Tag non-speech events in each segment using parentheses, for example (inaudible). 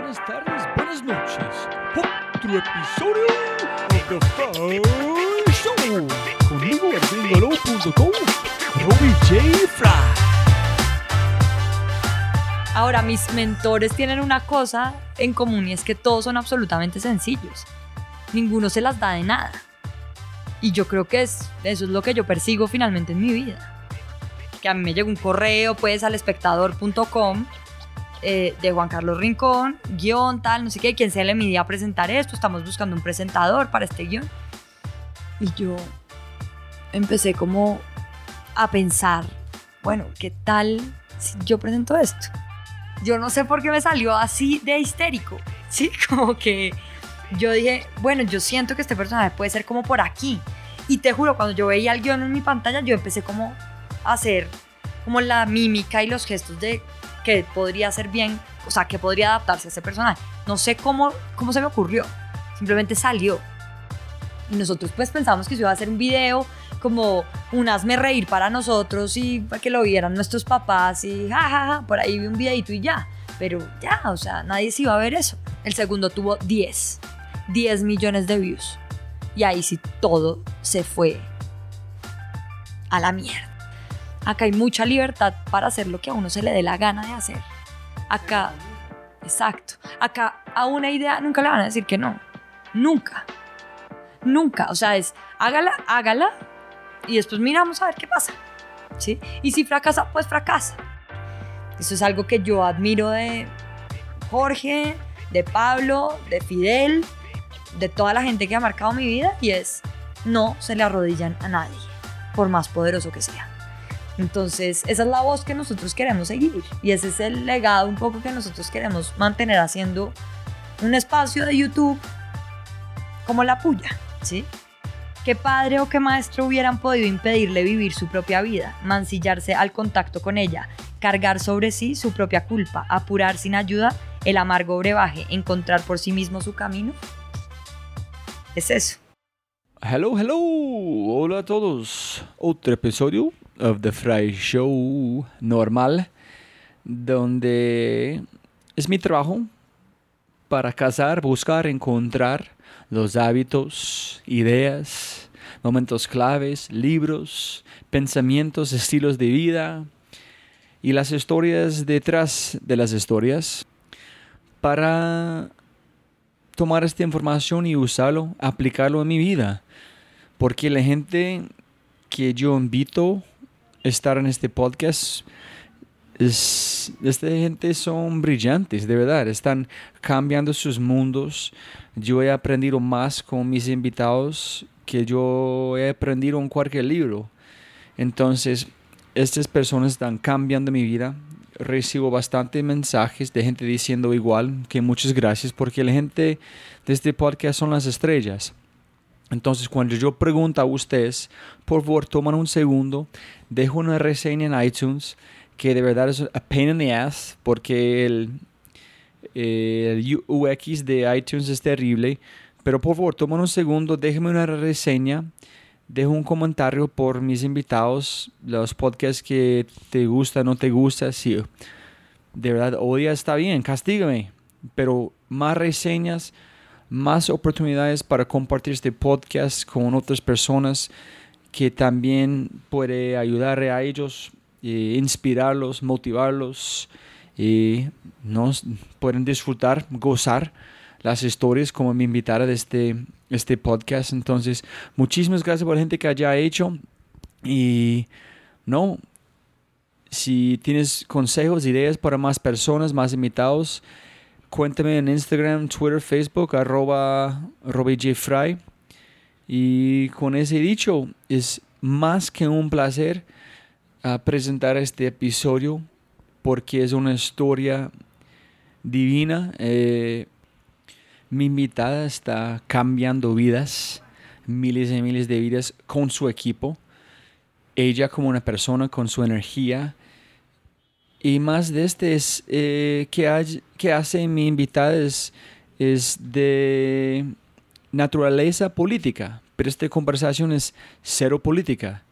buenas tardes, buenas noches. Otro episodio de The Fry Show. Conmigo en gringolo.com, Robbie J. Fry. Ahora, mis mentores tienen una cosa en común y es que todos son absolutamente sencillos. Ninguno se las da de nada. Y yo creo que es, eso es lo que yo persigo finalmente en mi vida. Que a mí me llegó un correo, pues, al espectador.com eh, de Juan Carlos Rincón, guion, tal, no sé qué, quién se le midía a presentar esto, estamos buscando un presentador para este guion. Y yo empecé como a pensar, bueno, ¿qué tal si yo presento esto? Yo no sé por qué me salió así de histérico, (laughs) ¿sí? Como que yo dije, bueno, yo siento que este personaje puede ser como por aquí. Y te juro, cuando yo veía el guion en mi pantalla, yo empecé como a hacer como la mímica y los gestos de que podría ser bien, o sea, que podría adaptarse a ese personaje. No sé cómo, cómo se me ocurrió, simplemente salió. Y nosotros pues pensamos que se iba a hacer un video como un hazme reír para nosotros y para que lo vieran nuestros papás y jajaja, por ahí vi un videito y ya. Pero ya, o sea, nadie se iba a ver eso. El segundo tuvo 10, 10 millones de views. Y ahí sí todo se fue a la mierda. Acá hay mucha libertad para hacer lo que a uno se le dé la gana de hacer. Acá, exacto. Acá a una idea nunca le van a decir que no. Nunca. Nunca. O sea, es hágala, hágala y después miramos a ver qué pasa. ¿Sí? Y si fracasa, pues fracasa. Eso es algo que yo admiro de Jorge, de Pablo, de Fidel, de toda la gente que ha marcado mi vida y es no se le arrodillan a nadie, por más poderoso que sea. Entonces, esa es la voz que nosotros queremos seguir y ese es el legado un poco que nosotros queremos mantener haciendo un espacio de YouTube como la puya, ¿sí? ¿Qué padre o qué maestro hubieran podido impedirle vivir su propia vida, mancillarse al contacto con ella, cargar sobre sí su propia culpa, apurar sin ayuda el amargo brebaje, encontrar por sí mismo su camino? Es eso. Hello, hello. Hola a todos. Otro episodio of The Fry Show normal, donde es mi trabajo para cazar, buscar, encontrar los hábitos, ideas, momentos claves, libros, pensamientos, estilos de vida y las historias detrás de las historias para tomar esta información y usarlo, aplicarlo en mi vida. Porque la gente que yo invito estar en este podcast, es, esta gente son brillantes, de verdad, están cambiando sus mundos. Yo he aprendido más con mis invitados que yo he aprendido en cualquier libro. Entonces, estas personas están cambiando mi vida. Recibo bastantes mensajes de gente diciendo igual que muchas gracias porque la gente de este podcast son las estrellas. Entonces, cuando yo pregunto a ustedes, por favor, toman un segundo, dejo una reseña en iTunes, que de verdad es a pain in the ass, porque el, UX de iTunes es terrible. Pero por favor, tomen un segundo, déjenme una reseña, dejo un comentario por mis invitados, los podcasts que te gustan, no te gustan, si de verdad odia está bien, castígame, pero más reseñas, más oportunidades para compartir este podcast con otras personas que también puede ayudar a ellos, eh, inspirarlos, motivarlos y nos pueden disfrutar, gozar las historias como mi invitada de este, este podcast. Entonces, muchísimas gracias por la gente que haya hecho y no, si tienes consejos, ideas para más personas, más invitados, cuéntame en Instagram, Twitter, Facebook, arroba Fry. Y con ese dicho, es más que un placer uh, presentar este episodio porque es una historia divina. Eh, mi invitada está cambiando vidas, miles y miles de vidas con su equipo. Ella como una persona con su energía, y más de este es eh, que, que, hace mi invitada es, de naturaleza política, pero esta conversación es cero política.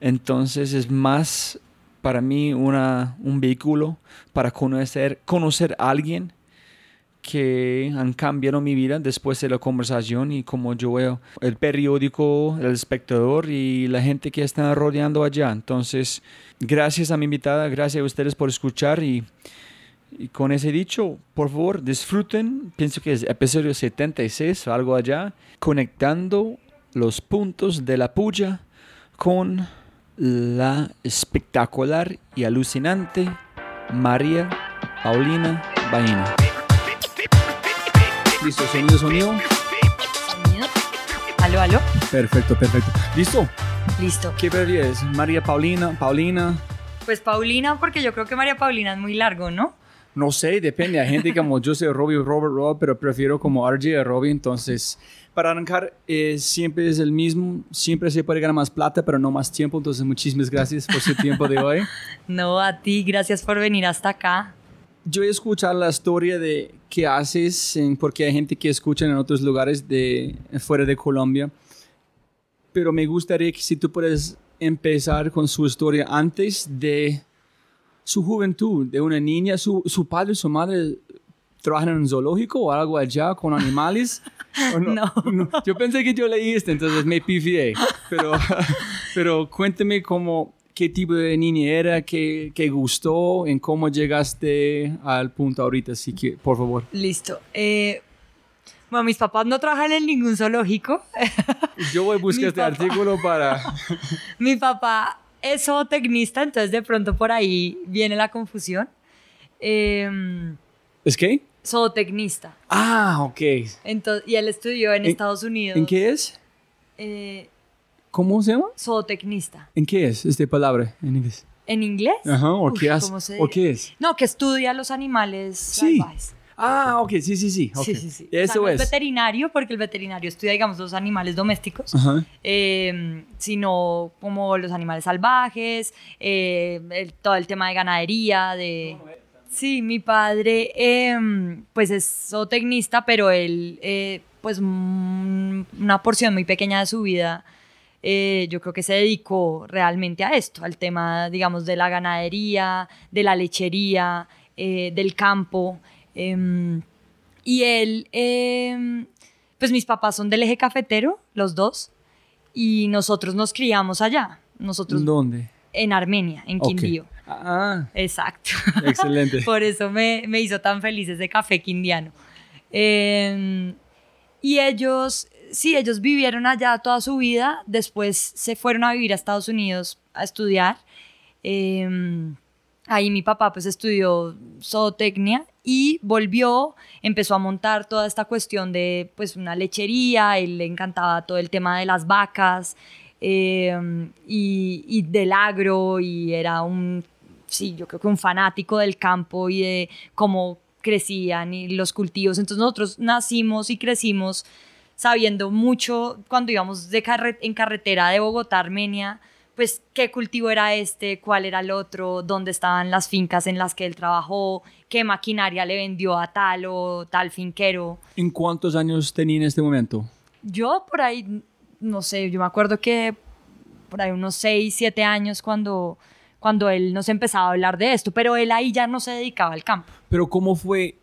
Entonces es más para mí una, un vehículo para conocer, conocer a alguien que han cambiado mi vida después de la conversación y como yo veo el periódico, el espectador y la gente que está rodeando allá. Entonces, gracias a mi invitada, gracias a ustedes por escuchar y, y con ese dicho, por favor, disfruten, pienso que es episodio 76 o algo allá, conectando los puntos de la puya con la espectacular y alucinante María Paulina Baina. Listo, sonido, sonido. Sonido. Aló, aló. Perfecto, perfecto. ¿Listo? Listo. ¿Qué prefieres? María Paulina, Paulina. Pues Paulina, porque yo creo que María Paulina es muy largo, ¿no? No sé, depende. Hay gente como yo soy Robbie Robert Rob, pero prefiero como RJ a Robbie. Entonces, para arrancar, eh, siempre es el mismo. Siempre se puede ganar más plata, pero no más tiempo. Entonces, muchísimas gracias por su tiempo de hoy. (laughs) No, a ti, gracias por venir hasta acá. Yo he escuchado la historia de qué haces, porque hay gente que escucha en otros lugares de fuera de Colombia. Pero me gustaría que si tú puedes empezar con su historia antes de su juventud, de una niña, su, su padre y su madre trabajan en un zoológico o algo allá con animales. (laughs) ¿O No. Yo pensé que yo leí esto, entonces me pifié. Pero, (laughs) pero cuéntame cómo, qué tipo de niña era, qué, qué gustó, en cómo llegaste al punto ahorita, así que, por favor. Listo. Eh, bueno, mis papás no trabajan en ningún zoológico. Yo voy a (laughs) buscar Mi este papá. artículo para... Mi papá es zootecnista, entonces de pronto por ahí viene la confusión. Eh, ¿Es qué? zootecnista. Ah, ok. Entonces, y él estudió en ¿En- Estados Unidos. ¿En qué es? eh, ¿Cómo se llama? zootecnista. ¿En qué es esta palabra en inglés? ¿En inglés? Ajá, ¿o Uf, qué ¿O qué es? No, que estudia los animales Sí. salvajes. Ah, ok, sí, sí, sí. ok. Sí, sí, sí. O sea, Eso no es. veterinario, porque el veterinario estudia, digamos, los animales domésticos. Eh, sino como los animales salvajes, eh, el- todo el tema de ganadería, de... Sí, mi padre em, pues es zootecnista, pero él eh, pues mm, una porción muy pequeña de su vida eh, yo creo que se dedicó realmente a esto, al tema digamos de la ganadería, de la lechería, eh, del campo. Em, y él, em, pues mis papás son del eje cafetero, los dos, y nosotros nos criamos allá, nosotros ¿Dónde? en Armenia, en. Quindío. Ah, Exacto. (laughs) excelente. Por eso me, me hizo tan feliz ese café quindiano. Eh, y ellos, sí, ellos vivieron allá toda su vida, después se fueron a vivir a Estados Unidos a estudiar. Eh, ahí mi papá pues estudió zootecnia y volvió, empezó a montar toda esta cuestión de pues una lechería, él le encantaba todo el tema de las vacas eh, y, del agro y era un, sí, yo creo que un fanático del campo y de cómo crecían y los cultivos. Entonces nosotros nacimos y crecimos sabiendo mucho cuando íbamos de en carretera de Bogotá a Armenia, pues qué cultivo era este, cuál era el otro, dónde estaban las fincas en las que él trabajó, qué maquinaria le vendió a tal o tal finquero. ¿En cuántos años tenía en este momento? Yo por ahí, no sé, yo me acuerdo que por ahí unos 6, 7 años cuando, cuando él nos empezaba a hablar de esto, pero él ahí ya no se dedicaba al campo. Pero ¿cómo fue,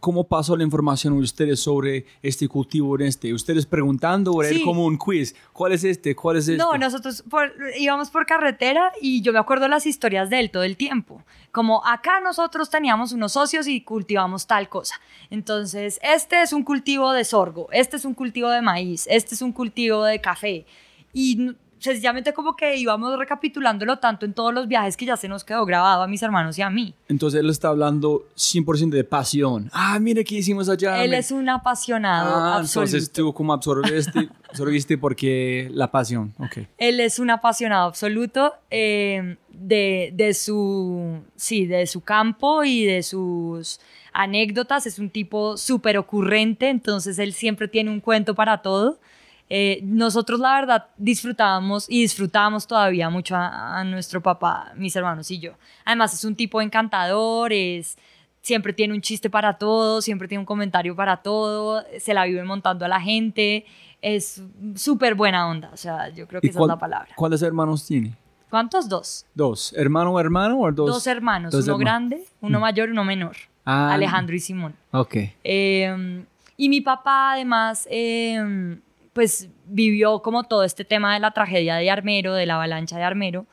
cómo pasó la información a ustedes sobre este cultivo en este? ¿Ustedes preguntando o era Sí. como un quiz? ¿Cuál es este? ¿Cuál es este? No, nosotros por- íbamos por carretera y yo me acuerdo las historias de él todo el tiempo. Como acá nosotros teníamos unos socios y cultivamos tal cosa. Entonces, este es un cultivo de sorgo, este es un cultivo de maíz, este es un cultivo de café. Y sencillamente como que íbamos recapitulándolo tanto en todos los viajes que ya se nos quedó grabado a mis hermanos y a mí. Entonces él está hablando 100% de pasión. Ah, mire qué hicimos allá. Él es un apasionado Ah, absoluto. entonces tú como absorbiste, absorbiste porque la pasión. Ok. Él es un apasionado absoluto eh, de, de su, sí, de su campo y de sus anécdotas. Es un tipo súper ocurrente, entonces él siempre tiene un cuento para todo. Eh, nosotros la verdad disfrutábamos y disfrutábamos todavía mucho a, a nuestro papá, mis hermanos y yo. Además es un tipo encantador, es, siempre tiene un chiste para todo, siempre tiene un comentario para todo, se la vive montando a la gente, es súper buena onda, o sea, yo creo que ¿Y esa cuál- es la palabra. ¿Cuántos hermanos tiene? ¿Cuántos? Dos. Dos. ¿Hermano, hermano o dos? Dos, hermanos, dos uno hermanos. grande, uno mayor y uno menor. Ah, Alejandro y Simón. Ok. Eh, y mi papá además, eh, pues vivió como todo este tema de la tragedia de Armero, de la avalancha de Armero.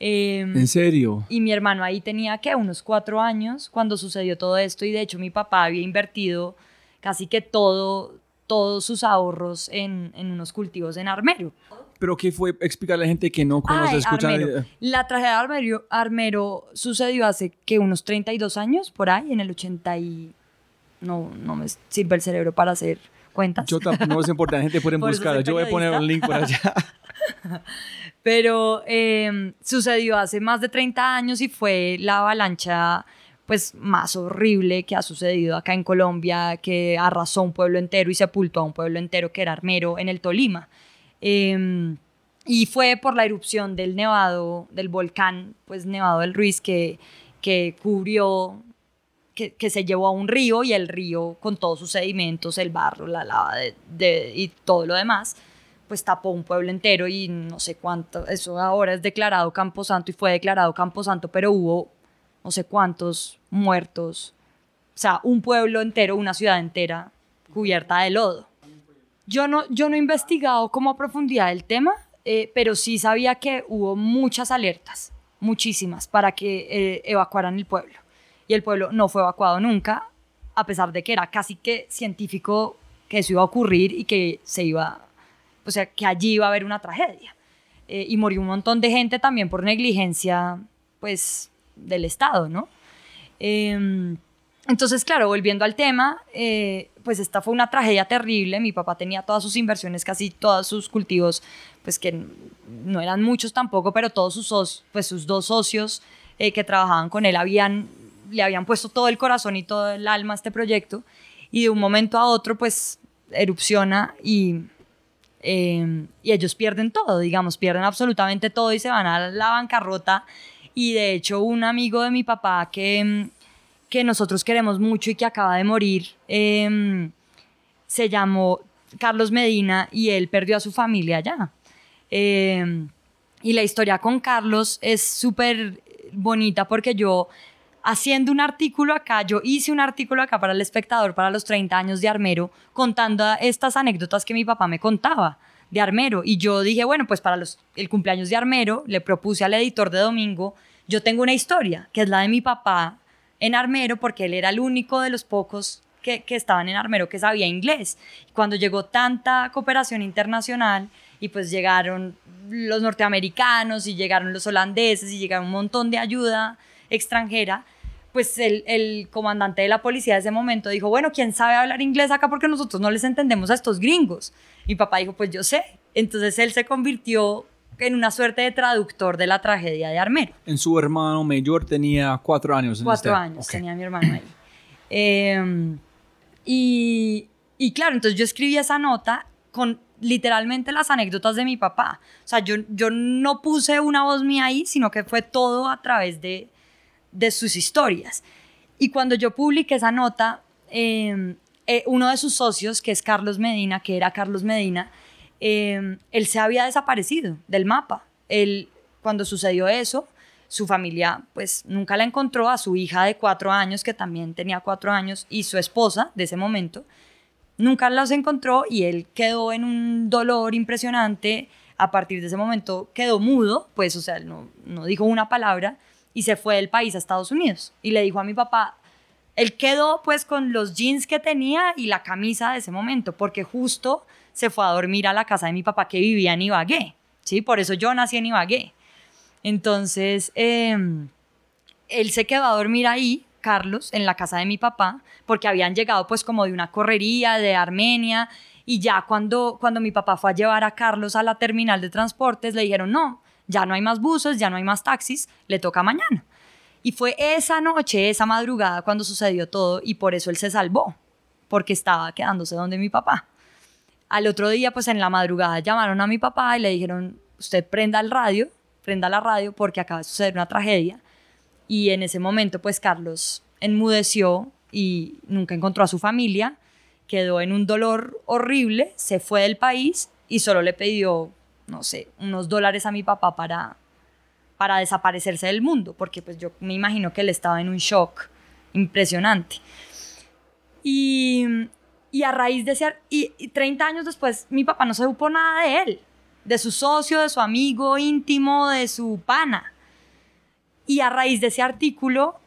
Eh, ¿En serio? y mi hermano ahí tenía, ¿qué? Unos cuatro años cuando sucedió todo esto y de hecho mi papá había invertido casi que todo, todos sus ahorros en, en unos cultivos en Armero. ¿Pero qué fue? Explicarle a la gente que no conoce, Ay, escuchar. Armero. La tragedia de Armero, Armero sucedió hace que unos 32 años, por ahí, en el 80 y... No, no me sirve el cerebro para hacer cuentas. Yo no es importante, la gente puede (laughs) Por eso buscarla. Yo voy a poner un link por allá. (laughs) Pero eh, sucedió hace más de 30 años y fue la avalancha pues más horrible que ha sucedido acá en Colombia, que arrasó un pueblo entero y sepultó a un pueblo entero que era Armero en el Tolima. Eh, y fue por la erupción del nevado, del volcán, pues Nevado del Ruiz, que, que cubrió, que, que se llevó a un río y el río con todos sus sedimentos, el barro, la lava de- de- y todo lo demás, pues tapó un pueblo entero y no sé cuánto, eso ahora es declarado Camposanto y fue declarado Camposanto, pero hubo no sé cuántos muertos, o sea, un pueblo entero, una ciudad entera cubierta de lodo. Yo no, yo no he investigado como a profundidad el tema, eh, pero sí sabía que hubo muchas alertas, muchísimas, para que eh, evacuaran el pueblo. Y el pueblo no fue evacuado nunca, a pesar de que era casi que científico que eso iba a ocurrir y que se iba, o sea, que allí iba a haber una tragedia. Eh, y murió un montón de gente también por negligencia, pues, del Estado, ¿no? Em, entonces, claro, volviendo al tema, eh, pues esta fue una tragedia terrible. Mi papá tenía todas sus inversiones, casi todos sus cultivos, pues que no eran muchos tampoco, pero todos sus, pues sus dos socios eh, que trabajaban con él habían, le habían puesto todo el corazón y todo el alma a este proyecto. Y de un momento a otro, pues erupciona y, eh, y ellos pierden todo, digamos, pierden absolutamente todo y se van a la bancarrota. Y de hecho, un amigo de mi papá que, que nosotros queremos mucho y que acaba de morir, eh, se llamó Carlos Medina y él perdió a su familia allá. Eh, y la historia con Carlos es súper bonita porque yo, haciendo un artículo acá, yo hice un artículo acá para el espectador para los 30 años de Armero, contando estas anécdotas que mi papá me contaba de Armero. Y yo dije, bueno, pues para los, el cumpleaños de Armero, le propuse al editor de Domingo, yo tengo una historia, que es la de mi papá en Armero, porque él era el único de los pocos que, que estaban en Armero que sabía inglés. Cuando llegó tanta cooperación internacional y pues llegaron los norteamericanos y llegaron los holandeses y llegaron un montón de ayuda extranjera, pues el, el comandante de la policía de ese momento dijo, bueno, ¿quién sabe hablar inglés acá porque nosotros no les entendemos a estos gringos? Mi papá dijo, pues yo sé. Entonces él se convirtió en una suerte de traductor de la tragedia de Armero. En su hermano mayor tenía cuatro años. en Cuatro este- años Ok. tenía mi hermano ahí. Eh, y, y claro, entonces yo escribí esa nota con literalmente las anécdotas de mi papá. O sea, yo, yo no puse una voz mía ahí, sino que fue todo a través de, de sus historias. Y cuando yo publiqué esa nota, eh, eh, uno de sus socios, que es Carlos Medina, que era Carlos Medina, eh, él se había desaparecido del mapa. Él, cuando sucedió eso, su familia pues nunca la encontró, a su hija de cuatro años, que también tenía cuatro años, y su esposa de ese momento, nunca los encontró y él quedó en un dolor impresionante. A partir de ese momento quedó mudo, pues, o sea, no, no dijo una palabra y se fue del país a Estados Unidos. Y le dijo a mi papá, él quedó pues con los jeans que tenía y la camisa de ese momento, porque justo se fue a dormir a la casa de mi papá que vivía en Ibagué, ¿sí? Por eso yo nací en Ibagué. Entonces, eh, él se quedó a dormir ahí, Carlos, en la casa de mi papá, porque habían llegado pues como de una correría de Armenia y ya cuando, cuando mi papá fue a llevar a Carlos a la terminal de transportes, le dijeron, no, ya no hay más buses, ya no hay más taxis, le toca mañana. Y fue esa noche, esa madrugada, cuando sucedió todo y por eso él se salvó, porque estaba quedándose donde mi papá. Al otro día, pues en la madrugada llamaron a mi papá y le dijeron, usted prenda el radio, prenda la radio porque acaba de suceder una tragedia. Y en ese momento, pues Carlos enmudeció y nunca encontró a su familia, quedó en un dolor horrible, se fue del país y solo le pidió, no sé, unos dólares a mi papá para, para desaparecerse del mundo, porque pues yo me imagino que él estaba en un shock impresionante. Y, y a raíz de ese, y, y 30 años después, mi papá no se supo nada de él, de su socio, de su amigo íntimo, de su pana. Y a raíz de ese artículo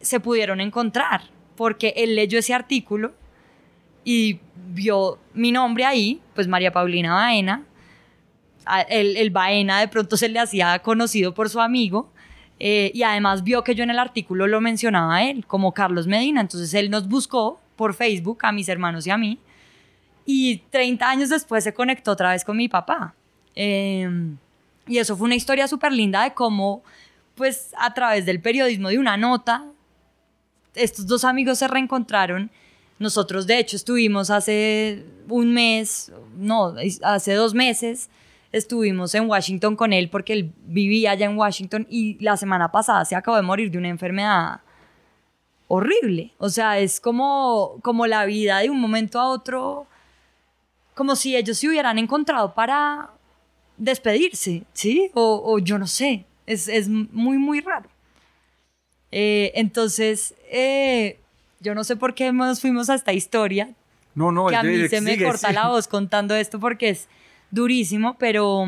se pudieron encontrar, porque él leyó ese artículo y vio mi nombre ahí, pues María Paulina Baena. El, el Baena de pronto se le hacía conocido por su amigo eh, y además vio que yo en el artículo lo mencionaba a él como Carlos Medina. Entonces él nos buscó por Facebook a mis hermanos y a mí y 30 años después se conectó otra vez con mi papá. Eh, y eso fue una historia súper linda de cómo, pues a través del periodismo de una nota, estos dos amigos se reencontraron. Nosotros, de hecho, estuvimos hace un mes, no, hace dos meses, estuvimos en Washington con él porque él vivía allá en Washington y la semana pasada se acabó de morir de una enfermedad horrible. O sea, es como, como la vida de un momento a otro, como si ellos se hubieran encontrado para despedirse, ¿sí? O, o yo no sé, es, es muy, muy raro. Eh, entonces, eh, yo no sé por qué nos fuimos a esta historia, No, no, que a mí se me sigue, corta la voz contando esto porque es durísimo, pero,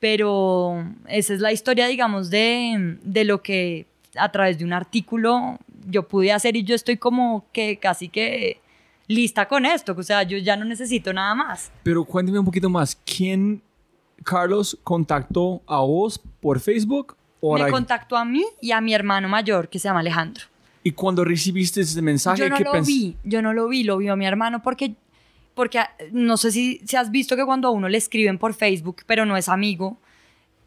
pero esa es la historia, digamos, de, de lo que a través de un artículo yo pude hacer y yo estoy como que casi que lista con esto, o sea, yo ya no necesito nada más. Pero cuénteme un poquito más. ¿Quién, Carlos, contactó a vos por Facebook? O Me contactó a mí y a mi hermano mayor que se llama Alejandro. Y cuando recibiste ese mensaje, Yo no ¿qué lo vi, yo no lo vi, lo vio mi hermano porque, porque ah, no sé si, si has visto que cuando a uno le escriben por Facebook, pero no es amigo,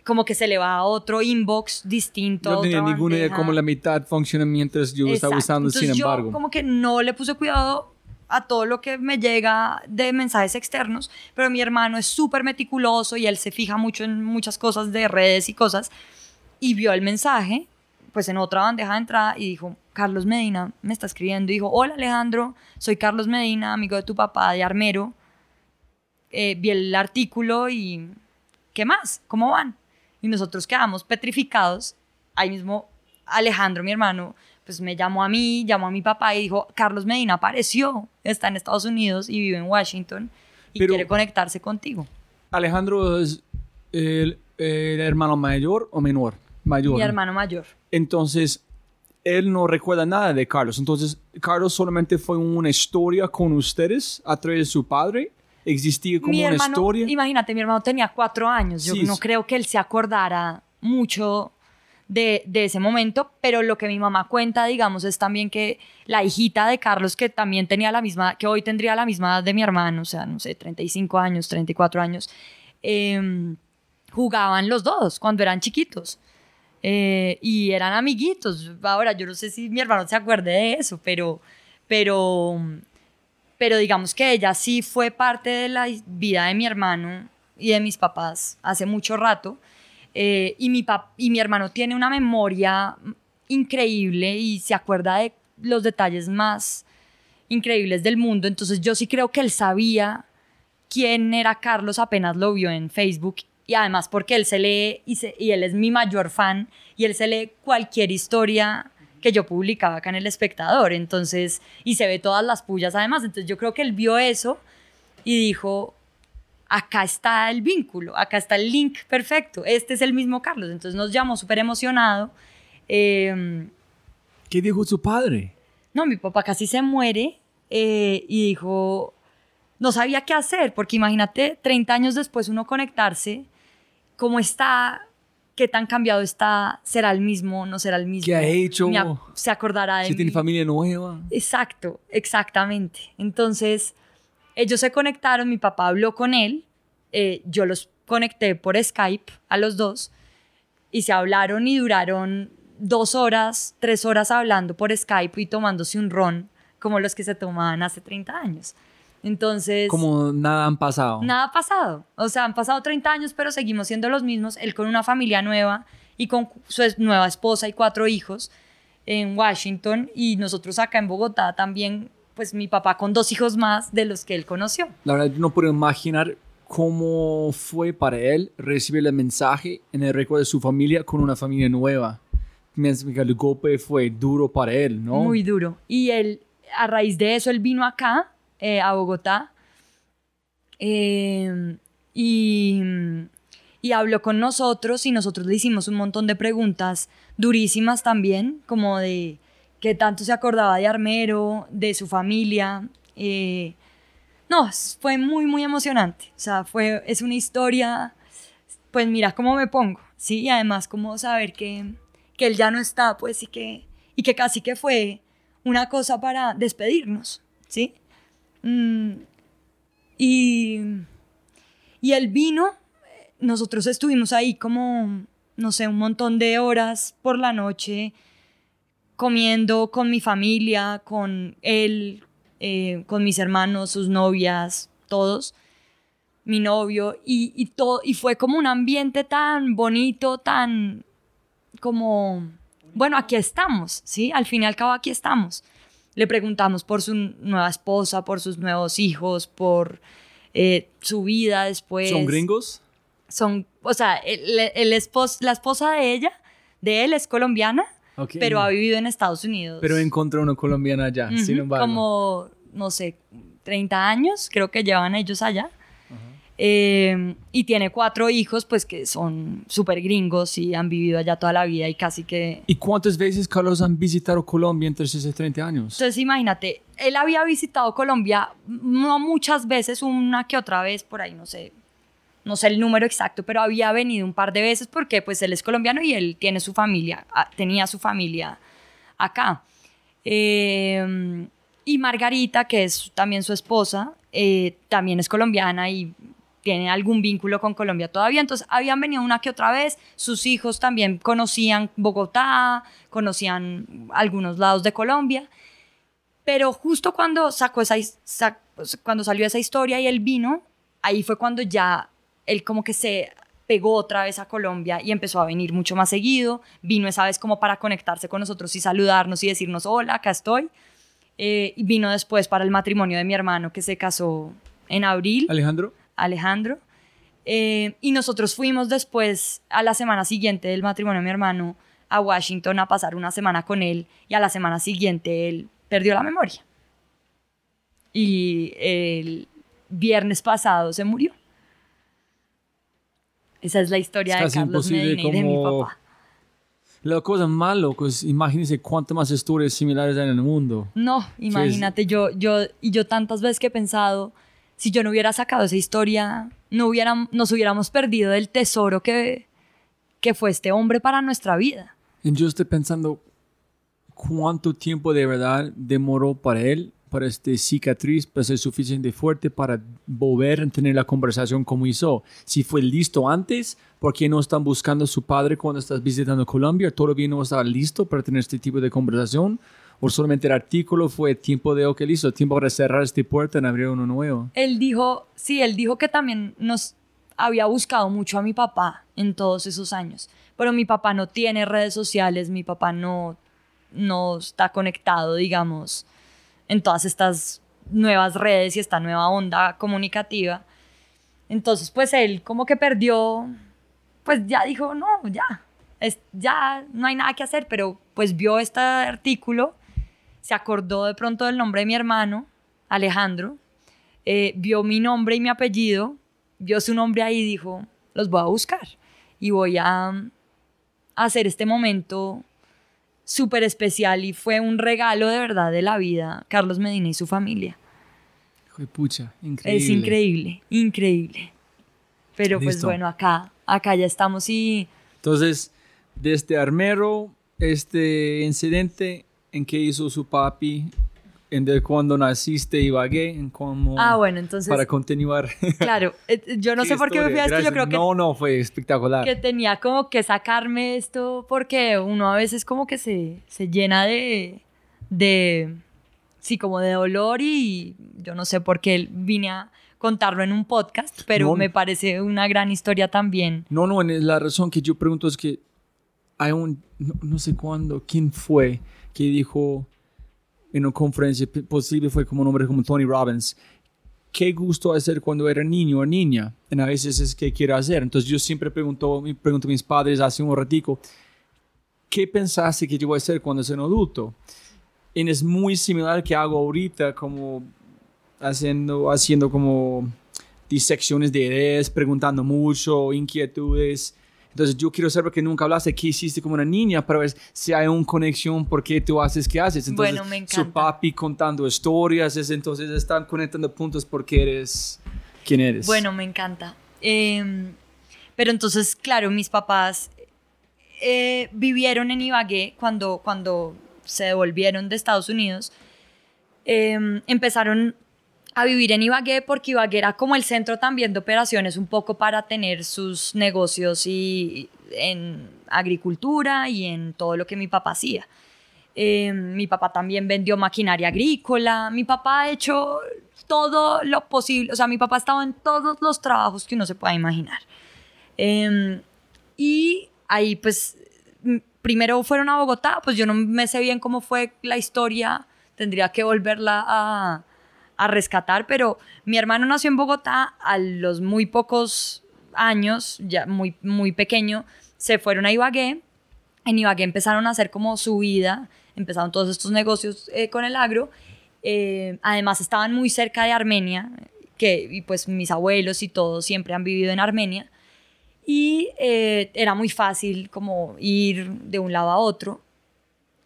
como que se le va a otro inbox distinto. No tenía ninguna idea cómo la mitad funciona mientras yo estaba Exacto. usando, sin Entonces, embargo. Yo como que no le puse cuidado a todo lo que me llega de mensajes externos, pero mi hermano es súper meticuloso y él se fija mucho en muchas cosas de redes y cosas, y vio el mensaje, pues en otra bandeja de entrada, y dijo, Carlos Medina me está escribiendo, y dijo, hola Alejandro, soy Carlos Medina, amigo de tu papá de Armero, Eh, vi el artículo y, ¿qué más? ¿Cómo van? Y nosotros quedamos petrificados, ahí mismo Alejandro, mi hermano, pues me llamó a mí, llamó a mi papá y dijo, Carlos Medina apareció, está en Estados Unidos y vive en Washington y Pero- quiere conectarse contigo. Alejandro es el, el hermano mayor o menor? Mayor. Mi hermano mayor. Entonces, él no recuerda nada de Carlos. Entonces, Carlos solamente fue una historia con ustedes a través de su padre. Existía como mi una hermano, historia. imagínate, mi hermano tenía cuatro años. Yo Sí, no sí. creo que él se acordara mucho de, de ese momento, pero lo que mi mamá cuenta, digamos, es también que la hijita de Carlos, que también tenía la misma, que hoy tendría la misma edad de mi hermano, o sea, no sé, 35 años, 34 años, em, jugaban los dos cuando eran chiquitos. Eh, y eran amiguitos. Ahora, yo no sé si mi hermano se acuerde de eso, pero, pero, pero digamos que ella sí fue parte de la vida de mi hermano y de mis papás hace mucho rato. Eh, y, mi pap- y mi hermano tiene una memoria increíble y se acuerda de los detalles más increíbles del mundo. Entonces yo sí creo que él sabía quién era Carlos apenas lo vio en Facebook y además porque él se lee y, se- y él es mi mayor fan y él se lee cualquier historia que yo publicaba acá en El Espectador, entonces, y se ve todas las pullas además, entonces yo creo que él vio eso y dijo, acá está el vínculo, acá está el link perfecto, este es el mismo Carlos, entonces nos llamó súper emocionado. Eh, ¿Qué dijo su padre? no, mi papá casi se muere eh, y dijo, no sabía qué hacer, porque imagínate, 30 años después uno conectarse, cómo está, qué tan cambiado está, será el mismo, no será el mismo. ¿Qué ha hecho? Ac- se acordará de Si tiene familia nueva. Exacto, exactamente. Entonces, ellos se conectaron, mi papá habló con él, eh, yo los conecté por Skype a los dos y se hablaron y duraron dos horas, tres horas hablando por Skype y tomándose un ron como los que se tomaban hace 30 años. Entonces, Como nada han pasado. nada ha pasado. O sea, han pasado 30 años, pero seguimos siendo los mismos. Él con una familia nueva y con su nueva esposa y cuatro hijos en Washington y nosotros acá en Bogotá también, pues mi papá con dos hijos más de los que él conoció. La verdad, yo no puedo imaginar cómo fue para él recibir el mensaje en el recuerdo de su familia con una familia nueva. el golpe fue duro para él, ¿no? Muy duro. Y él, a raíz de eso, él vino acá, eh, a Bogotá, eh, y, y habló con nosotros y nosotros le hicimos un montón de preguntas durísimas también, como de qué tanto se acordaba de Armero, de su familia. eh, no, fue muy, muy emocionante. O sea, fue, es una historia, pues mira cómo me pongo, ¿sí? Y además como saber que, que él ya no está, pues, y que, y que casi que fue una cosa para despedirnos, ¿sí? Mm, y, y él vino, nosotros estuvimos ahí como, no sé, un montón de horas por la noche comiendo con mi familia, con él, eh, con mis hermanos, sus novias, todos, mi novio, y, y, todo, y fue como un ambiente tan bonito, tan como, bueno, aquí estamos, ¿sí? Al fin y al cabo aquí estamos. Le preguntamos por su nueva esposa, por sus nuevos hijos, por eh, su vida después. ¿Son gringos? Son, o sea, el, el espos- la esposa de ella, de él es colombiana, pero ha vivido en Estados Unidos. Pero encontró una colombiana allá, sin embargo. Como, no sé, 30 años, creo que llevan ellos allá. Eh, y tiene cuatro hijos, pues que son súper gringos y han vivido allá toda la vida y casi que... ¿Y cuántas veces, Carlos, han visitado Colombia entre esos 30 años? Entonces imagínate, él había visitado Colombia no muchas veces, una que otra vez por ahí, no sé, no sé el número exacto, pero había venido un par de veces porque pues él es colombiano y él tiene su familia, tenía su familia acá. Eh, y Margarita, que es también su esposa, eh, también es colombiana y tiene algún vínculo con Colombia todavía. Entonces habían venido una que otra vez. Sus hijos también conocían Bogotá, conocían algunos lados de Colombia. Pero justo cuando sacó esa, his- sa- cuando salió esa historia y él vino, ahí fue cuando ya él como que se pegó otra vez a Colombia y empezó a venir mucho más seguido. Vino esa vez como para conectarse con nosotros y saludarnos y decirnos, hola, acá estoy. Eh, y vino después para el matrimonio de mi hermano que se casó en abril. Alejandro. Alejandro. Eh, y nosotros fuimos después, a la semana siguiente del matrimonio de mi hermano, a Washington a pasar una semana con él y a la semana siguiente él perdió la memoria. Y el viernes pasado se murió. Esa es la historia Es de casi Carlos imposible Medina y de mi papá. La cosa más loca es, imagínense cuántas más historias similares hay en el mundo. No, imagínate, yo, yo, y yo tantas veces que he pensado, si yo no hubiera sacado esa historia, no hubiera, nos hubiéramos perdido del tesoro que, que fue este hombre para nuestra vida. Y yo estoy pensando cuánto tiempo de verdad demoró para él, para este cicatriz, para ser suficiente fuerte para volver a tener la conversación como hizo. Si fue listo antes, ¿por qué no están buscando a su padre cuando estás visitando Colombia? ¿Todavía no estaba listo para tener este tipo de conversación? ¿O solamente el artículo fue tiempo de, ok, listo, tiempo para cerrar esta puerta y abrir uno nuevo? Él dijo, sí, él dijo que también nos había buscado mucho a mi papá en todos esos años, pero mi papá no tiene redes sociales, mi papá no, no está conectado, digamos, en todas estas nuevas redes y esta nueva onda comunicativa. Entonces, pues él como que perdió, pues ya dijo, no, ya, es, ya no hay nada que hacer, pero pues vio este artículo, se acordó de pronto del nombre de mi hermano, Alejandro, eh, vio mi nombre y mi apellido, vio su nombre ahí y dijo, los voy a buscar y voy a, a hacer este momento súper especial y fue un regalo de verdad de la vida, Carlos Medina y su familia. Pucha, increíble. Es increíble, increíble. Pero pues Listo. bueno, acá, acá ya estamos y Entonces, desde Armero, este incidente en que hizo su papi, en de cuando naciste Ibagué, en cómo... Ah, bueno, entonces, Para continuar. (laughs) claro, eh, yo no sé por qué me fui a esto, yo creo que, No, no, fue espectacular. que tenía como que sacarme esto porque uno a veces como que se, se llena de, de, sí, como de dolor y yo no sé por qué vine a contarlo en un podcast, pero No. me parece una gran historia también. No, no, la razón que yo pregunto es que hay un, no, no sé cuándo, quién fue que dijo en una conferencia, posible fue como un hombre como Tony Robbins, qué gusto hacer cuando era niño o niña, y a veces es que quiero hacer. Entonces yo siempre pregunto, pregunto a mis padres hace un ratico, ¿qué pensaste que yo voy a hacer cuando sea un adulto? Y es muy similar que hago ahorita, como haciendo, haciendo como disecciones de ideas, preguntando mucho, inquietudes. Entonces yo quiero saber que nunca hablaste qué hiciste como una niña para ver si hay una conexión por qué tú haces qué haces. Entonces Bueno, me su papi contando historias, es, entonces están conectando puntos porque eres quien eres. Bueno, me encanta. Em, pero entonces, claro, mis papás eh, vivieron en Ibagué cuando, cuando se devolvieron de Estados Unidos. Em, empezaron a vivir en Ibagué porque Ibagué era como el centro también de operaciones un poco para tener sus negocios y, en agricultura y en todo lo que mi papá hacía. Eh, mi papá también vendió maquinaria agrícola. Mi papá ha hecho todo lo posible. O sea, mi papá estaba en todos los trabajos que uno se pueda imaginar. Eh, y ahí, pues, primero fueron a Bogotá. Pues yo no me sé bien cómo fue la historia. Tendría que volverla a, a rescatar. Pero mi hermano nació en Bogotá a los muy pocos años, ya muy, muy pequeño. Se fueron a Ibagué en Ibagué empezaron a hacer como su vida, empezaron todos estos negocios eh, con el agro. Eh, además estaban muy cerca de Armenia, que y pues mis abuelos y todos siempre han vivido en Armenia. Y eh, era muy fácil como ir de un lado a otro.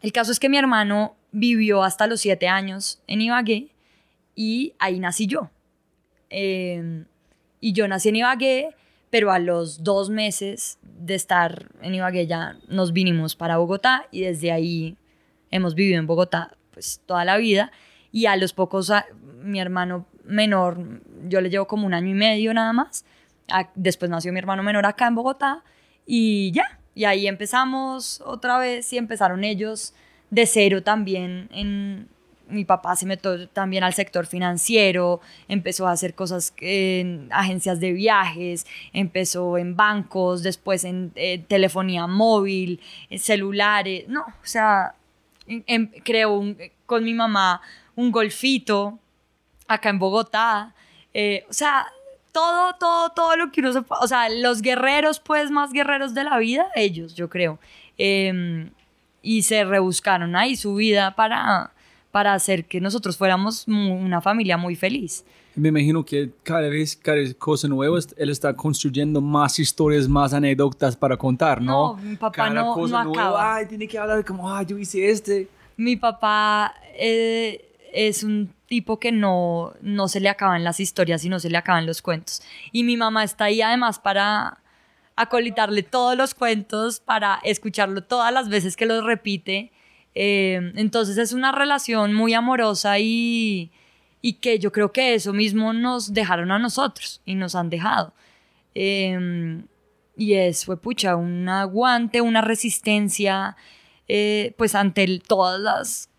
El caso es que mi hermano vivió hasta los siete años en Ibagué y ahí nací yo. Eh, y yo nací en Ibagué, pero a los dos meses de estar en Ibagué ya nos vinimos para Bogotá y desde ahí hemos vivido en Bogotá pues toda la vida y a los pocos, a- mi hermano menor, yo le llevo como un año y medio nada más, después nació mi hermano menor acá en Bogotá y ya, y ahí empezamos otra vez y empezaron ellos de cero también en, mi papá se metió también al sector financiero, empezó a hacer cosas en agencias de viajes, empezó en bancos, después en eh, telefonía móvil, en celulares, no, o sea, en- un- con mi mamá un golfito acá en Bogotá, eh, o sea, todo, todo, todo lo que uno se, o sea, los guerreros, pues, más guerreros de la vida, ellos, yo creo, Em, y se rebuscaron ahí su vida para, para hacer que nosotros fuéramos una familia muy feliz. Me imagino que cada vez, cada cosa nueva, él está construyendo más historias, más anécdotas para contar, ¿no? No, mi papá cada no- cosa no nueva, ay, tiene que hablar como, ay, yo hice este. Mi papá eh, es un tipo que no, no se le acaban las historias y no se le acaban los cuentos. Y mi mamá está ahí además para acolitarle todos los cuentos, para escucharlo todas las veces que los repite. Eh, entonces es una relación muy amorosa y, y que yo creo que eso mismo nos dejaron a nosotros y nos han dejado. Eh, y es, fue pucha, un aguante, una resistencia, eh, pues ante el- todas las,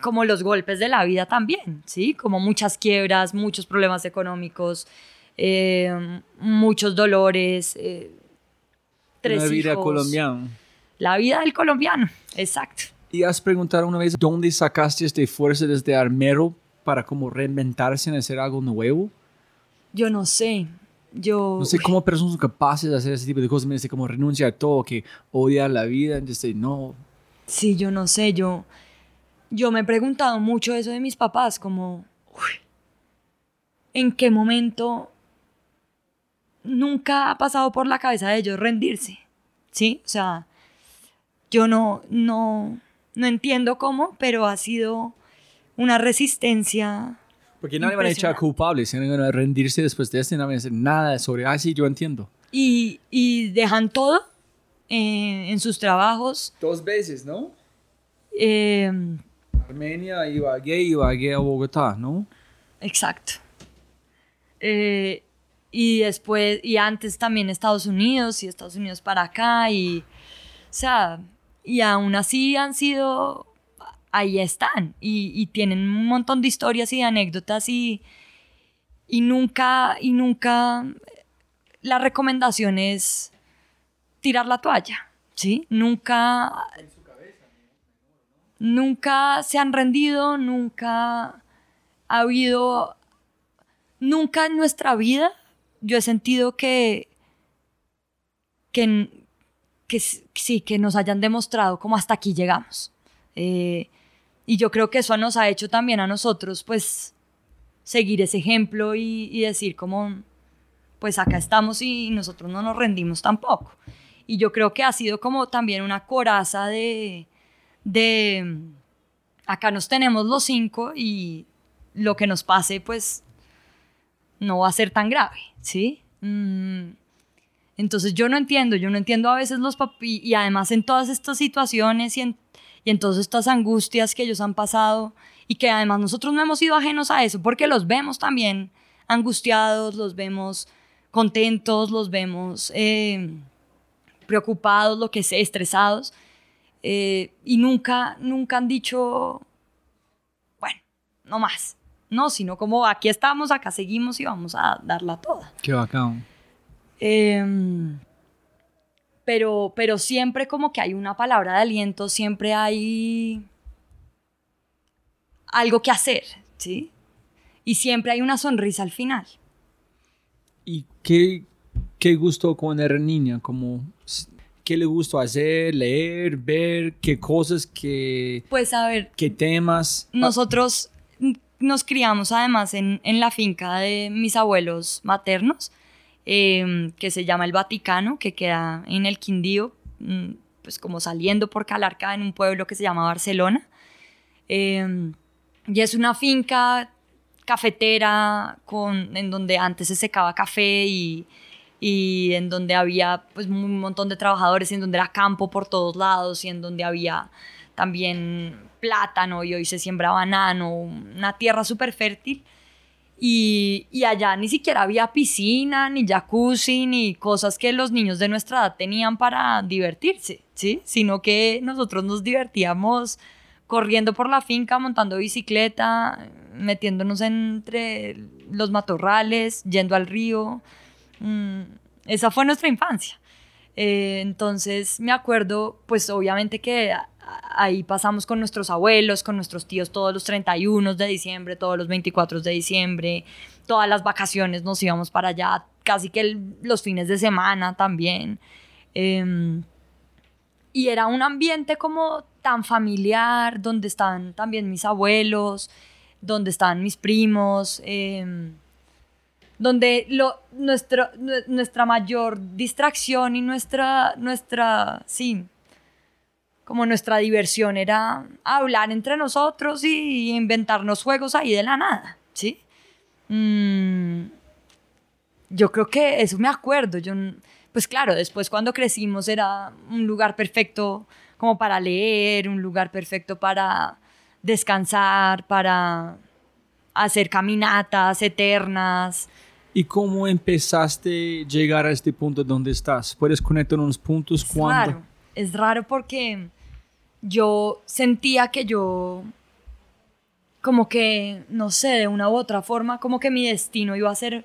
como los golpes de la vida también, ¿sí? Como muchas quiebras, muchos problemas económicos, eh, muchos dolores, eh, tres Una vida colombiana. La vida del colombiano, exacto. ¿Y has preguntado una vez dónde sacaste este fuerza desde armero para como reinventarse en hacer algo nuevo? Yo no sé, yo... No sé cómo personas son capaces de hacer ese tipo de cosas, me dice como renunciar a todo, que odiar la vida, entonces no. Sí, yo no sé, yo, yo me he preguntado mucho eso de mis papás, como, uy, ¿en qué momento nunca ha pasado por la cabeza de ellos rendirse? ¿Sí? O sea, yo no, no, no entiendo cómo, pero ha sido una resistencia. Porque nadie van a echar culpables, si van a rendirse después de esto no van a decir nada sobre, ah, sí, yo entiendo. Y, y dejan todo eh, en sus trabajos. Dos veces, ¿no? eh, Armenia, Ibagué, Ibagué a Bogotá, ¿no? Exacto. Eh, y después, y antes también Estados Unidos y Estados Unidos para acá y, o sea, y aún así han sido, ahí están y, y tienen un montón de historias y de anécdotas y, y nunca, y nunca la recomendación es tirar la toalla, ¿sí? Nunca, nunca se han rendido, nunca ha habido, nunca en nuestra vida yo he sentido que, que, que sí, que nos hayan demostrado como hasta aquí llegamos. Eh, y yo creo que eso nos ha hecho también a nosotros, pues, seguir ese ejemplo y, y decir como, pues acá estamos y nosotros no nos rendimos tampoco. Y yo creo que ha sido como también una coraza de, de, acá nos tenemos los cinco y lo que nos pase, pues, no va a ser tan grave, ¿sí? Mm, entonces yo no entiendo, yo no entiendo a veces los papis, y además en todas estas situaciones y en, todas estas angustias que ellos han pasado, y que además nosotros no hemos sido ajenos a eso, porque los vemos también angustiados, los vemos contentos, los vemos eh, preocupados, lo que sé, estresados, eh, y nunca, nunca han dicho, bueno, no más, no, sino como aquí estamos, acá seguimos y vamos a darla toda. Qué bacán. Em, pero, pero siempre como que hay una palabra de aliento, siempre hay algo que hacer, ¿sí? Y siempre hay una sonrisa al final. ¿Y qué, qué gustó cuando era niña? Como, ¿Qué le gustó hacer, leer, ver? ¿Qué cosas, qué, Pues a ver, qué temas? nosotros nos criamos además en, en la finca de mis abuelos maternos, eh, que se llama El Vaticano, que queda en el Quindío, mm, pues como saliendo por Calarca, en un pueblo que se llama Barcelona. Eh, y es una finca cafetera con, en donde antes se secaba café y, en donde había pues un montón de trabajadores en donde era campo por todos lados y en donde había también plátano y hoy se siembra banano, una tierra súper fértil. Y, y, allá ni siquiera había piscina, ni jacuzzi, ni cosas que los niños de nuestra edad tenían para divertirse, ¿sí? Sino que nosotros nos divertíamos corriendo por la finca, montando bicicleta, metiéndonos entre los matorrales, yendo al río. Mm, esa fue nuestra infancia. Eh, entonces me acuerdo, pues obviamente que ahí pasamos con nuestros abuelos, con nuestros tíos todos los 31 de diciembre, todos los 24 de diciembre, todas las vacaciones nos íbamos para allá, casi que los fines de semana también. Eh, y era un ambiente como tan familiar, donde estaban también mis abuelos, donde estaban mis primos, eh, donde lo, nuestro, nuestra mayor distracción y nuestra, nuestra, sí, como nuestra diversión era hablar entre nosotros y inventarnos juegos ahí de la nada, ¿sí? Mm, yo creo que eso me acuerdo, yo, pues claro, después cuando crecimos era un lugar perfecto como para leer, un lugar perfecto para descansar, para hacer caminatas eternas. ¿Y cómo empezaste a llegar a este punto donde estás? ¿Puedes conectar unos puntos? Es raro, es raro porque yo sentía que yo, como que, no sé, de una u otra forma, como que mi destino iba a ser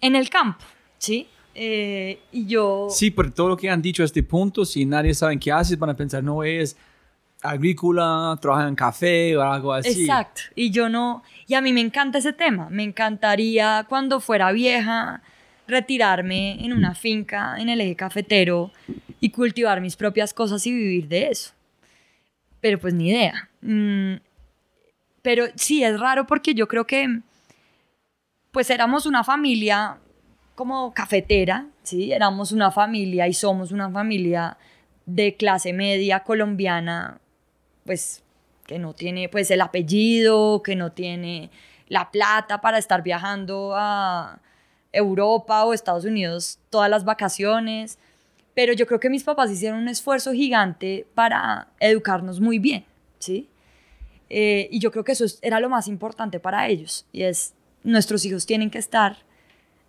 en el campo, ¿sí? Eh, y yo... Sí, por todo lo que han dicho a este punto, si nadie sabe qué haces, van a pensar, no es agrícola, trabaja en café o algo así. Exacto, y yo no... Y a mí me encanta ese tema, me encantaría cuando fuera vieja retirarme en una finca en el eje cafetero y cultivar mis propias cosas y vivir de eso. Pero pues ni idea. Mm, pero sí, es raro porque yo creo que pues éramos una familia como cafetera, ¿sí? Éramos una familia y somos una familia de clase media colombiana, pues que no tiene pues el apellido, que no tiene la plata para estar viajando a Europa o Estados Unidos todas las vacaciones. Pero yo creo que mis papás hicieron un esfuerzo gigante para educarnos muy bien, ¿sí? Eh, y yo creo que eso era lo más importante para ellos. Y es, nuestros hijos tienen que estar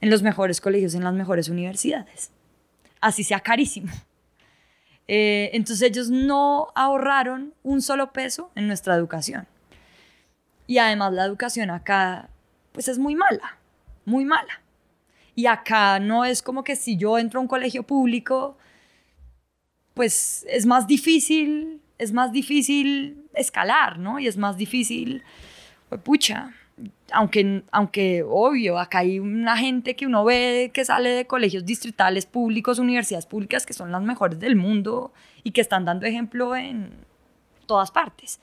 en los mejores colegios, en las mejores universidades. Así sea carísimo. (laughs) Eh, entonces ellos no ahorraron un solo peso en nuestra educación. Y además la educación acá, pues es muy mala, muy mala. Y acá no es como que si yo entro a un colegio público, pues es más difícil, es más difícil escalar, ¿no? Y es más difícil, pues pucha, aunque, aunque obvio, acá hay una gente que uno ve que sale de colegios distritales públicos, universidades públicas que son las mejores del mundo y que están dando ejemplo en todas partes.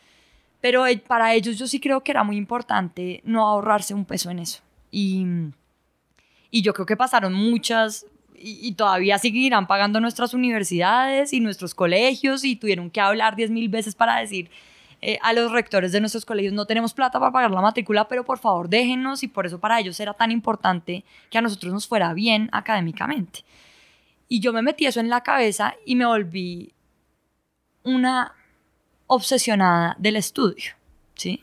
Pero eh, para ellos yo sí creo que era muy importante no ahorrarse un peso en eso. Y, y yo creo que pasaron muchas y, todavía seguirán pagando nuestras universidades y nuestros colegios y tuvieron que hablar diez mil veces para decir eh, a los rectores de nuestros colegios no tenemos plata para pagar la matrícula, pero por favor déjenos y por eso para ellos era tan importante que a nosotros nos fuera bien académicamente. Y yo me metí eso en la cabeza y me volví una obsesionada del estudio, ¿sí?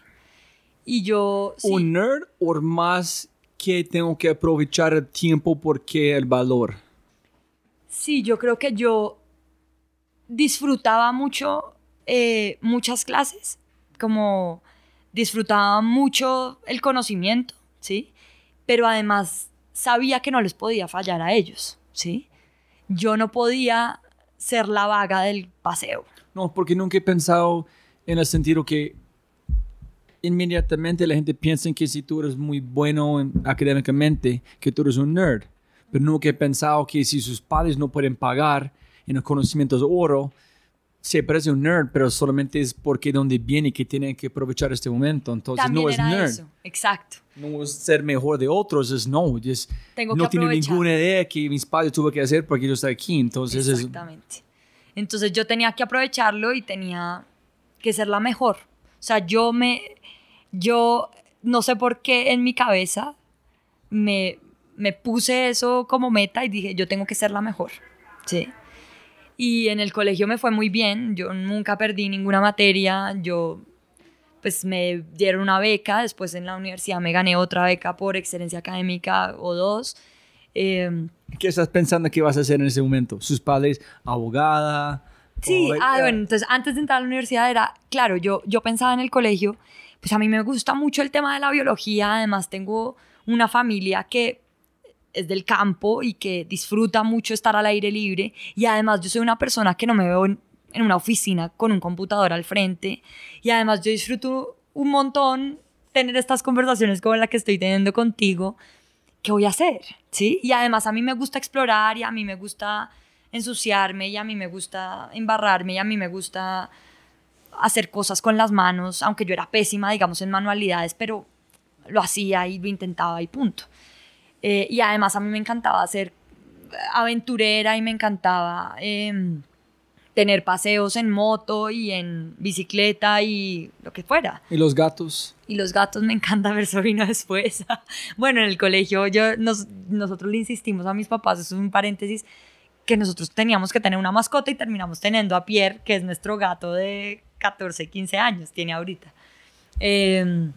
Y yo... ¿Un nerd o más que tengo que aprovechar el tiempo porque el valor? Sí, yo creo que yo disfrutaba mucho eh, muchas clases, como disfrutaba mucho el conocimiento, ¿sí? Pero además sabía que no les podía fallar a ellos, ¿sí? Yo no podía ser la vaga del paseo. No, porque nunca he pensado en el sentido que inmediatamente la gente piensa en que si tú eres muy bueno en- académicamente, que tú eres un nerd. Pero nunca he pensado que si sus padres no pueden pagar en el conocimiento de oro, se parece un nerd, pero solamente es porque donde viene y que tiene que aprovechar este momento. Entonces También no es nerd. eso, exacto. No es ser mejor de otros, es no. Es, Tengo no que tiene ninguna idea que mis padres tuve que hacer porque yo estoy aquí. Entonces es, Exactamente. Entonces yo tenía que aprovecharlo y tenía que ser la mejor. O sea, yo me, yo no sé por qué en mi cabeza me, me puse eso como meta y dije, yo tengo que ser la mejor. Sí. Y en el colegio me fue muy bien, yo nunca perdí ninguna materia, yo pues me dieron una beca, después en la universidad me gané otra beca por excelencia académica o dos. Eh, ¿Qué estás pensando que vas a hacer en ese momento? ¿Sus padres, abogada? Sí, ah, bueno, entonces antes de entrar a la universidad era, claro, yo, yo pensaba en el colegio, pues a mí me gusta mucho el tema de la biología, además tengo una familia que es del campo y que disfruta mucho estar al aire libre y además yo soy una persona que no me veo en, una oficina con un computador al frente y además yo disfruto un montón tener estas conversaciones como la que estoy teniendo contigo. ¿Qué voy a hacer? ¿Sí? Y además a mí me gusta explorar y a mí me gusta ensuciarme y a mí me gusta embarrarme y a mí me gusta hacer cosas con las manos, aunque yo era pésima, digamos, en manualidades, pero lo hacía y lo intentaba y punto. Eh, y además a mí me encantaba ser aventurera y me encantaba em, tener paseos en moto y en bicicleta y lo que fuera. ¿Y los gatos? Y los gatos me encanta ver sobrino después. (laughs) bueno, en el colegio yo, nos- nosotros le insistimos a mis papás, eso es un paréntesis, que nosotros teníamos que tener una mascota y terminamos teniendo a Pierre, que es nuestro gato de 14, 15 años, tiene ahorita. Eh,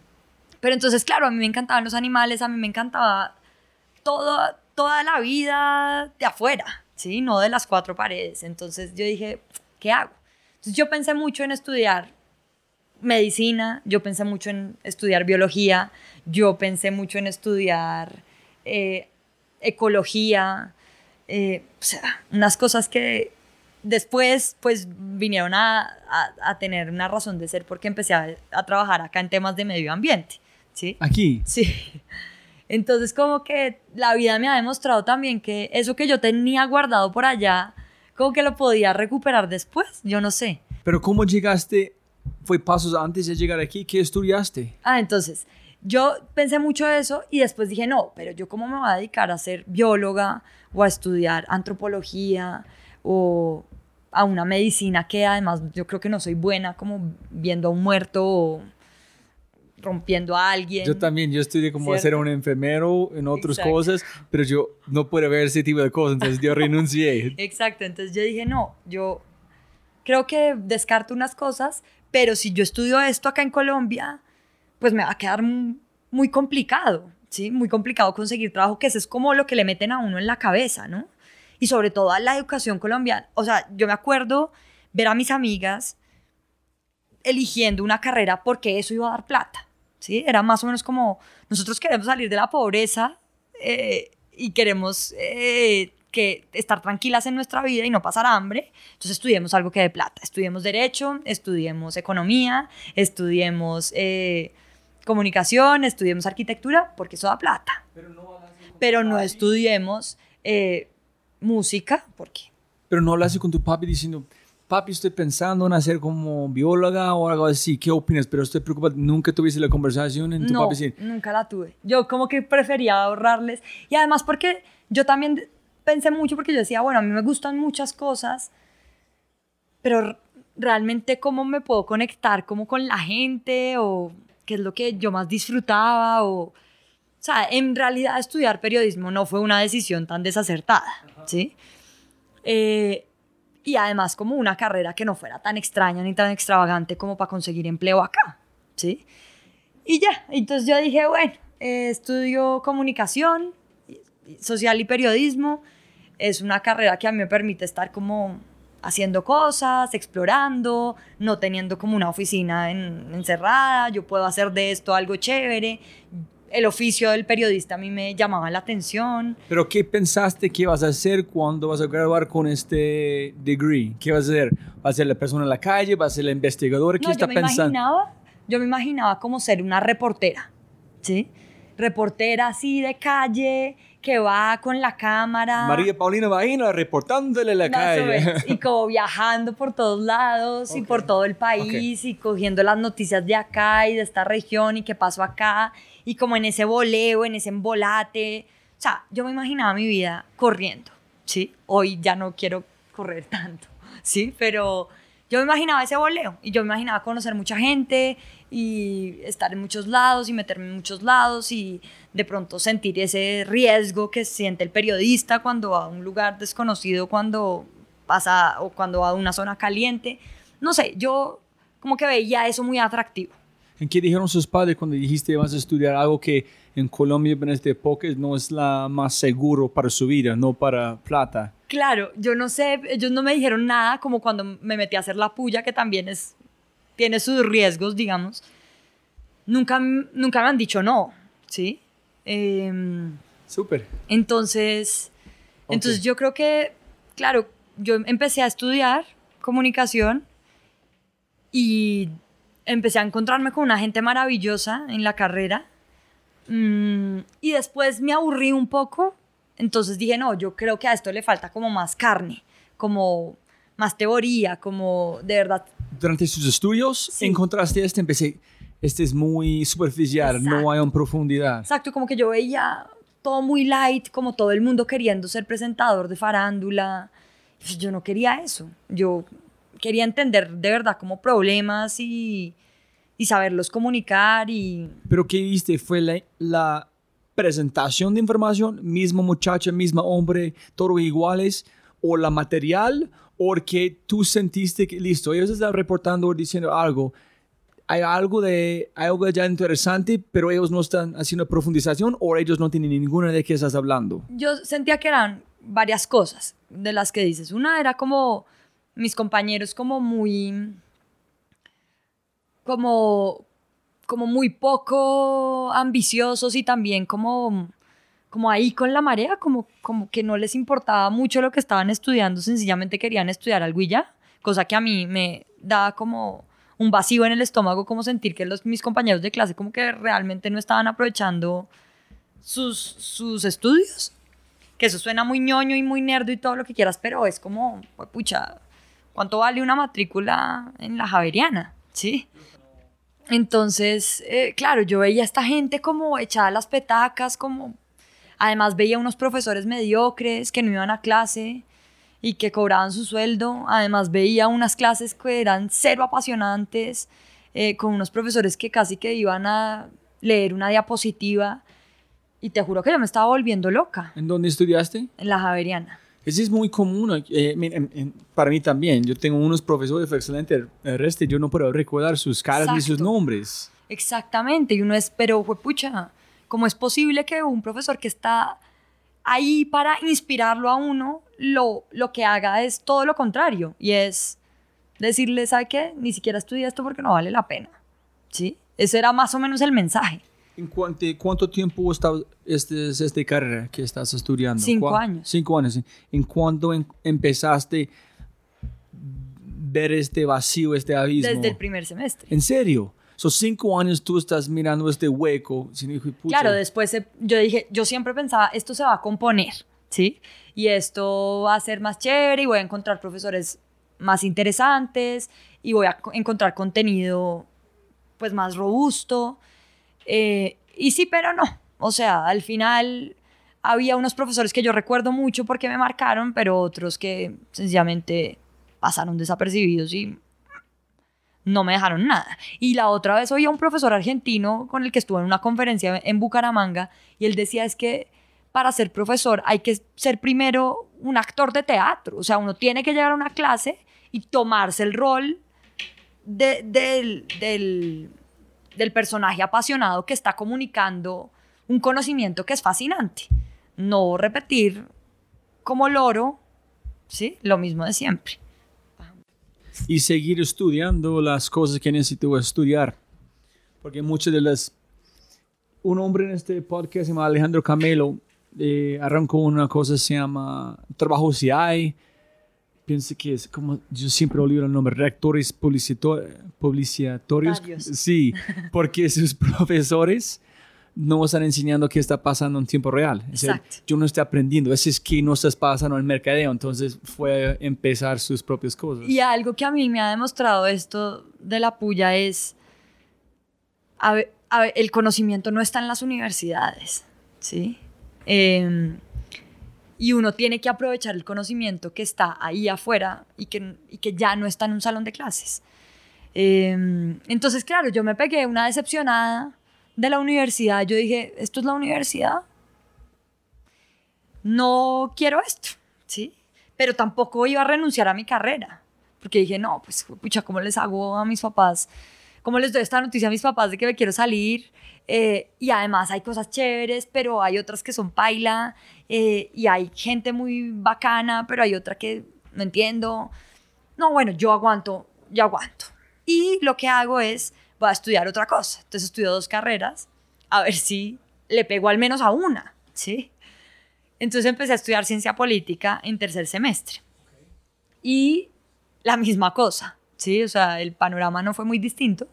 pero entonces, claro, a mí me encantaban los animales, a mí me encantaba toda, toda la vida de afuera, ¿sí? No de las cuatro paredes. Entonces yo dije, ¿qué hago? Entonces yo pensé mucho en estudiar medicina, yo pensé mucho en estudiar biología, yo pensé mucho en estudiar eh, ecología, eh, o sea, unas cosas que después pues vinieron a, a- a tener una razón de ser porque empecé a, a trabajar acá en temas de medio ambiente, ¿sí? Aquí. Sí. Entonces como que la vida me ha demostrado también que eso que yo tenía guardado por allá, como que lo podía recuperar después, yo no sé. Pero ¿cómo llegaste? ¿Fue pasos antes de llegar aquí? ¿Qué estudiaste? Ah, entonces, yo pensé mucho eso y después dije, no, pero yo cómo me voy a dedicar a ser bióloga o a estudiar antropología o a una medicina que además yo creo que no soy buena como viendo a un muerto o rompiendo a alguien. Yo también, yo estudié como ¿Cierto? ser un enfermero en otras Exacto. cosas, pero yo no puedo ver ese tipo de cosas, entonces yo renuncié. (laughs) Exacto, entonces yo dije, no, yo creo que descarto unas cosas, pero si yo estudio esto acá en Colombia, pues me va a quedar muy complicado, ¿sí? Muy complicado conseguir trabajo, que eso es como lo que le meten a uno en la cabeza, ¿no? Y sobre todo a la educación colombiana. O sea, yo me acuerdo ver a mis amigas eligiendo una carrera porque eso iba a dar plata, ¿sí? Era más o menos como, nosotros queremos salir de la pobreza eh, y queremos eh, que estar tranquilas en nuestra vida y no pasar hambre, entonces estudiemos algo que dé plata, estudiemos derecho, estudiemos economía, estudiemos eh, comunicación, estudiemos arquitectura, porque eso da plata. Pero no, estudiemos eh, música, porque... Pero no hablaste con tu papi diciendo, papi, estoy pensando en hacer como bióloga o algo así, ¿qué opinas? Pero estoy preocupado, ¿nunca tuviste la conversación en tu no, papi? Sí. nunca la tuve. Yo como que prefería ahorrarles. Y además porque yo también pensé mucho porque yo decía, bueno, a mí me gustan muchas cosas, pero realmente cómo me puedo conectar como con la gente o qué es lo que yo más disfrutaba o... O sea, en realidad estudiar periodismo no fue una decisión tan desacertada, ¿sí? Eh, y además como una carrera que no fuera tan extraña ni tan extravagante como para conseguir empleo acá, ¿sí? Y ya, entonces yo dije, bueno, eh, estudio comunicación social y periodismo, es una carrera que a mí me permite estar como haciendo cosas, explorando, no teniendo como una oficina en- encerrada, yo puedo hacer de esto algo chévere. El oficio del periodista a mí me llamaba la atención. Pero ¿qué pensaste que ibas a hacer cuando vas a graduar con este degree? ¿Qué vas a hacer? ¿Vas a ser la persona en la calle? ¿Vas a ser la investigadora? ¿Qué No, está yo me pensando? imaginaba, yo me imaginaba como ser una reportera, ¿sí? Reportera así de calle, que va con la cámara. María Paulina Bahina reportándole la Más calle. y (laughs) como viajando por todos lados y Ok, por todo el país y cogiendo las noticias de acá y de esta región y qué pasó acá y como en ese voleo, en ese embolate. O sea, yo me imaginaba mi vida corriendo, ¿sí? Hoy ya no quiero correr (laughs) tanto, ¿sí? Pero yo me imaginaba ese voleo y yo me imaginaba conocer mucha gente y estar en muchos lados y meterme en muchos lados y de pronto sentir ese riesgo que siente el periodista cuando va a un lugar desconocido, cuando pasa o cuando va a una zona caliente. No sé, yo como que veía eso muy atractivo. ¿En qué dijeron sus padres cuando dijiste vas a estudiar algo que en Colombia en esta época no es la más seguro para su vida, no para plata? Claro, yo no sé, ellos no me dijeron nada como cuando me metí a hacer la puya, que también es, tiene sus riesgos, digamos. Nunca, nunca me han dicho no, ¿sí? Em, Súper. entonces, entonces yo creo que, claro, yo empecé a estudiar comunicación y empecé a encontrarme con una gente maravillosa en la carrera. Mm, y después me aburrí un poco, entonces dije, no, yo creo que a esto le falta como más carne, como más teoría, como de verdad Durante sus estudios Sí. encontraste este, empecé, este es muy superficial, no Exacto. hay en profundidad. Exacto, como que yo veía todo muy light, como todo el mundo queriendo ser presentador de farándula. Yo no quería eso. Yo quería entender de verdad como problemas y, y saberlos comunicar y... Pero ¿qué viste? ¿Fue la, la presentación de información? ¿Misma muchacha, misma hombre, todos iguales? ¿O la material? ¿O que tú sentiste que, listo, ellos están reportando o diciendo algo? Hay algo de hay algo ya interesante, pero ellos no están haciendo profundización o ellos no tienen ninguna de qué estás hablando. Yo sentía que eran varias cosas de las que dices. Una era como mis compañeros como muy... como como muy poco ambiciosos y también como como ahí con la marea, como, como que no les importaba mucho lo que estaban estudiando, sencillamente querían estudiar algo y ya, cosa que a mí me da como un vacío en el estómago, como sentir que los, mis compañeros de clase como que realmente no estaban aprovechando sus, sus estudios, que eso suena muy ñoño y muy nerdo y todo lo que quieras, pero es como, pucha, ¿cuánto vale una matrícula en la Javeriana? ¿Sí? Entonces, eh, claro, yo veía a esta gente como echada a las petacas, como Además veía unos profesores mediocres que no iban a clase y que cobraban su sueldo. Además veía unas clases que eran cero apasionantes, eh, con unos profesores que casi que iban a leer una diapositiva. Y te juro que yo me estaba volviendo loca ¿En dónde estudiaste? en la Javeriana. Eso es muy común eh, mira, en- en- para mí también. Yo tengo unos profesores excelentes, el resto yo no puedo recordar sus caras ni sus nombres. Exactamente, y uno es, pero pucha, ¿cómo es posible que un profesor que está ahí para inspirarlo a uno, lo, lo que haga es todo lo contrario? Y es decirle, ¿sabe qué? Ni siquiera estudia esto porque no vale la pena. ¿Sí? Ese era más o menos el mensaje. ¿En cuánto, cuánto tiempo está este, es esta carrera que estás estudiando? Cinco ¿Cuá- años. Cinco años. ¿En cuándo em- empezaste ver este vacío, este abismo? Desde el primer semestre. ¿En serio? Esos cinco años tú estás mirando este hueco. sin. Claro, después se- yo dije, yo siempre pensaba, esto se va a componer, ¿sí? Y esto va a ser más chévere y voy a encontrar profesores más interesantes y voy a co- encontrar contenido pues más robusto. Eh, y sí, pero no. O sea, al final había unos profesores que yo recuerdo mucho porque me marcaron, pero otros que sencillamente pasaron desapercibidos y no me dejaron nada. Y la otra vez oí a un profesor argentino con el que estuve en una conferencia en Bucaramanga y él decía es que para ser profesor hay que ser primero un actor de teatro, o sea, uno tiene que llegar a una clase y tomarse el rol de- del, del, del personaje apasionado que está comunicando un conocimiento que es fascinante. No repetir como loro, ¿sí? Lo mismo de siempre. y seguir estudiando las cosas que necesito estudiar. Porque muchas de las... Un hombre en este podcast se llama Alejandro Camelo eh, arrancó una cosa que se llama Trabajo si hay. Pienso que es como, yo siempre olvido el nombre, reactores. Varios. Sí, (laughs) porque sus profesores no están enseñando qué está pasando en tiempo real. Sea, Exacto. yo no estoy aprendiendo, eso es que no estás pasando en el mercadeo. Entonces fue empezar sus propias cosas. Y algo que a mí me ha demostrado esto de la puya es, a ver, a ver, el conocimiento no está en las universidades, ¿sí? Eh, y uno tiene que aprovechar el conocimiento que está ahí afuera y que, y que ya no está en un salón de clases. Eh, entonces, claro, yo me pegué una decepcionada de la universidad. Yo dije, ¿esto es la universidad? No quiero esto, ¿sí? Pero tampoco iba a renunciar a mi carrera. Porque dije, no, pues, pucha, ¿cómo les hago a mis papás? ¿Cómo les doy esta noticia a mis papás de que me quiero salir? Eh, y además hay cosas chéveres, pero hay otras que son paila. eh, y hay gente muy bacana, pero hay otra que no entiendo. No, bueno, yo aguanto, yo aguanto. Y lo que hago es, voy a estudiar otra cosa. Entonces estudio dos carreras, a ver si le pego al menos a una, ¿sí? Entonces empecé a estudiar ciencia política en tercer semestre. Y la misma cosa, ¿sí? O sea, el panorama no fue muy distinto.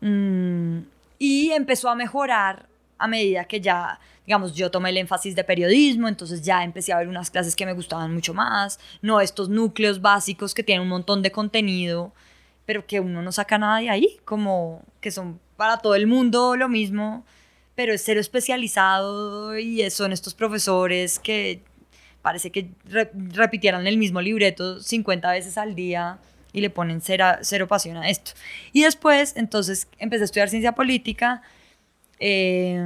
Mm, y empezó a mejorar a medida que ya, digamos, yo tomé el énfasis de periodismo, entonces ya empecé a ver unas clases que me gustaban mucho más, no estos núcleos básicos que tienen un montón de contenido, pero que uno no saca nada de ahí, como que son para todo el mundo lo mismo, pero es cero especializado y son estos profesores que parece que re- repitieran el mismo libreto 50 veces al día y le ponen cera- cero pasión a esto. Y después, entonces, empecé a estudiar ciencia política eh,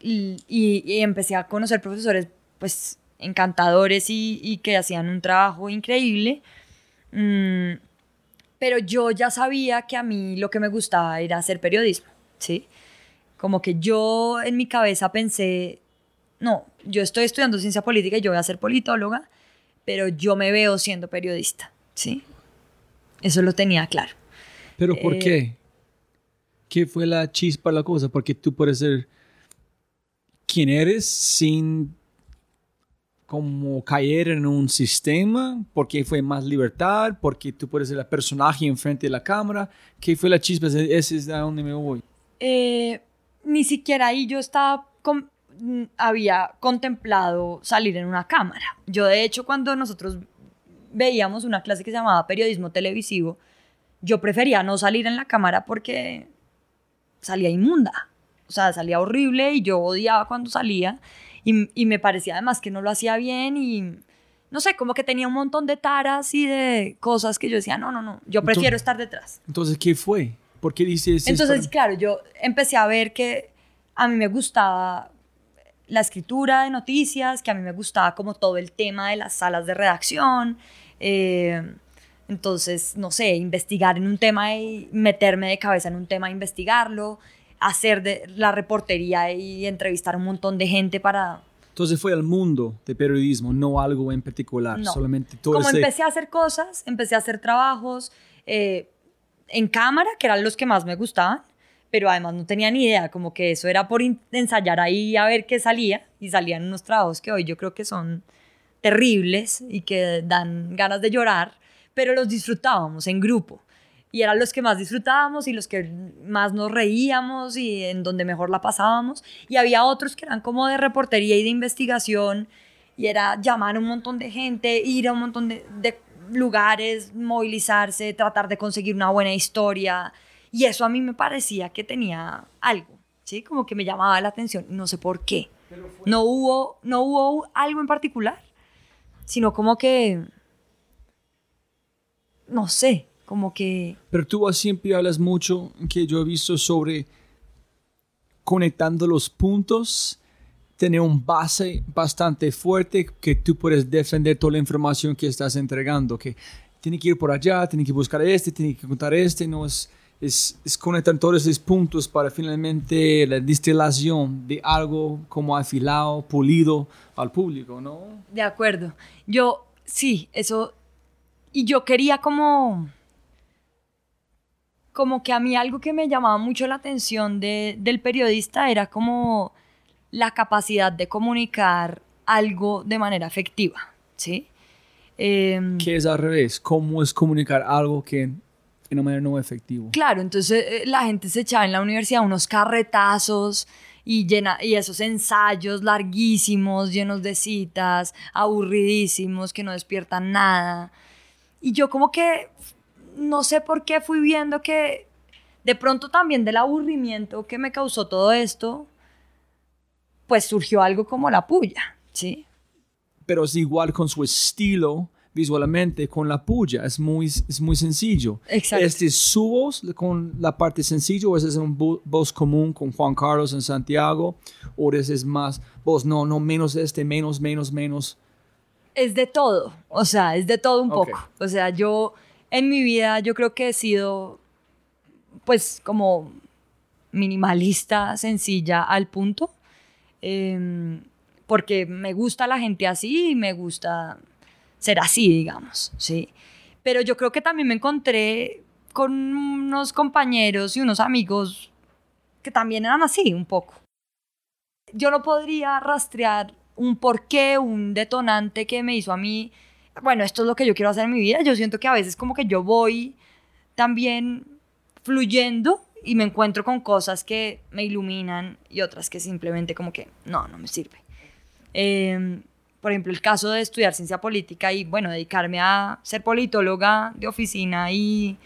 y, y- y empecé a conocer profesores, pues, encantadores y, y que hacían un trabajo increíble. Mm, pero yo ya sabía que a mí lo que me gustaba era hacer periodismo, ¿sí? Como que yo en mi cabeza pensé, no, yo estoy estudiando ciencia política y yo voy a ser politóloga, pero yo me veo siendo periodista, ¿sí? Eso lo tenía claro. ¿Pero por Eh, qué? ¿Qué fue la chispa la cosa? Porque tú puedes ser quien eres sin como caer en un sistema, porque fue más libertad, porque tú puedes ser el personaje enfrente de la cámara. ¿Qué fue la chispa? Ese es a donde me voy. Eh, ni siquiera ahí yo estaba con- mm, había contemplado salir en una cámara. Yo de hecho cuando nosotros veíamos una clase que se llamaba periodismo televisivo, yo prefería no salir en la cámara porque salía inmunda. O sea, salía horrible y yo odiaba cuando salía y, y me parecía además que no lo hacía bien y no sé, como que tenía un montón de taras y de cosas que yo decía, no, no, no, yo prefiero Entonces- estar detrás. Entonces, ¿qué fue? ¿Por qué dices Entonces, esto? claro, yo empecé a ver que a mí me gustaba la escritura de noticias, que a mí me gustaba como todo el tema de las salas de redacción. Eh, entonces, no sé, investigar en un tema y meterme de cabeza en un tema, investigarlo, hacer de la reportería y entrevistar a un montón de gente para... Entonces fue al mundo de periodismo, no algo en particular, No. solamente todo Como ese- empecé a hacer cosas, empecé a hacer trabajos eh, en cámara, que eran los que más me gustaban, pero además no tenía ni idea, como que eso era por ensayar ahí a ver qué salía, y salían unos trabajos que hoy yo creo que son terribles y que dan ganas de llorar, pero los disfrutábamos en grupo. y eran los que más disfrutábamos y los que más nos reíamos y en donde mejor la pasábamos. Y había otros que eran como de reportería y de investigación y era llamar a un montón de gente, ir a un montón de, de lugares, movilizarse, tratar de conseguir una buena historia. Y eso a mí me parecía que tenía algo, ¿sí? Como que me llamaba la atención, no sé por qué. No hubo, no hubo algo en particular, sino como que, no sé, como que... Pero tú siempre hablas mucho, que yo he visto sobre conectando los puntos, tener un base bastante fuerte que tú puedes defender toda la información que estás entregando, que tiene que ir por allá, tiene que buscar este, tiene que contar este, no es, es, es conectar todos esos puntos para finalmente la destilación de algo como afilado, pulido al público, ¿no? De acuerdo. Yo, sí, eso, y yo quería como como que a mí algo que me llamaba mucho la atención de, del periodista era como la capacidad de comunicar algo de manera efectiva, ¿sí? Eh, ¿Qué es al revés? ¿Cómo es comunicar algo que de una manera no efectiva? Claro, entonces eh, la gente se echaba en la universidad unos carretazos y, llena, y esos ensayos larguísimos, llenos de citas, aburridísimos, que no despiertan nada. Y yo como que no sé por qué fui viendo que de pronto también del aburrimiento que me causó todo esto, pues surgió algo como la puya, ¿sí? Pero es igual con su estilo visualmente con la puya, es muy, es muy sencillo. Exacto. ¿Este es su voz con la parte sencilla o ese es un voz común con Juan Carlos en Santiago? ¿O ese es más voz, no, no, menos este, menos, menos, menos? Es de todo, o sea, es de todo un poco. O sea, yo en mi vida yo creo que he sido pues como minimalista, sencilla al punto, em, porque me gusta la gente así y me gusta ser así, digamos, ¿sí? Pero yo creo que también me encontré con unos compañeros y unos amigos que también eran así un poco. Yo no podría rastrear un porqué, un detonante que me hizo a mí bueno, esto es lo que yo quiero hacer en mi vida. Yo siento que a veces como que yo voy también fluyendo y me encuentro con cosas que me iluminan y otras que simplemente como que no, no me sirve. Em, por ejemplo, el caso de estudiar ciencia política y, bueno, dedicarme a ser politóloga de oficina y,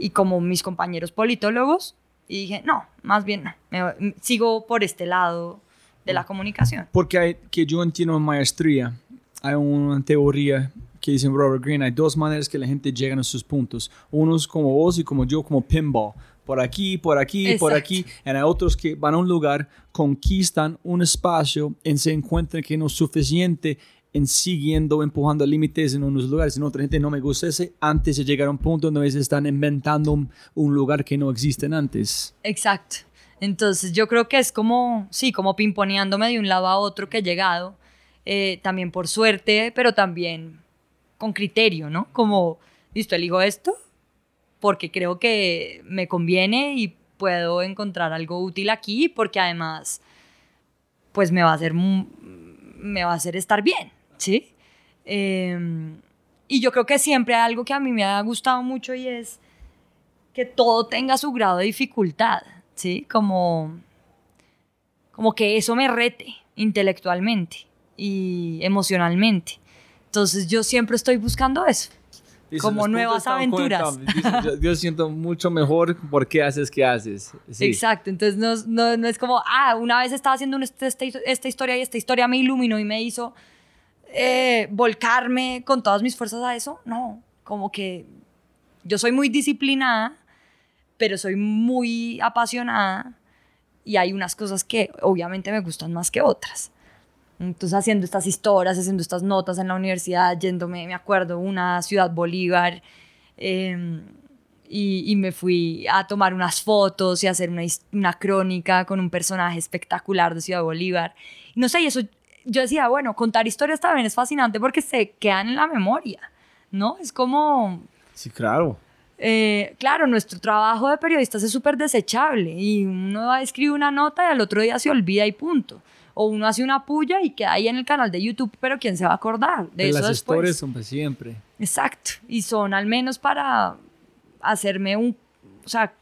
y como mis compañeros politólogos. Y dije, no, más bien no, me, sigo por este lado de la comunicación. Porque hay, que yo entiendo maestría hay una teoría que dice Robert Greene, hay dos maneras que la gente llega a sus puntos. Unos como vos y como yo, como pinball. Por aquí, por aquí, por aquí. Y hay otros que van a un lugar, conquistan un espacio y se encuentran que no es suficiente en siguiendo, empujando límites en unos lugares. En otra gente no me gusta ese antes de llegar a un punto donde se están inventando un, un lugar que no existe antes. Exacto. Entonces yo creo que es como, sí, como pimponeándome de un lado a otro que he llegado eh, también por suerte, pero también con criterio, ¿no? Como, listo, elijo esto porque creo que me conviene y puedo encontrar algo útil aquí porque además pues me va a hacer me va a hacer estar bien sí em, y yo creo que siempre hay algo que a mí me ha gustado mucho y es que todo tenga su grado de dificultad sí como como que eso me rete intelectualmente y emocionalmente. Entonces yo siempre estoy buscando eso. Como nuevas aventuras. yo, siento mucho mejor por qué haces que haces. Exacto, entonces no, no, no, es como, ah, una vez estaba haciendo esta, esta, historia y esta historia me iluminó y me hizo eh, volcarme con todas mis fuerzas a eso. No, como que yo soy muy disciplinada, pero soy muy apasionada y hay unas cosas que obviamente me gustan más que otras. Entonces haciendo estas historias, haciendo estas notas en la universidad, yéndome, me acuerdo, una ciudad Bolívar, em, y, y, me fui a tomar unas fotos y hacer una, una, crónica con un personaje espectacular de Ciudad Bolívar. Y no sé, y eso yo decía, bueno, contar historias también es fascinante porque se quedan en la memoria, ¿no? Es como... Sí, claro. Eh, claro, nuestro trabajo de periodistas es súper desechable y uno va a escribir una nota y al otro día se olvida y punto o uno hace una puya y queda ahí en el canal de YouTube, pero ¿quién se va a acordar de, eso las después? historias son para siempre. Exacto, y son al menos para hacerme un, o sea,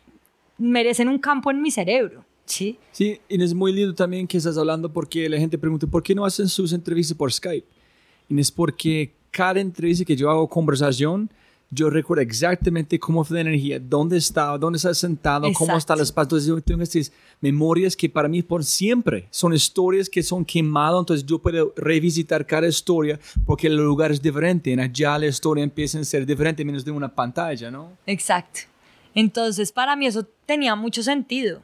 merecen un campo en mi cerebro, ¿sí? Sí, y es muy lindo también que estás hablando porque la gente pregunta, ¿por qué no hacen sus entrevistas por Skype? Y es porque cada entrevista que yo hago conversación, yo recuerdo exactamente cómo fue la energía, dónde estaba, dónde estaba sentado, cómo Exacto. está el espacio. Entonces yo tengo estas memorias que para mí por siempre son historias que son quemadas, entonces yo puedo revisitar cada historia porque el lugar es diferente, en allá la historia empieza a ser diferente menos de una pantalla, ¿no? Exacto. Entonces, para mí eso tenía mucho sentido,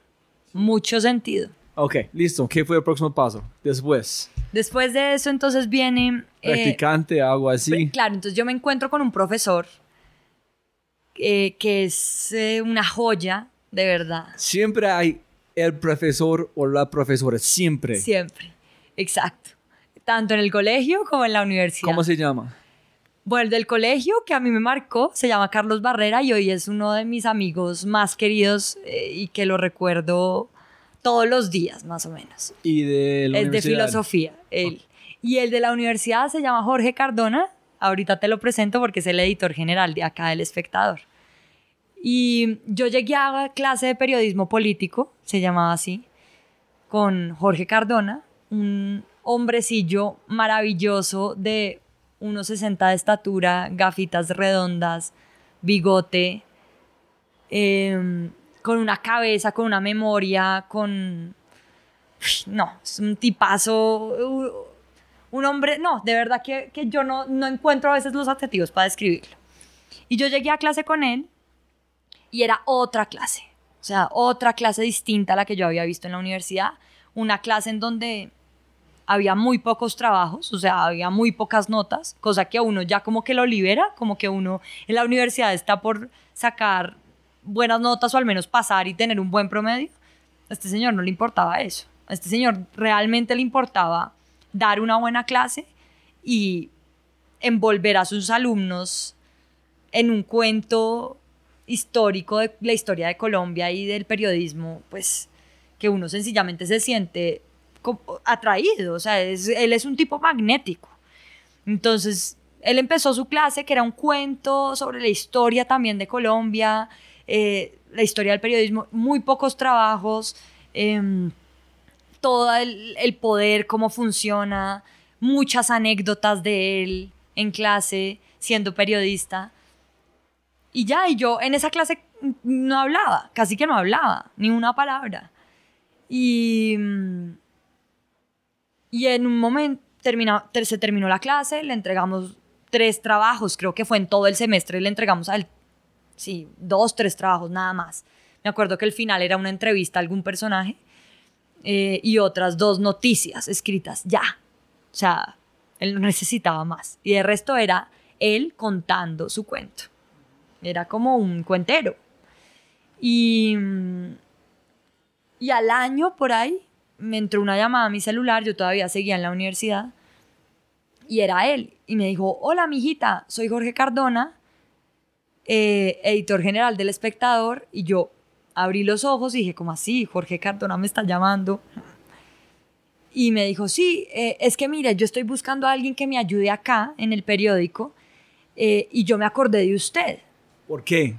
mucho sentido. Ok, listo. ¿Qué fue el próximo paso? Después, Después de eso, entonces viene... eh, practicante, algo así. Claro, entonces yo me encuentro con un profesor eh, que es eh, una joya, de verdad. Siempre hay el profesor o la profesora, siempre. Siempre. Exacto. Tanto en el colegio como en la universidad. ¿Cómo se llama? Bueno, el del colegio que a mí me marcó se llama Carlos Barrera y hoy es uno de mis amigos más queridos eh, y que lo recuerdo todos los días, más o menos. Y de la es de universidad. filosofía, él. Y el de la universidad se llama Jorge Cardona. Ahorita te lo presento porque es el editor general de acá del Espectador. Y yo llegué a clase de periodismo político, se llamaba así, con Jorge Cardona, un hombrecillo maravilloso de unos 60 de estatura, gafitas redondas, bigote, em, con una cabeza, con una memoria, con... No, es un tipazo, un hombre, no, de verdad que, que yo no, no encuentro a veces los adjetivos para describirlo. Y yo llegué a clase con él y era otra clase, o sea, otra clase distinta a la que yo había visto en la universidad, una clase en donde había muy pocos trabajos, o sea, había muy pocas notas, cosa que a uno ya como que lo libera, como que uno en la universidad está por sacar buenas notas o al menos pasar y tener un buen promedio. A este señor no le importaba eso. A este señor realmente le importaba dar una buena clase y envolver a sus alumnos en un cuento histórico de la historia de Colombia y del periodismo, pues que uno sencillamente se siente atraído, o sea, es- él es un tipo magnético. Entonces, él empezó su clase, que era un cuento sobre la historia también de Colombia, eh, la historia del periodismo, muy pocos trabajos, em, todo el, el poder, cómo funciona, muchas anécdotas de él en clase, siendo periodista. Y ya, y yo en esa clase no hablaba, casi que no hablaba, ni una palabra. Y, mm, y en un momento termina, ter- se terminó la clase, le entregamos tres trabajos, creo que fue en todo el semestre, le entregamos a él, sí, dos, tres trabajos, nada más. Me acuerdo que el final era una entrevista a algún personaje eh, y otras dos noticias escritas, ya. O sea, él no necesitaba más. Y el resto era él contando su cuento. Era como un cuentero. Y, y al año por ahí me entró una llamada a mi celular, yo todavía seguía en la universidad, y era él. Y me dijo, hola, mijita, soy Jorge Cardona, eh, editor general del Espectador. Y yo abrí los ojos y dije, ¿cómo así? Jorge Cardona me está llamando. Y me dijo, sí, eh, es que mire, yo estoy buscando a alguien que me ayude acá en el periódico eh, y yo me acordé de usted. ¿Por qué?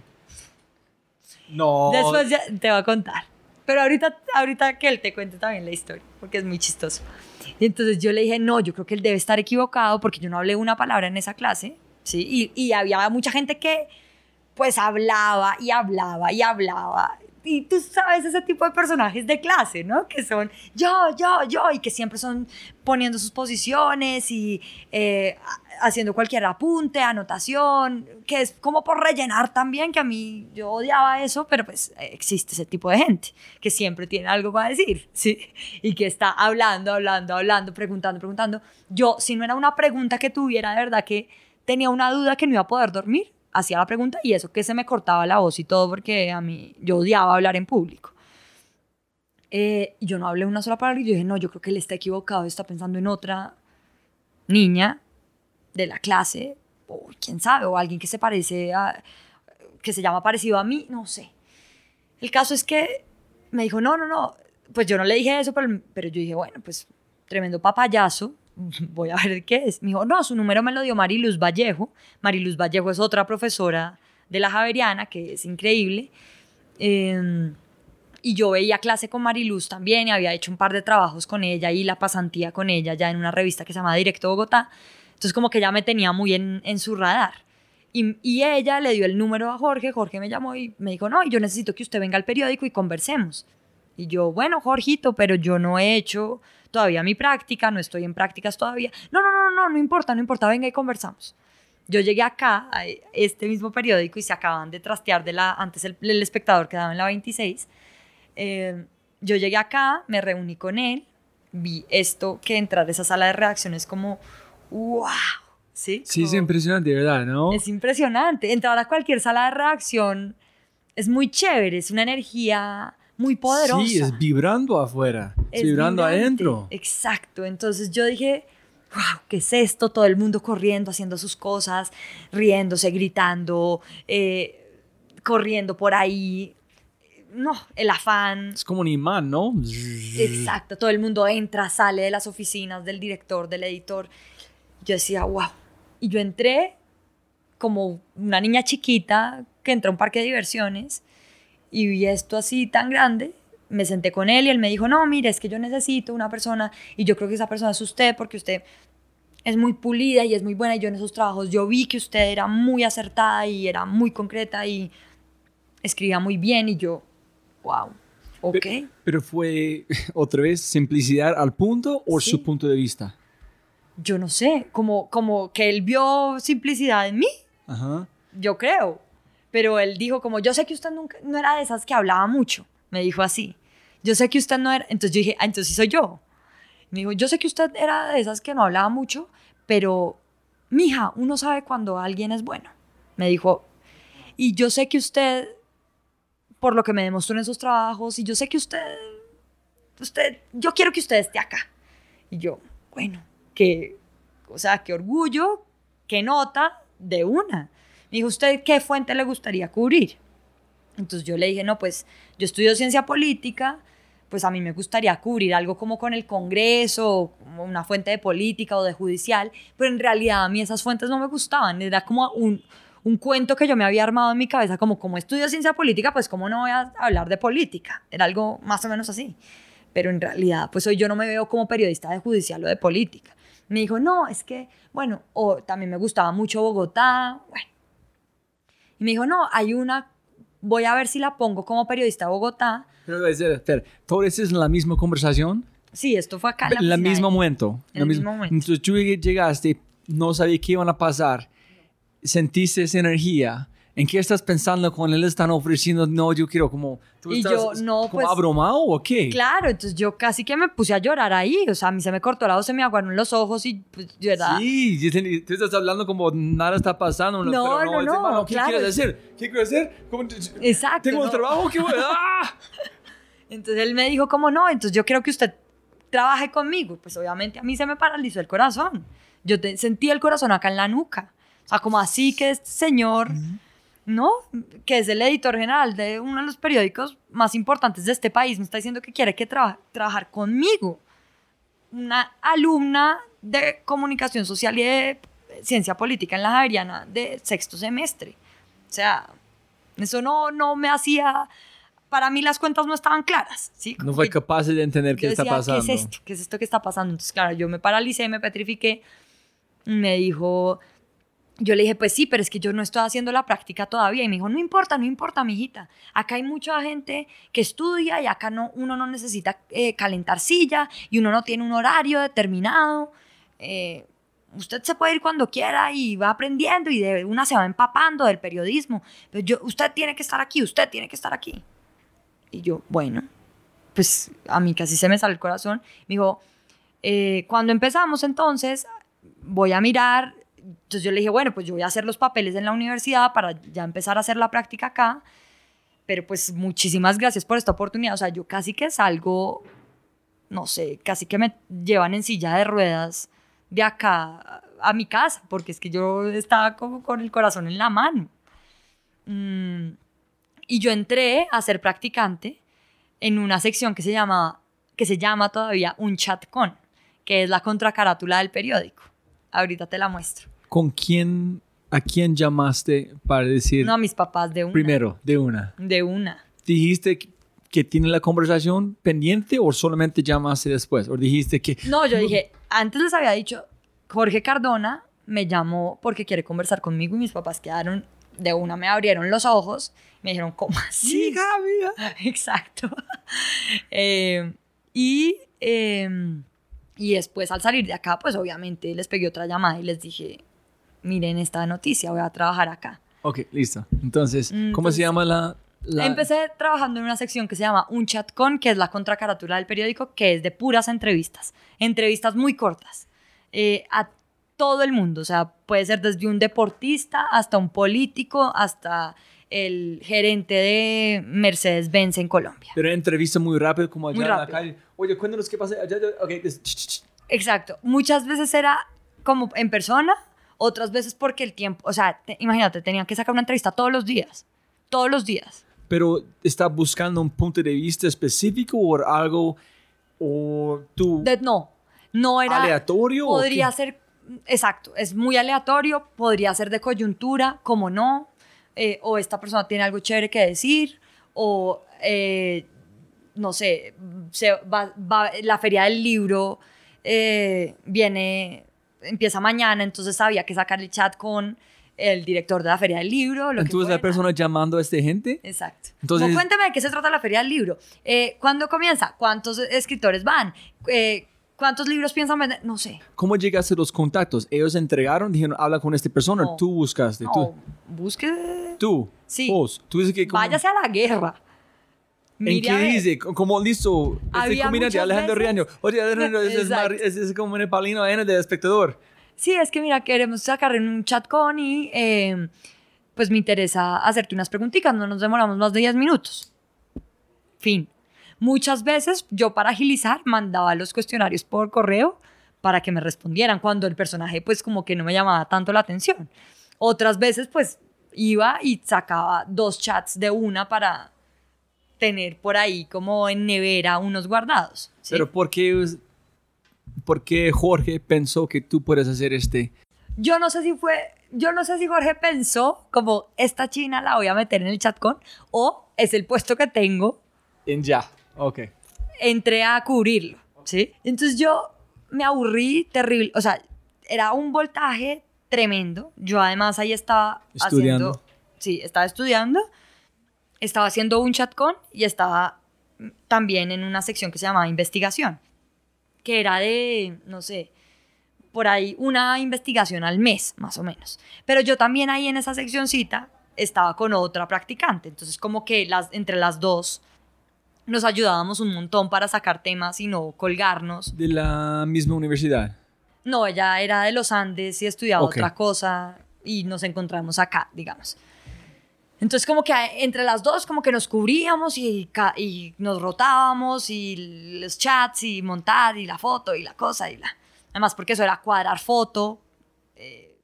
No. Después te va a contar. Pero ahorita, ahorita que él te cuente también la historia, porque es muy chistoso. Entonces yo le dije, no, yo creo que él debe estar equivocado porque yo no hablé una palabra en esa clase, ¿sí? Y, había mucha gente que pues hablaba y hablaba y hablaba. Y tú sabes ese tipo de personajes de clase, ¿no? Que son yo, yo, yo, y que siempre son poniendo sus posiciones y eh, haciendo cualquier apunte, anotación, que es como por rellenar también, que a mí yo odiaba eso, pero pues eh, existe ese tipo de gente que siempre tiene algo para decir, (laughs) ¿sí? Y que está hablando, hablando, hablando, preguntando, preguntando. Yo, si no era una pregunta que tuviera de verdad que tenía una duda que no iba a poder dormir, hacía la pregunta y eso que se me cortaba la voz y todo porque a mí yo odiaba hablar en público. Eh, yo no hablé una sola palabra y yo dije, no, yo creo que él está equivocado, está pensando en otra niña de la clase, o quién sabe, o alguien que se parece a, que se llama parecido a mí, no sé. El caso es que me dijo, no, no, no, pues yo no le dije eso, pero, pero yo dije, bueno, pues tremendo papayazo, (laughs) voy a ver qué es. Me dijo, no, su número me lo dio Mariluz Vallejo. Mariluz Vallejo es otra profesora de la Javeriana, que es increíble. Eh, y yo veía clase con Mariluz también y había hecho un par de trabajos con ella y la pasantía con ella ya en una revista que se llama Directo Bogotá. Entonces como que ya me tenía muy en, su radar. Y, ella le dio el número a Jorge, Jorge me llamó y me dijo, no, yo necesito que usted venga al periódico y conversemos. Y yo, bueno, Jorgito, pero yo no he hecho todavía mi práctica, no estoy en prácticas todavía. No, no, no, no, no importa, no importa, venga y conversamos. Yo llegué acá, a este mismo periódico, y se acaban de trastear de la, antes el, el espectador quedaba en la 26, eh, yo llegué acá, me reuní con él, vi esto, que entrar a esa sala de redacción es como, wow, ¿sí? Sí, como, es impresionante, verdad, ¿no? Es impresionante. Entrar a cualquier sala de redacción es muy chévere, es una energía muy poderosa. Sí, es vibrando afuera, es, es vibrando vibrante. adentro. Exacto, entonces yo dije, wow, ¿qué es esto? Todo el mundo corriendo, haciendo sus cosas, riéndose, gritando, eh, corriendo por ahí no, el afán. Es como un imán, ¿no? Exacto, todo el mundo entra, sale de las oficinas del director, del editor. Yo decía, wow. Y yo entré como una niña chiquita que entra a un parque de diversiones y vi esto así tan grande. Me senté con él y él me dijo, no, mire, es que yo necesito una persona y yo creo que esa persona es usted porque usted es muy pulida y es muy buena y yo en esos trabajos yo vi que usted era muy acertada y era muy concreta y escribía muy bien y yo, wow, ok. Pero, pero, fue (laughs) otra vez simplicidad al punto o sí. su punto de vista? Yo no sé, como, como que él vio simplicidad en mí. Ajá. Yo creo. Pero él dijo como, yo sé que usted nunca, no era de esas que hablaba mucho. Me dijo así. Yo sé que usted no era... Entonces yo dije, ah, entonces sí soy yo. Me dijo, yo sé que usted era de esas que no hablaba mucho, pero, mija, uno sabe cuando alguien es bueno. Me dijo, y yo sé que usted por lo que me demostró en esos trabajos y yo sé que usted, usted, yo quiero que usted esté acá. Y yo, bueno, que, o sea, qué orgullo, qué nota de una. Me dijo, ¿usted qué fuente le gustaría cubrir? Entonces yo le dije, no, pues yo estudio ciencia política, pues a mí me gustaría cubrir algo como con el Congreso, como una fuente de política o de judicial, pero en realidad a mí esas fuentes no me gustaban, era como un, un cuento que yo me había armado en mi cabeza, como como estudio ciencia política, pues cómo no voy a hablar de política. Era algo más o menos así. Pero en realidad, pues hoy yo no me veo como periodista de judicial o de política. Me dijo, no, es que, bueno, o también me gustaba mucho Bogotá, bueno. Y me dijo, no, hay una, voy a ver si la pongo como periodista de Bogotá. Pero, espera, espera, ¿todo eso es en la misma conversación? Sí, esto fue acá. En, la en el mismo momento. En el mismo momento. Entonces tú llegaste, no sabía qué iban a pasar sentiste esa energía, ¿en qué estás pensando cuando él están ofreciendo, no, yo quiero como, ¿tú y estás yo, no, como pues, abrumado o qué? Claro, entonces yo casi que me puse a llorar ahí, o sea, a mí se me cortó la voz, se me aguaron los ojos y pues yo era... Sí, tú estás hablando como nada está pasando, no, pero no, no, hermano, ¿qué claro. quieres decir? ¿Qué quiero hacer? ¿Cómo te... Exacto. Tengo no. un trabajo, ¿qué voy a...? (laughs) ¡Ah! Entonces él me dijo como no, entonces yo quiero que usted trabaje conmigo, pues obviamente a mí se me paralizó el corazón, yo te, sentí el corazón acá en la nuca. O sea, como así que este señor, ¿no? Que es el editor general de uno de los periódicos más importantes de este país, me está diciendo que quiere que traba trabajar conmigo. Una alumna de comunicación social y de ciencia política en la Javeriana de sexto semestre. O sea, eso no, no me hacía... Para mí las cuentas no estaban claras, ¿sí? No fue capaz de entender qué decía, está pasando. ¿Qué es esto? ¿Qué es esto que está pasando? Entonces, claro, yo me paralicé, me petrifiqué. Me dijo, yo le dije, pues sí, pero es que yo no estoy haciendo la práctica todavía. Y me dijo, no importa, no importa, mijita. Acá hay mucha gente que estudia y acá no, uno no necesita eh, calentar silla y uno no tiene un horario determinado. Eh, usted se puede ir cuando quiera y va aprendiendo y de una se va empapando del periodismo. Pero yo, usted tiene que estar aquí, usted tiene que estar aquí. Y yo, bueno, pues a mí casi se me sale el corazón. Me dijo, eh, cuando empezamos entonces, voy a mirar entonces yo le dije, bueno, pues yo voy a hacer los papeles en la universidad para ya empezar a hacer la práctica acá. Pero pues muchísimas gracias por esta oportunidad. O sea, yo casi que salgo, no sé, casi que me llevan en silla de ruedas de acá a mi casa, porque es que yo estaba como con el corazón en la mano. Mm, y yo entré a ser practicante en una sección que se llama, que se llama todavía un chat con, que es la contracarátula del periódico. Ahorita te la muestro. ¿Con quién ¿A quién llamaste para decir No, a mis papás de una. primero, de una? De una. ¿Dijiste que- que tiene la conversación pendiente o solamente llamaste después? ¿O dijiste que... No, yo dije, antes les había dicho, Jorge Cardona me llamó porque quiere conversar conmigo y mis papás quedaron de una, me abrieron los ojos, me dijeron, ¿cómo así? Hija mía. (laughs) Exacto. (laughs) Eh, y, eh, y después al salir de acá, pues obviamente les pegué otra llamada y les dije, miren esta noticia, voy a trabajar acá. Ok, listo. Entonces, ¿cómo Entonces, se llama la...? la- Empecé trabajando en una sección que se llama Un Chat Con, que es la contracaratura del periódico, que es de puras entrevistas. Entrevistas muy cortas. eh, a todo el mundo. O sea, puede ser desde un deportista hasta un político, hasta el gerente de Mercedes-Benz en Colombia. Pero entrevista muy rápido, como allá Muy en la rápido. calle. Oye, cuéntanos qué pasa allá. allá. Ok, des- ch, ch, ch. Exacto. Muchas veces era como en persona, otras veces porque el tiempo, o sea, te- imagínate, tenían que sacar una entrevista todos los días. Todos los días. Pero está buscando un punto de vista específico o algo o tú De- no, no era... aleatorio Podría ser, exacto, es muy aleatorio, podría ser de coyuntura, como no, eh, o esta persona tiene algo chévere que decir, o eh, no sé, se va- va- la feria del libro eh, viene, empieza mañana, entonces había que sacar el chat con el director de la feria del libro. Lo que Entonces la fuera. persona llamando a esta gente. Exacto. Entonces- cuéntame de qué se trata la Feria del Libro. Eh, ¿Cuándo comienza? ¿Cuántos escritores van? Eh, ¿Cuántos libros piensan vender? No sé. ¿Cómo llegaste a los contactos? Ellos entregaron, dijeron, habla con esta persona. No. Tú buscaste. No, Tú. busque. Tú. Sí. Vos. Tú dices que. como- Váyase a la guerra. ¿En qué dice? Como listo. Este comediante muchas Alejandro veces- Riaño. Oye, Alejandro, ese es. Mar- ese es como un palino N de espectador. Sí, es que mira, queremos sacar en un chat con y eh, pues me interesa hacerte unas preguntitas. No nos demoramos más de 10 minutos. Fin. Muchas veces yo para agilizar mandaba los cuestionarios por correo para que me respondieran cuando el personaje pues como que no me llamaba tanto la atención. Otras veces pues iba y sacaba dos chats de una para tener por ahí como en nevera unos guardados. ¿sí? Pero ¿por qué, ¿por qué Jorge pensó que tú puedes hacer este? Yo no sé si fue, yo no sé si Jorge pensó como esta china la voy a meter en el chat con o es el puesto que tengo, En ya. Ok. entré a cubrirlo, ¿sí? Entonces yo me aburrí terrible, o sea, era un voltaje tremendo. Yo además ahí estaba Estudiando. haciendo, sí, estaba estudiando, estaba haciendo un chat con y estaba también en una sección que se llamaba investigación, que era de, no sé, por ahí una investigación al mes, más o menos. Pero yo también ahí en esa seccioncita estaba con otra practicante, entonces como que las, entre las dos nos ayudábamos un montón para sacar temas y no colgarnos. De la misma universidad. No, ella era de los Andes y estudiaba Ok. otra cosa y nos encontramos acá, digamos. Entonces como que entre las dos como que nos cubríamos y, y nos rotábamos y los chats y montar y la foto y la cosa y la... Además porque eso era cuadrar foto, eh,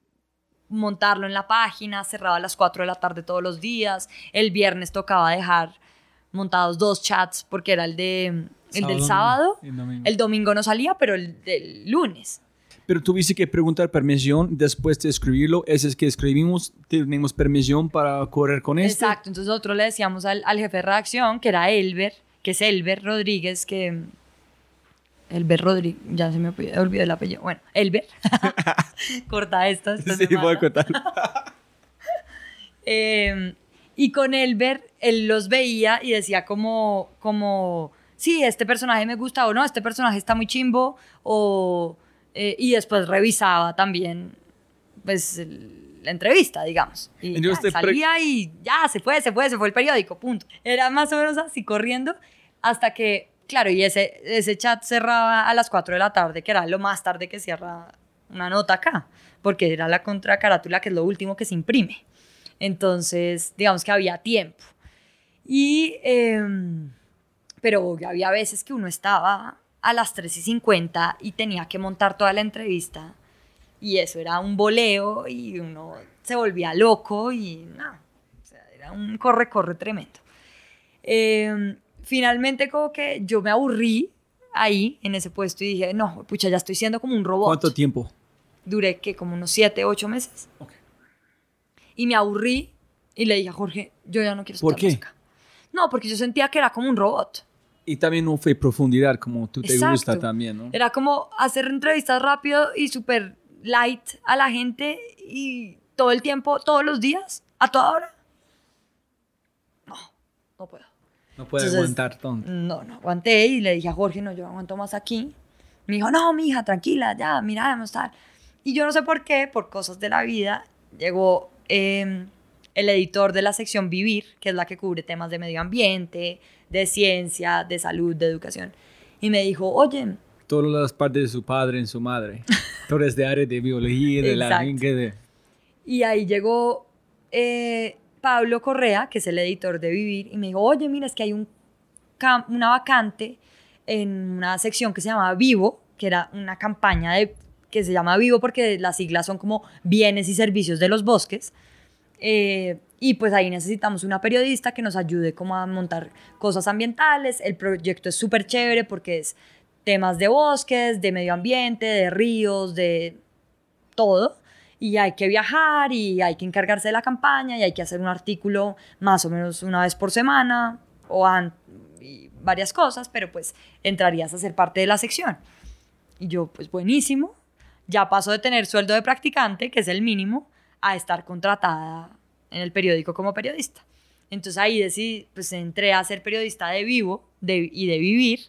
montarlo en la página, cerraba a las 4 de la tarde todos los días. El viernes tocaba dejar montados dos chats porque era el, de, el del sábado. El domingo. El domingo no salía, pero el del lunes. Pero tuviste que preguntar permisión después de escribirlo. Ese es que escribimos, tenemos permisión para correr con este. Exacto, entonces nosotros le decíamos al, al jefe de redacción, que era Elber, que es Elber Rodríguez, que... Elber Rodríguez, ya se me olvidó el apellido. Bueno, Elber. (laughs) (laughs) Corta esto. esto Sí, voy a mata. contar. Eh, y con Elber, él los veía y decía como, como, sí, este personaje me gusta o no, este personaje está muy chimbo, o, eh, y después revisaba también, pues, el- la entrevista, digamos. Y ya, salía y ya, se fue, se fue, se fue el periódico, punto. Era más o menos así corriendo hasta que, claro, y ese, ese chat cerraba a las 4 de la tarde, que era lo más tarde que cierra una nota acá, porque era la contracarátula, que es lo último que se imprime. Entonces, digamos que había tiempo. Y, em, pero había veces que uno estaba a las 3 y 50 y tenía que montar toda la entrevista. Y eso era un boleo y uno se volvía loco y no, o sea, era un corre-corre tremendo. Em, finalmente como que yo me aburrí ahí en ese puesto y dije, no, pucha, ya estoy siendo como un robot. ¿Cuánto tiempo? Duré que como unos 7, 8 meses. Ok. y me aburrí y le dije a Jorge, yo ya no quiero ¿Por escuchar qué? música. No, porque yo sentía que era como un robot. Y también no fue profundidad como tú te Exacto. gusta también, ¿no? Era como hacer entrevistas rápido y súper light a la gente y todo el tiempo, todos los días, a toda hora. No, no puedo. No puede Entonces- aguantar tanto. No, no aguanté y le dije a Jorge, no, yo aguanto más aquí. Me dijo, no, mija, tranquila, ya, mira, vamos a estar. Y yo no sé por qué, por cosas de la vida, llegó eh, el editor de la sección Vivir, que es la que cubre temas de medio ambiente, de ciencia, de salud, de educación. Y me dijo, oye, Todas las partes de su padre y su madre. Todo es de área de biología, de la de... Y ahí llegó eh, Pablo Correa, que es el editor de Vivir, y me dijo, oye, mira, es que hay un una vacante en una sección que se llama Vivo, que era una campaña de, que se llama Vivo porque las siglas son como bienes y servicios de los bosques. Eh, y pues ahí necesitamos una periodista que nos ayude como a montar cosas ambientales. El proyecto es súper chévere porque es temas de bosques, de medio ambiente, de ríos, de todo. Y hay que viajar y hay que encargarse de la campaña y hay que hacer un artículo más o menos una vez por semana o y varias cosas, pero pues entrarías a ser parte de la sección. Y yo, pues buenísimo. Ya paso de tener sueldo de practicante, que es el mínimo, a estar contratada en el periódico como periodista. Entonces ahí decidí, pues entré a ser periodista de vivo de- y de vivir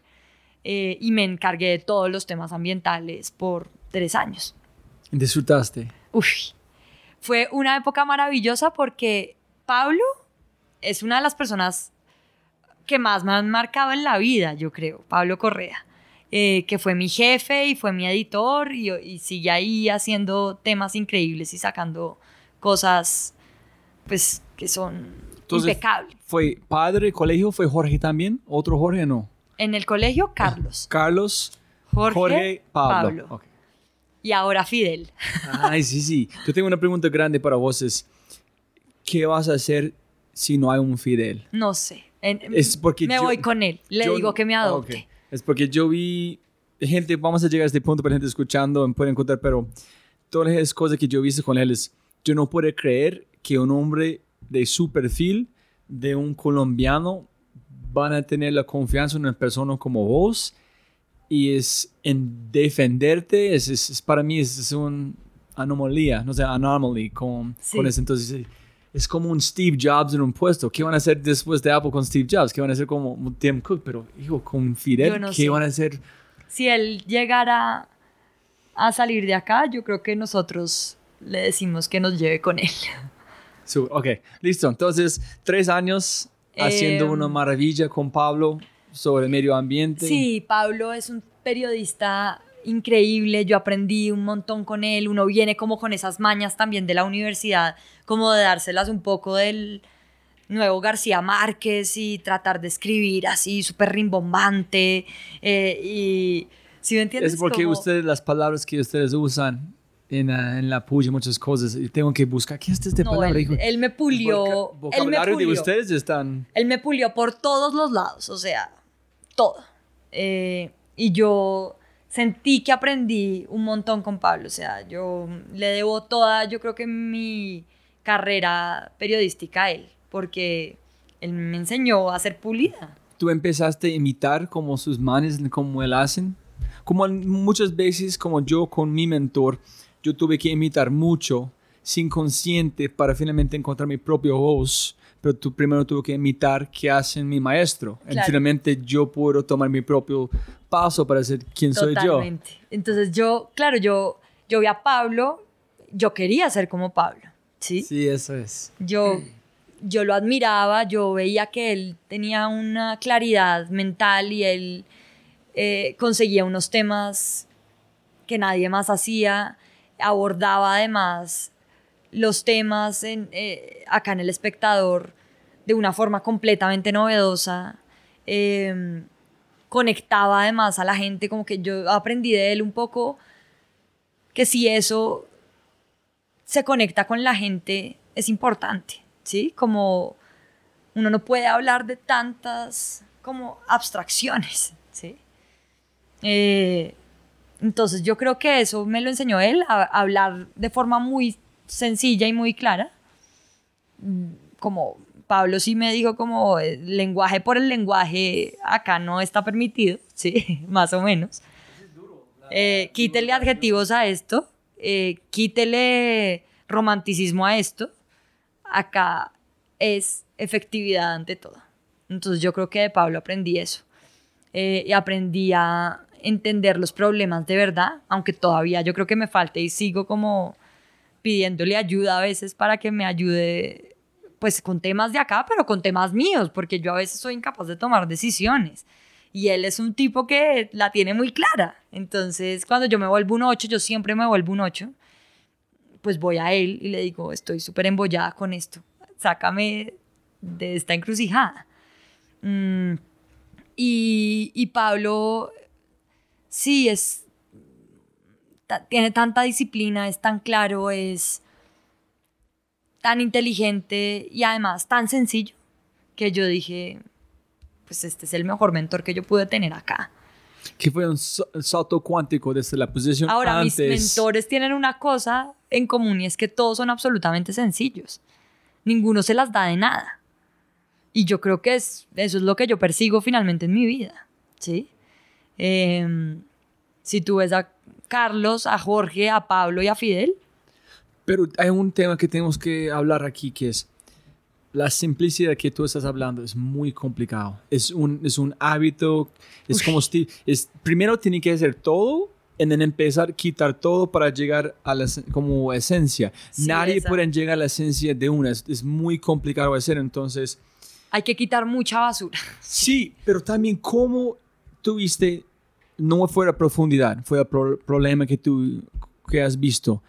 eh, y me encargué de todos los temas ambientales por tres años. Disfrutaste. Uf, fue una época maravillosa porque Pablo es una de las personas que más me han marcado en la vida, yo creo, Pablo Correa, eh, que fue mi jefe y fue mi editor y, y sigue ahí haciendo temas increíbles y sacando cosas, pues, que son Entonces, impecables. ¿Fue padre, colegio? ¿Fue Jorge también? ¿Otro Jorge no? En el colegio, Carlos, Carlos, Jorge, Jorge, Pablo. Pablo. Ok. y ahora Fidel. Ay, sí, sí. Yo tengo una pregunta grande para vos. Es, ¿Qué vas a hacer si no hay un Fidel? No sé. En- Es porque me yo- voy con él. Le Yo- digo que me adopte. Ok. Es porque yo vi gente, vamos a llegar a este punto para gente escuchando, me pueden contar, pero todas las cosas que yo visto con él es, yo no puedo creer que un hombre de su perfil, de un colombiano, van a tener la confianza en una persona como vos y es en defenderte, es, es- para mí es, es una anomalía, no sé, anomaly con, Sí. con eso. Entonces, eh, es como un Steve Jobs en un puesto. ¿Qué van a hacer después de Apple con Steve Jobs? ¿Qué van a hacer como Tim Cook? Pero, hijo, con Fidel, no ¿qué sé. van a hacer? si él llegara a salir de acá, yo creo que nosotros le decimos que nos lleve con él. (laughs) So, ok, listo. Entonces, tres años haciendo Em, una maravilla con Pablo sobre el medio ambiente. Sí, Pablo es un periodista increíble, yo aprendí un montón con él, uno viene como con esas mañas también de la universidad, como de dárselas un poco del nuevo García Márquez y tratar de escribir así súper rimbombante eh, y si me entiendes Es porque Como- ustedes, las palabras que ustedes usan en, la- en la puya, muchas cosas, y tengo que buscar. ¿Qué es esta No, palabra? él, hijo? él me pulió, Voca- él me vocabulario de pulió. ustedes están... Él me pulió por todos los lados, o sea, todo. Eh, y yo sentí que aprendí un montón con Pablo, o sea, yo le debo toda, yo creo que mi carrera periodística a él, porque él me enseñó a ser pulida. tú empezaste a imitar como sus manes, como él hacen. Como muchas veces, como yo con mi mentor, yo tuve que imitar mucho sin consciente para finalmente encontrar mi propia voz. Pero tú primero tuve que imitar qué hacen mi maestro. Y Claro. finalmente yo puedo tomar mi propio paso para ser quien soy yo. Totalmente. Entonces yo, claro, yo, yo vi a Pablo, yo quería ser como Pablo, ¿sí? Sí, eso es. Yo, yo lo admiraba, yo veía que él tenía una claridad mental y él eh, conseguía unos temas que nadie más hacía, abordaba además los temas eh, acá en El Espectador de una forma completamente novedosa. eh, conectaba además a la gente, como que yo aprendí de él un poco que si eso se conecta con la gente es importante, ¿sí? Como uno no puede hablar de tantas como abstracciones, ¿sí? Eh, entonces yo creo que eso me lo enseñó él, a, a hablar de forma muy sencilla y muy clara. mm, como Pablo sí me dijo como el lenguaje por el lenguaje acá no está permitido, (laughs) sí, más o menos. Eh, quítele adjetivos a esto, eh, quítele romanticismo a esto. Acá es efectividad ante todo. Entonces yo creo que de Pablo aprendí eso. Eh, y aprendí a entender los problemas de verdad, aunque todavía yo creo que me falta y sigo como pidiéndole ayuda a veces para que me ayude pues con temas de acá, pero con temas míos, porque yo a veces soy incapaz de tomar decisiones. Y él es un tipo que la tiene muy clara. Entonces, cuando yo me vuelvo un 8, yo siempre me vuelvo un 8, pues voy a él y le digo, estoy súper embollada con esto, sácame de esta encrucijada. Mm, y, y Pablo, sí, es, tiene tanta disciplina, es tan claro, es tan inteligente y además tan sencillo que yo dije, pues este es el mejor mentor que yo pude tener acá. Que fue un salto cuántico desde la posición Ahora, antes. mis mentores tienen una cosa en común y es que todos son absolutamente sencillos. Ninguno se las da de nada. Y yo creo que es, eso es lo que yo persigo finalmente en mi vida. ¿sí? Em, si tú ves a Carlos, a Jorge, a Pablo y a Fidel, Pero hay un tema que tenemos que hablar aquí que es la simplicidad que tú estás hablando es muy complicado. Es un, es un hábito, es como Steve, es, primero tiene que hacer todo y then empezar a quitar todo para llegar a la como esencia. Sí, Nadie esa. puede llegar a la esencia de una, es, es muy complicado hacer, entonces hay que quitar mucha basura. (laughs) Sí, pero también cómo tuviste, no fue a profundidad, fue el problema que tú que has visto,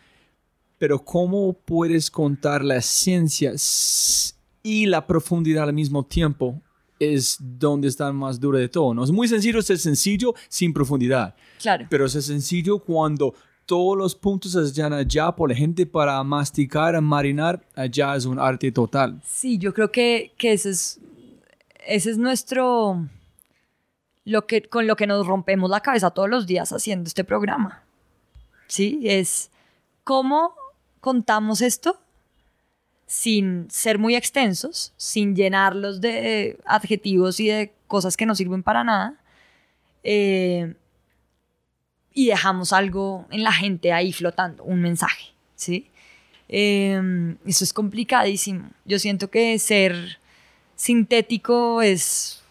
pero cómo puedes contar la ciencia s- y la profundidad al mismo tiempo es donde está más duro de todo. ¿no? Es muy sencillo ser sencillo sin profundidad, Claro. pero es sencillo cuando todos los puntos están allá por la gente para masticar, marinar, allá es un arte total. Sí, yo creo que, que ese es, ese es nuestro, lo que, con lo que nos rompemos la cabeza todos los días haciendo este programa. Sí, es cómo contamos esto sin ser muy extensos, sin llenarlos de adjetivos y de cosas que no sirven para nada. eh, y dejamos algo en la gente ahí flotando, un mensaje, ¿sí? Eh, eso es complicadísimo. Yo siento que ser sintético es,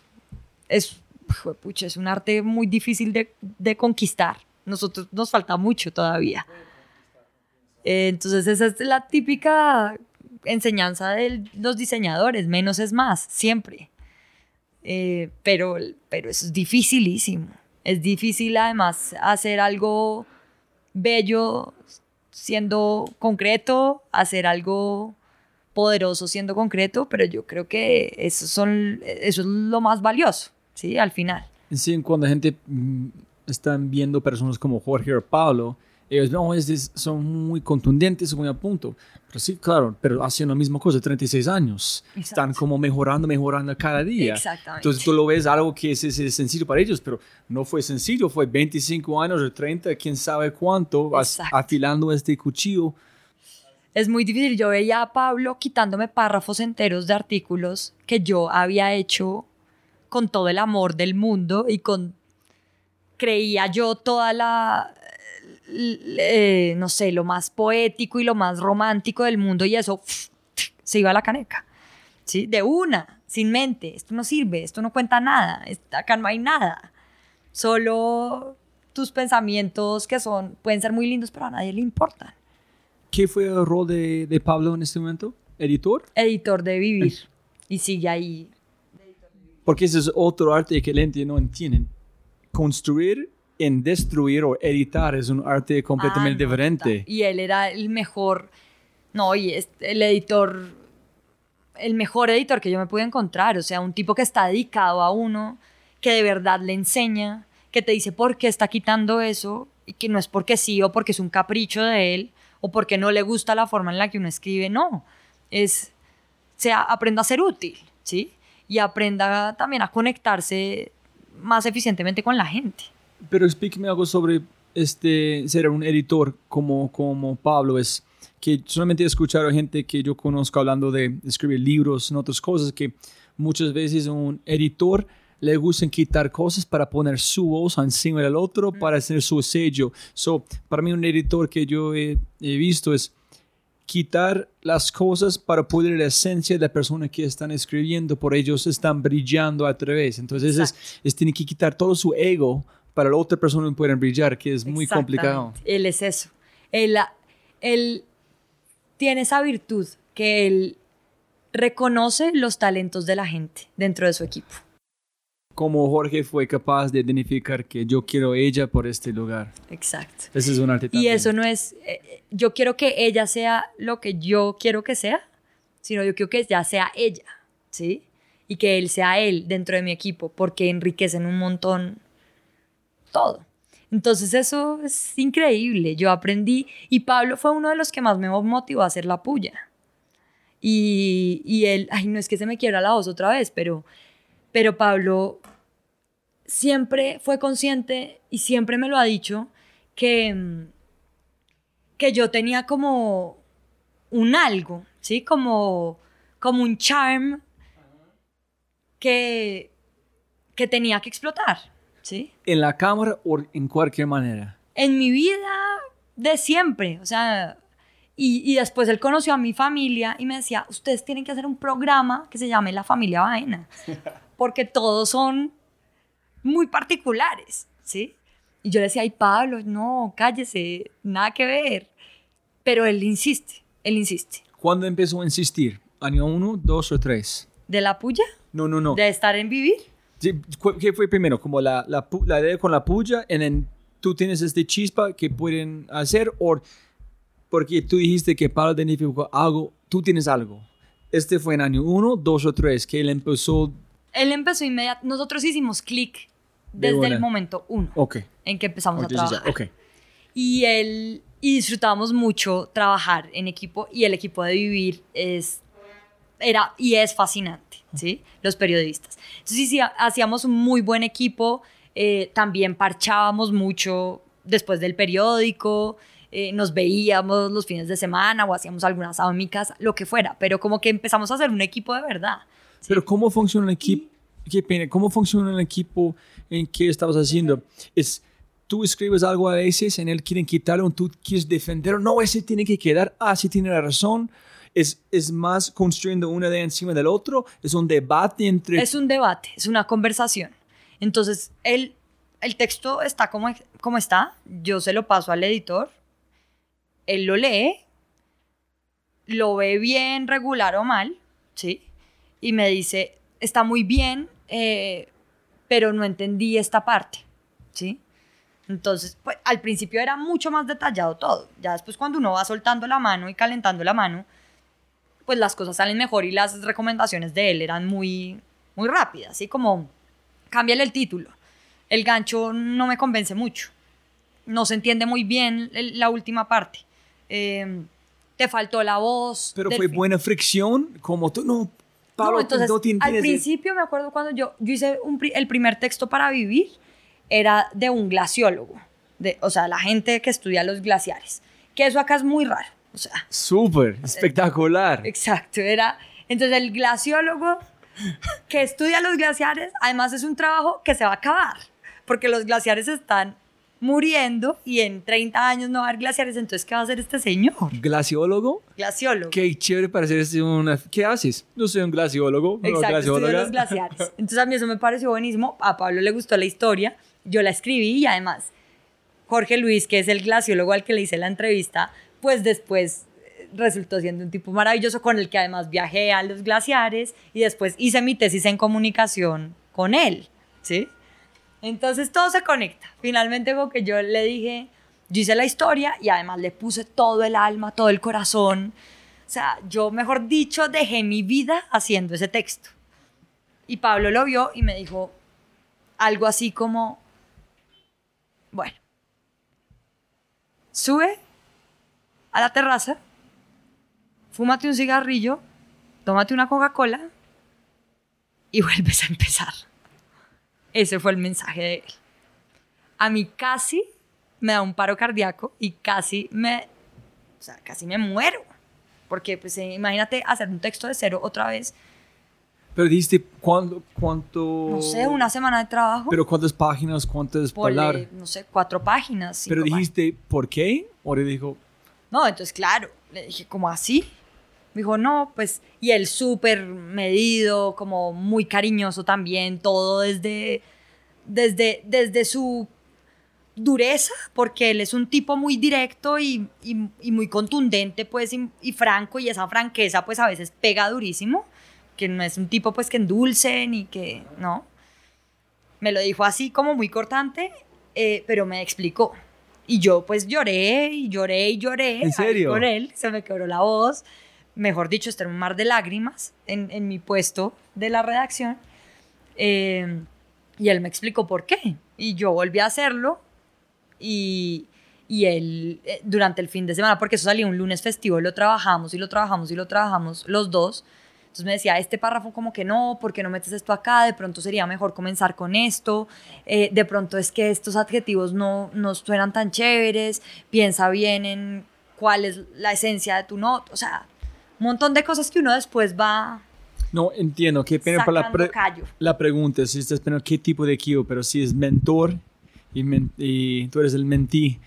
es, es un arte muy difícil de, de conquistar. Nosotros nos falta mucho todavía. Eh, entonces esa es la típica enseñanza de los diseñadores, menos es más, siempre. Eh, pero, pero eso es dificilísimo. Es difícil además hacer algo bello siendo concreto, hacer algo poderoso siendo concreto, pero yo creo que eso, son, eso es lo más valioso, ¿sí? Al final. Sí, cuando la gente mm, están viendo personas como Jorge o Pablo, ellos no, es- son muy contundentes, muy a punto. Pero sí, claro, pero hacen la misma cosa, 36 años. Están como mejorando, mejorando cada día. Exactamente. Entonces tú lo ves algo que es, es- es sencillo para ellos, pero no fue sencillo, fue 25 años o 30, quién sabe cuánto, as- afilando este cuchillo. Es muy difícil. Yo veía a Pablo quitándome párrafos enteros de artículos que yo había hecho con todo el amor del mundo y con creía yo toda la eh, no sé, lo más poético y lo más romántico del mundo y eso se iba a la caneca. ¿Sí? De una, sin mente. Esto no sirve, esto no cuenta nada, acá no hay nada. Solo tus pensamientos que son pueden ser muy lindos, pero a nadie le importan. ¿Qué fue el rol de, de Pablo en este momento? ¿Editor? editor de vivir y sigue ahí. Porque ese es otro arte que la gente no entiende. Construir en destruir o editar es un arte completamente Ah, no, diferente. Y él era el mejor, no, y es el editor, el mejor editor que yo me pude encontrar. O sea, un tipo que está dedicado a uno, que de verdad le enseña, que te dice por qué está quitando eso y que no es porque sí o porque es un capricho de él o porque no le gusta la forma en la que uno escribe, no. Es, sea, aprenda a ser útil, ¿sí? Y aprenda también a conectarse más eficientemente con la gente. Pero explíqueme algo sobre este, ser un editor como, como Pablo es que solamente he escuchado a gente que yo conozco hablando de escribir libros y otras cosas, que muchas veces un editor le gusta quitar cosas para poner su voz encima del otro, para hacer su sello. So, para mí un editor que yo he, he visto es quitar las cosas para poder la esencia de la persona que están escribiendo, por ellos están brillando a través. Entonces es, es tiene que quitar todo su ego para la otra persona pueda brillar, que es muy complicado. Él es eso. Él, él tiene esa virtud que él reconoce los talentos de la gente dentro de su equipo. Como Jorge fue capaz de identificar que yo quiero ella por este lugar. Exacto. Ese es un arte Y eso no es, eh, yo quiero que ella sea lo que yo quiero que sea, sino yo quiero que ella sea ella, ¿sí? Y que él sea él dentro de mi equipo, porque enriquecen un montón todo. Entonces eso es increíble. Yo aprendí y Pablo fue uno de los que más me motivó a hacer la puya. Y, y él, ay, no es que se me quiera la voz otra vez, pero, pero Pablo siempre fue consciente y siempre me lo ha dicho que, que yo tenía como un algo, ¿sí? Como, como un charm que, que tenía que explotar. ¿Sí? ¿En la cámara o en cualquier manera? En mi vida de siempre, o sea, y, y, después él conoció a mi familia y me decía, ustedes tienen que hacer un programa que se llame La Familia Vaina, (laughs) porque todos son muy particulares, ¿sí? Y yo le decía, ay Pablo, no, cállese, nada que ver. Pero él insiste, él insiste. ¿Cuándo empezó a insistir? ¿Año uno, dos o tres? ¿De la puya? No, no, no. ¿De estar en vivir? ¿Qué fue primero? ¿Como la, la, la idea con la puya? ¿En tú tienes este chispa que pueden hacer? ¿O porque tú dijiste que Pablo identificó algo, tú tienes algo? ¿Este fue en año uno, dos o tres que él empezó? Él empezó inmediatamente. Nosotros hicimos clic desde el momento uno okay. en que empezamos a trabajar. Okay. Y él y disfrutábamos mucho trabajar en equipo y el equipo de vivir es era y es fascinante, ¿sí? Los periodistas. Entonces sí, hacíamos un muy buen equipo, eh, también parchábamos mucho después del periódico, eh, nos veíamos los fines de semana o hacíamos algunas asado en mi casa, lo que fuera, pero como que empezamos a hacer un equipo de verdad. ¿sí? Pero ¿cómo funciona un equipo? Qué pena, ¿cómo funciona un equipo en que estabas haciendo? Es tú escribes algo a veces, en él quieren quitarlo, tú quieres defenderlo, no, ese tiene que quedar, ah, sí tiene la razón, es, es más construyendo una de encima del otro, es un debate entre... Es un debate, es una conversación. Entonces, el, el texto está como, como está, yo se lo paso al editor, él lo lee, lo ve bien, regular o mal, ¿sí? Y me dice, está muy bien, eh, pero no entendí esta parte, ¿sí? Entonces, pues, al principio era mucho más detallado todo. Ya después cuando uno va soltando la mano y calentando la mano, pues las cosas salen mejor y las recomendaciones de él eran muy, muy rápidas, así como, cámbiale el título. El gancho no me convence mucho. No se entiende muy bien la última parte. Eh, te faltó la voz. Pero fue buena fricción, como tú no... Pablo, no, entonces, al principio me acuerdo cuando yo, yo hice el primer texto para vivir, era de un glaciólogo, de, o sea, la gente que estudia los glaciares, que eso acá es muy raro. O sea, súper espectacular. Exacto, era entonces el glaciólogo que estudia los glaciares, además es un trabajo que se va a acabar, porque los glaciares están muriendo y en 30 años no va a haber glaciares, entonces ¿qué va a hacer este señor? ¿Glaciólogo? Glaciólogo. Qué chévere parecer una... ¿Qué haces? No soy un glaciólogo. Exacto, estudio los glaciares. (laughs) Entonces a mí eso me pareció buenísimo, a Pablo le gustó la historia, yo la escribí y además Jorge Luis, que es el glaciólogo al que le hice la entrevista, pues después eh, resultó siendo un tipo maravilloso con el que además viajé a los glaciares y después hice mi tesis en comunicación con él, ¿sí? Entonces todo se conecta. Finalmente como que yo le dije, yo hice la historia y además le puse todo el alma, todo el corazón. O sea, yo, mejor dicho, dejé mi vida haciendo ese texto. Y Pablo lo vio y me dijo algo así como, bueno, sube a la terraza, fúmate un cigarrillo, tómate una Coca-Cola y vuelves a empezar. Ese fue el mensaje de él. A mí casi me da un paro cardíaco y casi me, o sea, casi me muero. Porque, pues, eh, imagínate hacer un texto de cero otra vez. Pero dijiste, ¿cuándo, ¿cuánto? No sé, una semana de trabajo. Pero ¿cuántas páginas, cuántas palabras? no sé, cuatro páginas. Pero páginas. dijiste, ¿por qué? O le dijo, No, entonces, claro, le dije, ¿cómo así? Me dijo, no, pues, y él súper medido, como muy cariñoso también, todo desde, desde, desde su dureza, porque él es un tipo muy directo y, y- y muy contundente, pues, y, y franco, y esa franqueza, pues, a veces pega durísimo, que no es un tipo, pues, que endulce, ni que, no. Me lo dijo así, como muy cortante, eh, pero me explicó. Y yo, pues, lloré, y lloré, y lloré. ¿En serio? Con él, se me quebró la voz. Mejor dicho, era un mar de lágrimas en, en mi puesto de la redacción. Eh, y él me explicó por qué. Y yo volví a hacerlo. Y, y él, eh, durante el fin de semana, porque eso salía un lunes festivo, lo trabajamos y lo trabajamos y lo trabajamos los dos. Entonces me decía, este párrafo como que no, ¿por qué no metes esto acá? De pronto sería mejor comenzar con esto. Eh, de pronto es que estos adjetivos no, no suenan tan chéveres. Piensa bien en cuál es la esencia de tu nota. O sea, un montón de cosas que uno después va no, entiendo, qué pena por la, pre- callo. la pregunta, si estás pensando qué tipo de equipo, pero si es mentor y, men- y tú eres el mentí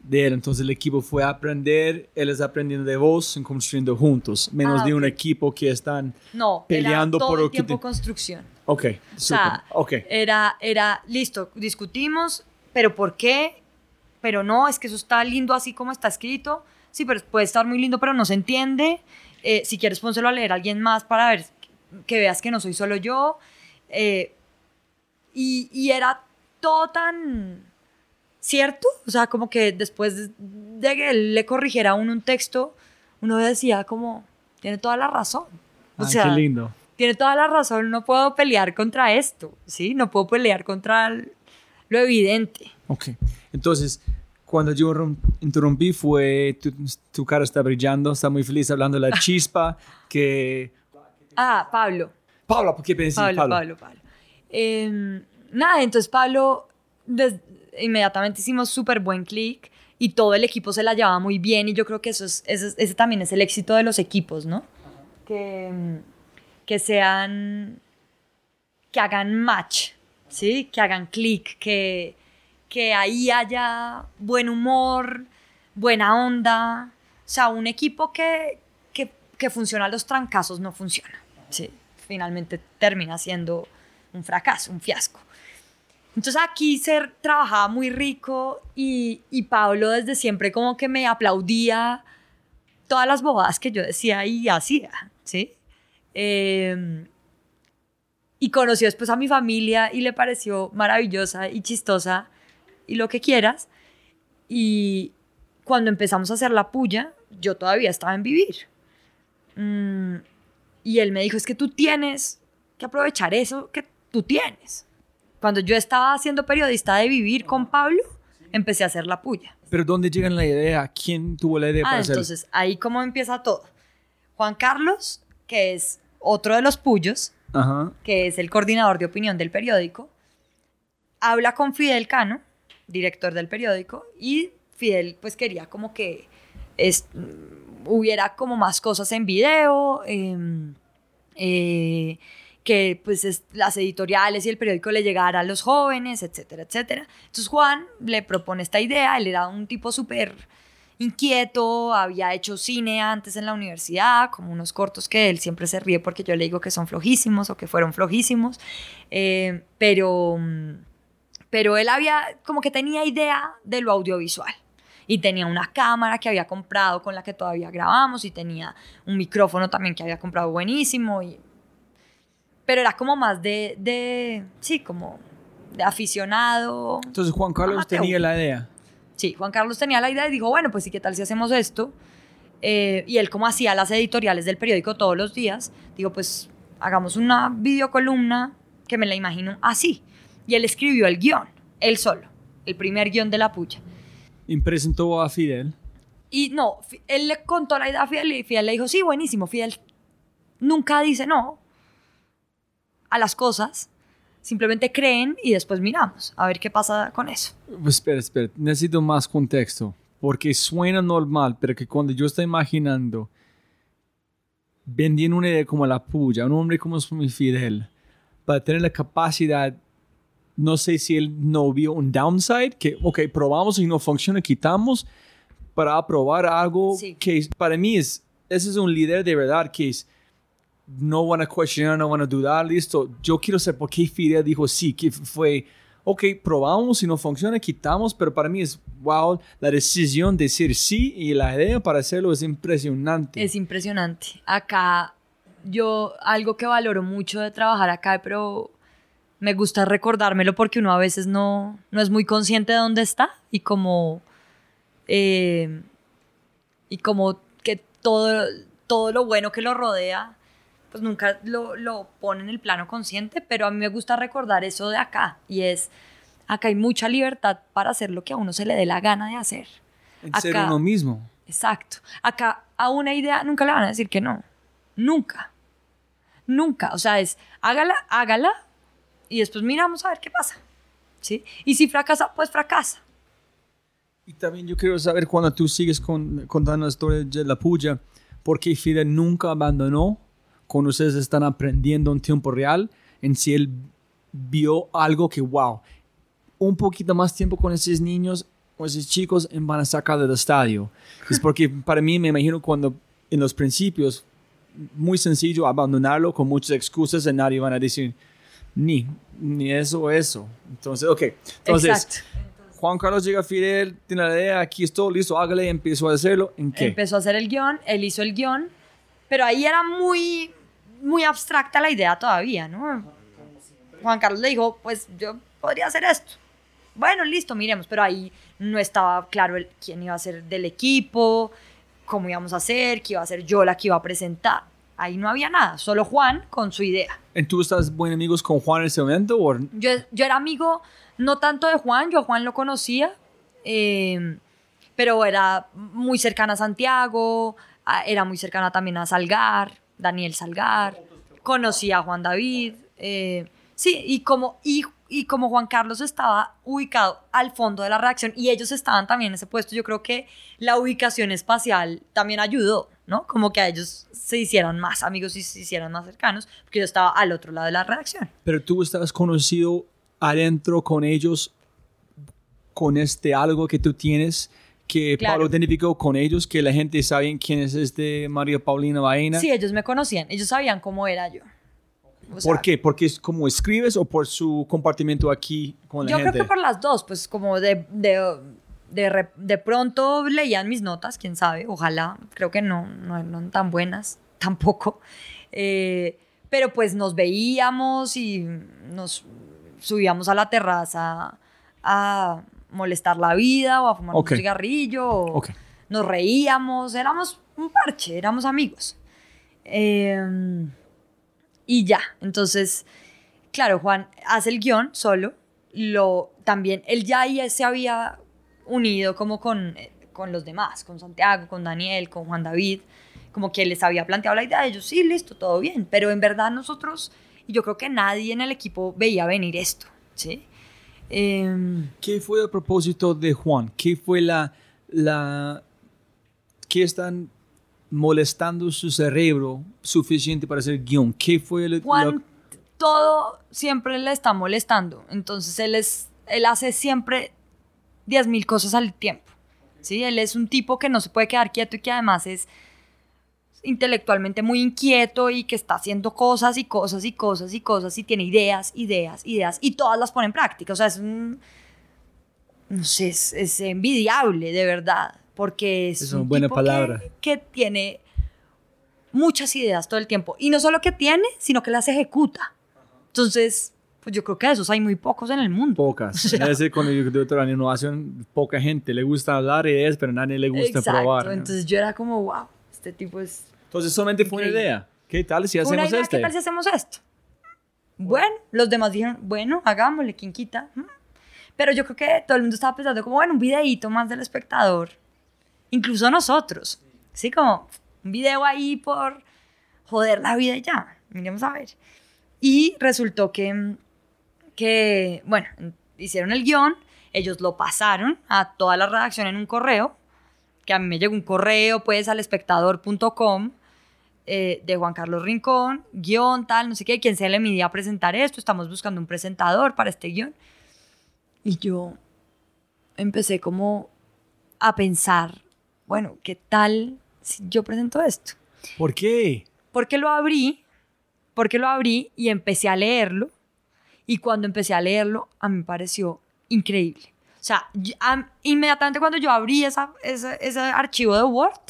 de él, entonces el equipo fue a aprender, él es aprendiendo de vos, en construyendo juntos, menos Ah, de un equipo que están, No, peleando era todo por el tiempo te- construcción. ok, O sea, súper, ok, era, era, listo, discutimos, pero ¿por qué? Pero no, es que eso está lindo así como está escrito. Sí, pero puede estar muy lindo, pero no se entiende. Eh, si quieres, pónselo a leer a alguien más para ver que veas que no soy solo yo. Eh, y, y era todo tan cierto. O sea, como que después de que él le corrigiera a uno un texto, uno decía como, tiene toda la razón. O Ah, sea, qué lindo. tiene toda la razón, no puedo pelear contra esto, ¿sí? No puedo pelear contra el- lo evidente. Ok, entonces, cuando yo interrumpí fue, tu, tu cara está brillando, está muy feliz hablando de la (laughs) chispa que... Ah, Pablo, Pablo, ¿por qué pensé? Pablo, Pablo. Pablo, Pablo. Em, nada, entonces Pablo, des- inmediatamente hicimos súper buen clic y todo el equipo se la llevaba muy bien y yo creo que eso es, ese, es- ese también es el éxito de los equipos, ¿no? Que, em, que sean, que hagan match, ¿sí? Que hagan clic, que, que ahí haya buen humor, buena onda. O sea, un equipo que, que, que funciona a los trancazos no funciona. Sí, finalmente termina siendo un fracaso, un fiasco. Entonces aquí se trabajaba muy rico y, y Pablo desde siempre como que me aplaudía todas las bobadas que yo decía y hacía, ¿sí? Eh, y conoció después a mi familia y le pareció maravillosa y chistosa y lo que quieras. Y cuando empezamos a hacer la puya, yo todavía estaba en vivir. Mm, y él me dijo, es que tú tienes que aprovechar eso que tú tienes. Cuando yo estaba haciendo periodista de vivir con Pablo, empecé a hacer la puya. Pero ¿dónde llega la idea? ¿Quién tuvo la idea Ah, para hacer? entonces ahí como empieza todo. Juan Carlos, que es otro de los puyos, Ajá. que es el coordinador de opinión del periódico, habla con Fidel Cano, director del periódico, y Fidel pues quería como que es- hubiera como más cosas en video, em, eh, que pues es- las editoriales y el periódico le llegara a los jóvenes, etcétera, etcétera. Entonces Juan le propone esta idea, él era un tipo súper inquieto, había hecho cine antes en la universidad, como unos cortos que él siempre se ríe porque yo le digo que son flojísimos o que fueron flojísimos, eh, pero, mm, pero él había, como que tenía idea de lo audiovisual. Y tenía una cámara que había comprado con la que todavía grabamos y tenía un micrófono también que había comprado buenísimo. Y... Pero era como más de, de sí, como de aficionado. Entonces Juan Carlos tenía la idea. Sí, Juan Carlos tenía la idea y dijo, bueno, pues sí, ¿qué tal si hacemos esto? Eh, y él como hacía las editoriales del periódico todos los días, digo, pues hagamos una videocolumna que me la imagino así. Y él escribió el guion, él solo, el primer guion de la puya. Y presentó a Fidel. Y no, él le contó la idea a Fidel y Fidel le dijo, sí, buenísimo. Fidel nunca dice no a las cosas. simplemente creen y después miramos a ver qué pasa con eso. Pues, espera, espera, necesito más contexto, porque suena normal, pero que cuando yo estoy imaginando vendiendo una idea como la puya, un hombre como Fidel, para tener la capacidad, no sé si él no vio un downside, que, ok, probamos y no funciona, quitamos, para probar algo Sí. que para mí es, ese es un líder de verdad que es, no van a cuestionar, no van a dudar, listo. Yo quiero saber por qué Fidel dijo sí, que fue, ok, probamos y no funciona, quitamos, pero para mí es, wow, la decisión de decir sí y la idea para hacerlo es impresionante. Es impresionante. Acá, yo, algo que valoro mucho de trabajar acá, pero me gusta recordármelo porque uno a veces no, no es muy consciente de dónde está y como, eh, y como que todo, todo lo bueno que lo rodea, pues nunca lo, lo pone en el plano consciente, pero a mí me gusta recordar eso de acá y es, acá hay mucha libertad para hacer lo que a uno se le dé la gana de hacer. en ser acá- uno mismo. Exacto. Acá a una idea nunca le van a decir que no. Nunca. Nunca. O sea, es hágala, hágala y después miramos a ver qué pasa. ¿Sí? Y si fracasa, pues fracasa. Y también yo quiero saber cuando tú sigues con, contando la historia de la puya, ¿por Fidel nunca abandonó cuando ustedes están aprendiendo en tiempo real? En si él vio algo que, wow, un poquito más tiempo con esos niños o esos chicos van a sacar del estadio. Es porque para mí me imagino cuando en los principios, muy sencillo abandonarlo con muchas excusas y nadie van a decir ni, ni eso eso. Entonces, ok. Entonces, Exacto. Juan Carlos llega a Fidel, tiene la idea, aquí estoy, listo, hágale, empezó a hacerlo. ¿En qué? Empezó a hacer el guion, él hizo el guion, pero ahí era muy, muy abstracta la idea todavía, ¿no? Juan Carlos le dijo, pues yo podría hacer esto. Bueno, listo, miremos, pero ahí no estaba claro el- quién iba a ser del equipo, cómo íbamos a hacer, qué iba a ser yo la que iba a presentar. Ahí no había nada, solo Juan con su idea. ¿Y ¿Tú estás buen amigos con Juan en ese momento? O... Yo, yo era amigo no tanto de Juan, yo a Juan lo conocía, eh, pero era muy cercana a Santiago, era muy cercana también a Salgar, Daniel Salgar, conocía a Juan David, eh, sí, y como, y, y como Juan Carlos estaba ubicado al fondo de la reacción y ellos estaban también en ese puesto, yo creo que la ubicación espacial también ayudó, ¿no? Como que a ellos se hicieran más amigos y se hicieran más cercanos, porque yo estaba al otro lado de la reacción. Pero tú estás conocido adentro con ellos, con este algo que tú tienes, que Claro. Pablo identificó con ellos, que la gente sabe quién es este María Paulina Baena. Sí, ellos me conocían, ellos sabían cómo era yo. O sea, ¿Por qué? ¿Porque es como escribes o por su compartimiento aquí con la Yo gente? creo que por las dos, pues como de, de, de, de pronto leían mis notas, quién sabe, ojalá, creo que no, no eran tan buenas (laughs) tampoco. Eh, pero pues nos veíamos y nos subíamos a la terraza a molestar la vida o a fumar un cigarrillo. o Ok. Nos reíamos, éramos un parche, éramos amigos. Eh, y ya, entonces, claro, Juan hace el guion solo, lo, también, él ya ahí se había unido como con, eh, con los demás, con Santiago, con Daniel, con Juan David, como que les había planteado la idea de ellos, sí, listo, todo bien, pero en verdad nosotros, y yo creo que nadie en el equipo veía venir esto, ¿sí? Em, ¿Qué fue el propósito de Juan? ¿Qué fue la... la ¿Qué están molestando su cerebro suficiente para hacer guion? ¿Qué fue el, Juan lo- todo siempre le está molestando. Entonces él es, él hace siempre 10.000 cosas al tiempo. ¿sí? Él es un tipo que no se puede quedar quieto y que además es intelectualmente muy inquieto y que está haciendo cosas y cosas y cosas y cosas y tiene ideas, ideas, ideas y todas las pone en práctica. O sea, es un... No sé, es, es envidiable, de verdad, porque es, Es una un buena tipo que- palabra. que tiene muchas ideas todo el tiempo. Y no solo que tiene, sino que las ejecuta. Entonces, pues yo creo que de esos hay muy pocos en el mundo. Pocas. (laughs) O sea- Ese con el doctor en innovación, poca gente le gusta hablar ideas, pero a nadie le gusta Exacto. probar. ¿no? Entonces yo era como, wow, este tipo es... Entonces solamente fue una Increíble. idea. ¿Qué tal si Una hacemos idea, este? ¿qué tal si hacemos esto? Bueno, los demás dijeron, bueno, hagámosle, ¿quién quita? Mm. Pero yo creo que todo el mundo estaba pensando como, bueno, un videíto más del espectador. Incluso nosotros. Sí, como un video ahí por joder la vida y ya. Miremos a ver. Y resultó que, mm, que, bueno, hicieron el guion, ellos lo pasaron a toda la redacción en un correo, que a mí me llegó un correo pues al espectador.com eh, de Juan Carlos Rincón, guion tal, no sé qué, quien se le midía a presentar esto, estamos buscando un presentador para este guion. Y yo empecé como a pensar, bueno, ¿qué tal si yo presento esto? ¿Por qué? Porque lo abrí, porque lo abrí y empecé a leerlo. Y cuando empecé a leerlo, a mí me pareció increíble. O sea, yo- am- inmediatamente cuando yo abrí esa, ese, ese archivo de Word,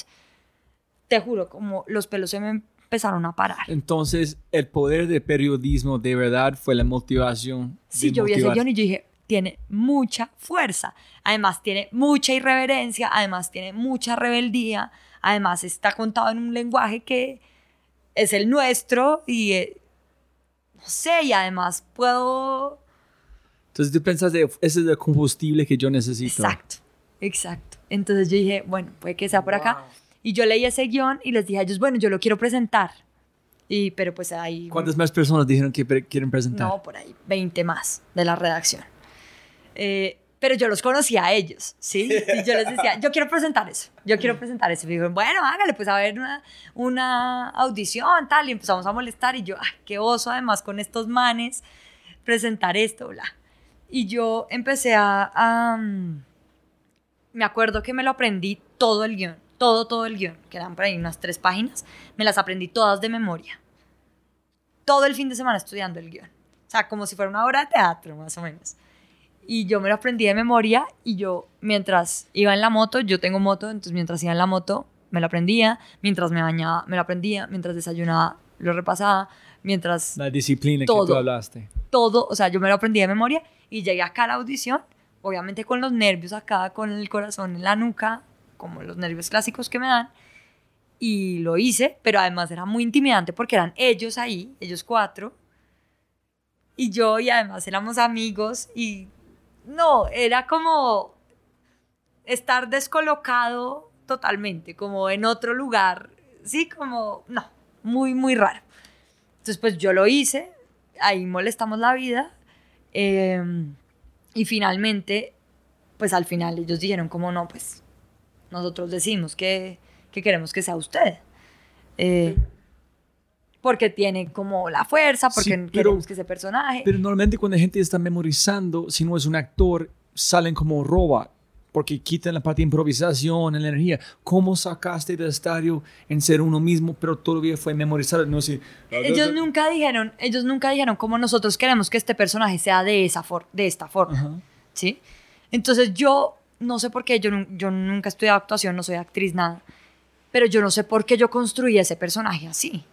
te juro, como los pelos se me empezaron a parar. Entonces, el poder del periodismo de verdad fue la motivación. Sí, de yo vi ese motivar- guion y yo dije, tiene mucha fuerza, además tiene mucha irreverencia, además tiene mucha rebeldía, además está contado en un lenguaje que es el nuestro y eh, no sé, y además puedo... Entonces, tú pensas de, ese es el combustible que yo necesito. Exacto, exacto. Entonces yo dije, bueno, puede que sea por acá. Y yo leí ese guion y les dije a ellos, bueno, yo lo quiero presentar. Y, pero pues ahí... ¿Cuántas más personas dijeron que pre- quieren presentar? No, por ahí, 20 más de la redacción. Eh, pero yo los conocía a ellos, ¿sí? Y yo les decía, yo quiero presentar eso, yo quiero presentar eso. Y me dijeron, bueno, hágale, pues a ver una, una audición, tal. Y empezamos a molestar. Y yo, ay, qué oso, además, con estos manes, presentar esto, bla. Y yo empecé a... a, mm, me acuerdo que me lo aprendí todo el guion, todo, todo el guion, que eran por ahí unas tres páginas. Me las aprendí todas de memoria todo el fin de semana estudiando el guion. O sea, como si fuera una obra de teatro, más o menos. Y yo me lo aprendí de memoria y yo, mientras iba en la moto, yo tengo moto, entonces mientras iba en la moto, me lo aprendía, mientras me bañaba, me lo aprendía, mientras desayunaba, lo repasaba, mientras La disciplina que Todo. tú hablaste. todo, o sea, yo me lo aprendí de memoria y llegué acá a la audición, obviamente con los nervios acá, con el corazón en la nuca, como los nervios clásicos que me dan, y lo hice, pero además era muy intimidante porque eran ellos ahí, ellos cuatro, y yo, y además éramos amigos, y no, era como estar descolocado totalmente, como en otro lugar, sí, como, no, muy, muy raro. Entonces, pues yo lo hice, ahí molestamos la vida. eh, y finalmente, pues al final ellos dijeron como no, pues nosotros decimos que, que queremos que sea usted. Eh, porque tiene como la fuerza, porque Sí, pero- queremos que ese personaje... Pero normalmente cuando la gente está memorizando, si no es un actor, salen como robot, porque quitan la parte de improvisación, la energía. ¿Cómo sacaste del estadio en ser uno mismo, pero todavía fue memorizado? No sé. ellos nunca dijeron, ellos nunca dijeron como nosotros queremos que este personaje sea de esa for- de esta forma. Ajá. ¿sí? Entonces yo no sé por qué, yo, yo nunca estudié actuación, no soy actriz, nada, pero yo no sé por qué yo construí ese personaje así,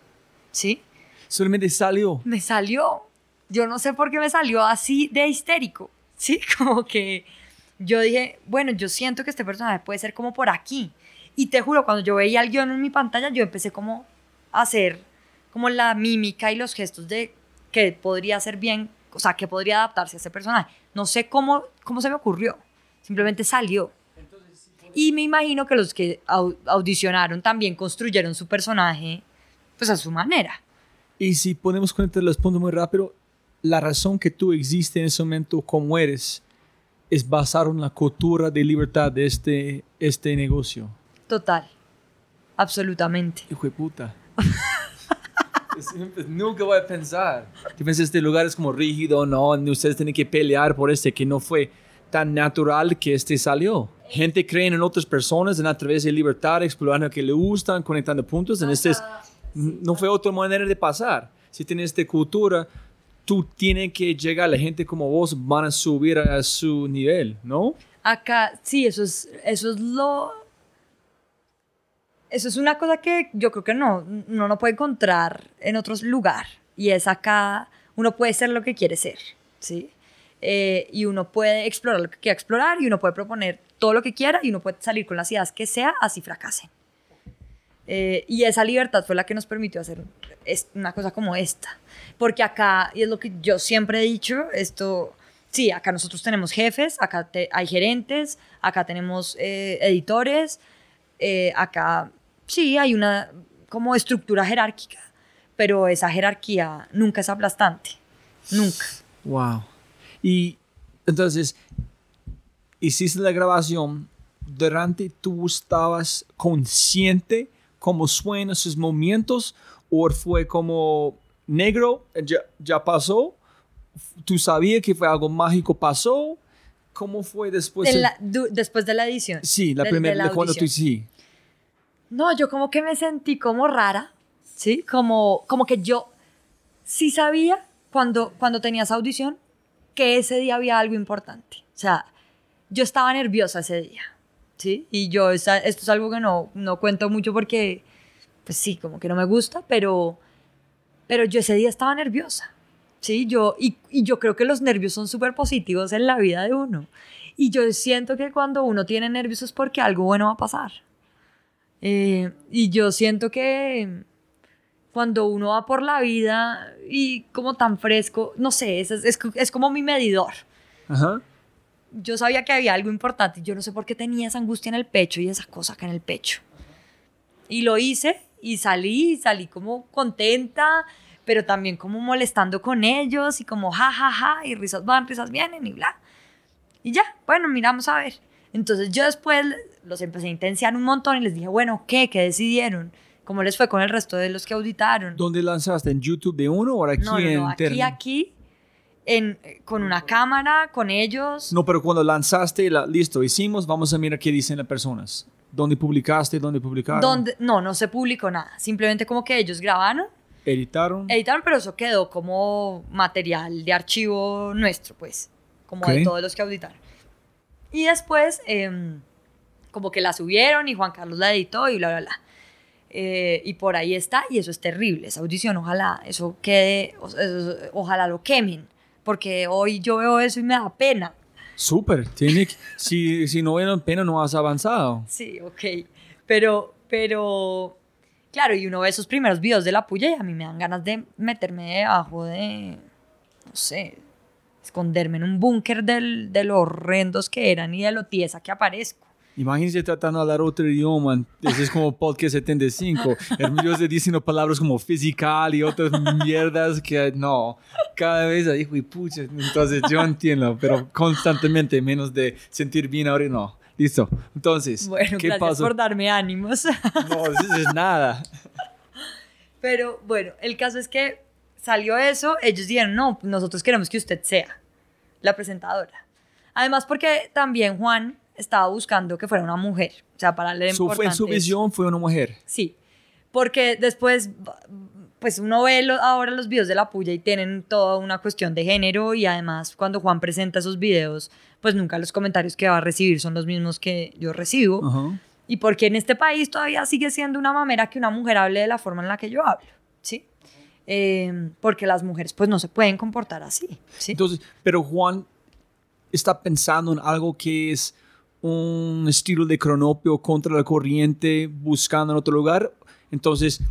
¿sí? Solamente salió. Me salió, yo no sé por qué me salió así de histérico, ¿sí? (laughs) Como que yo dije, bueno, yo siento que este personaje puede ser como por aquí. Y te juro, cuando yo veía el guion en mi pantalla, yo empecé como a hacer como la mímica y los gestos de que podría ser bien, o sea, que podría adaptarse a ese personaje. No sé cómo, cómo se me ocurrió, simplemente salió. Y me imagino que los que au- audicionaron también construyeron su personaje pues a su manera. Y si podemos conectar los puntos muy rápido, la razón que tú existes en ese momento como eres es basado en la cultura de libertad de este, este negocio. Total, absolutamente. Hijo de puta. (laughs) Nunca voy a pensar. Que piensas este lugar es como rígido, no, ustedes tienen que pelear por este que no fue tan natural que este salió. Gente cree en otras personas en a través de libertad, explorando lo que le gustan, conectando puntos. En este es- no fue otra manera de pasar. Si tienes esta cultura, tú tienes que llegar, la gente como vos van a subir a su nivel, ¿no? Acá, sí, eso es, eso es lo... Eso es una cosa que yo creo que no, uno no puede encontrar en otros lugar. Y es acá, uno puede ser lo que quiere ser, ¿sí? Eh, y uno puede explorar lo que quiera explorar y uno puede proponer todo lo que quiera y uno puede salir con las ideas que sea, así fracasen. Eh, y esa libertad fue la que nos permitió hacer una cosa como esta. Porque acá, y es lo que yo siempre he dicho, esto, sí, acá nosotros tenemos jefes, acá te- hay gerentes, acá tenemos eh, editores, eh, acá sí hay una como estructura jerárquica, pero esa jerarquía nunca es aplastante, nunca. Wow. Y entonces, hiciste la grabación, durante tú estabas consciente cómo suenan esos momentos o fue como negro, ya, ya pasó, tú sabías que fue algo mágico, pasó. ¿Cómo fue después? De el- la- du- después de la edición. sí, la primera, cuando tú sí. No, yo como que me sentí como rara, ¿sí? Como, como que yo sí sabía cuando, cuando tenía esa audición que ese día había algo importante. O sea, yo estaba nerviosa ese día, ¿sí? Y yo, esa- esto es algo que no, no cuento mucho porque, pues sí, como que no me gusta, pero, pero yo ese día estaba nerviosa, ¿sí? Yo, y, y yo creo que los nervios son súper positivos en la vida de uno. Y yo siento que cuando uno tiene nervios es porque algo bueno va a pasar. Eh, y yo siento que cuando uno va por la vida y como tan fresco, no sé, es, es, es como mi medidor. Ajá. Yo sabía que había algo importante, yo no sé por qué tenía esa angustia en el pecho y esa cosa acá en el pecho. Y lo hice y salí, y salí como contenta, pero también como molestando con ellos y como ja, ja, ja, y risas van, risas vienen y bla. Y ya, bueno, miramos a ver. Entonces yo después los empecé a intensiar un montón y les dije, bueno, ¿qué? ¿Qué decidieron? ¿Cómo les fue con el resto de los que auditaron? ¿Dónde lanzaste? ¿En YouTube de uno o aquí no, no, en no, aquí, internet? aquí, en, con una cámara, con ellos. No, pero cuando lanzaste, la, listo, hicimos, vamos a mirar qué dicen las personas. ¿Dónde publicaste? ¿Dónde publicaron? donde, no, no se publicó nada. Simplemente como que ellos grabaron, ¿Editaron? editaron, pero eso quedó como material de archivo nuestro, pues, como de Ok. todos los que auditaron. Y después, em, como que la subieron y Juan Carlos la editó y bla, bla, bla. Eh, y por ahí está, y eso es terrible, esa audición, ojalá eso quede, o- eso- ojalá lo quemen, porque hoy yo veo eso y me da pena. Súper. Tiene que- (laughs) si, si no era pena, no has avanzado. Sí, ok. Pero, pero, claro, y uno ve esos primeros videos de la puya y a mí me dan ganas de meterme debajo de, no sé, esconderme en un búnker del- de lo horrendos que eran y de lo tiesa que aparezco. Imagínense tratando de hablar otro idioma. Ese es como podcast 75. Hermoso diciendo palabras como physical y otras mierdas que no. Cada vez y pucha. Entonces yo entiendo, pero constantemente, menos de sentir bien ahora no. Listo. Entonces, Bueno, ¿qué gracias pasó? por darme ánimos. No, eso es nada. Pero bueno, el caso es que salió eso, ellos dijeron, no, nosotros queremos que usted sea la presentadora. Además porque también Juan estaba buscando que fuera una mujer, o sea, para darle Su, importante su visión fue una mujer. Sí, porque después, pues uno ve lo- ahora los videos de la puya y tienen toda una cuestión de género y además cuando Juan presenta esos videos, pues nunca los comentarios que va a recibir son los mismos que yo recibo. Ajá. Y porque en este país todavía sigue siendo una mamera que una mujer hable de la forma en la que yo hablo, ¿sí? Eh, porque las mujeres pues no se pueden comportar así, ¿sí? Entonces, pero Juan está pensando en algo que es un estilo de cronopio contra la corriente, buscando en otro lugar. Entonces,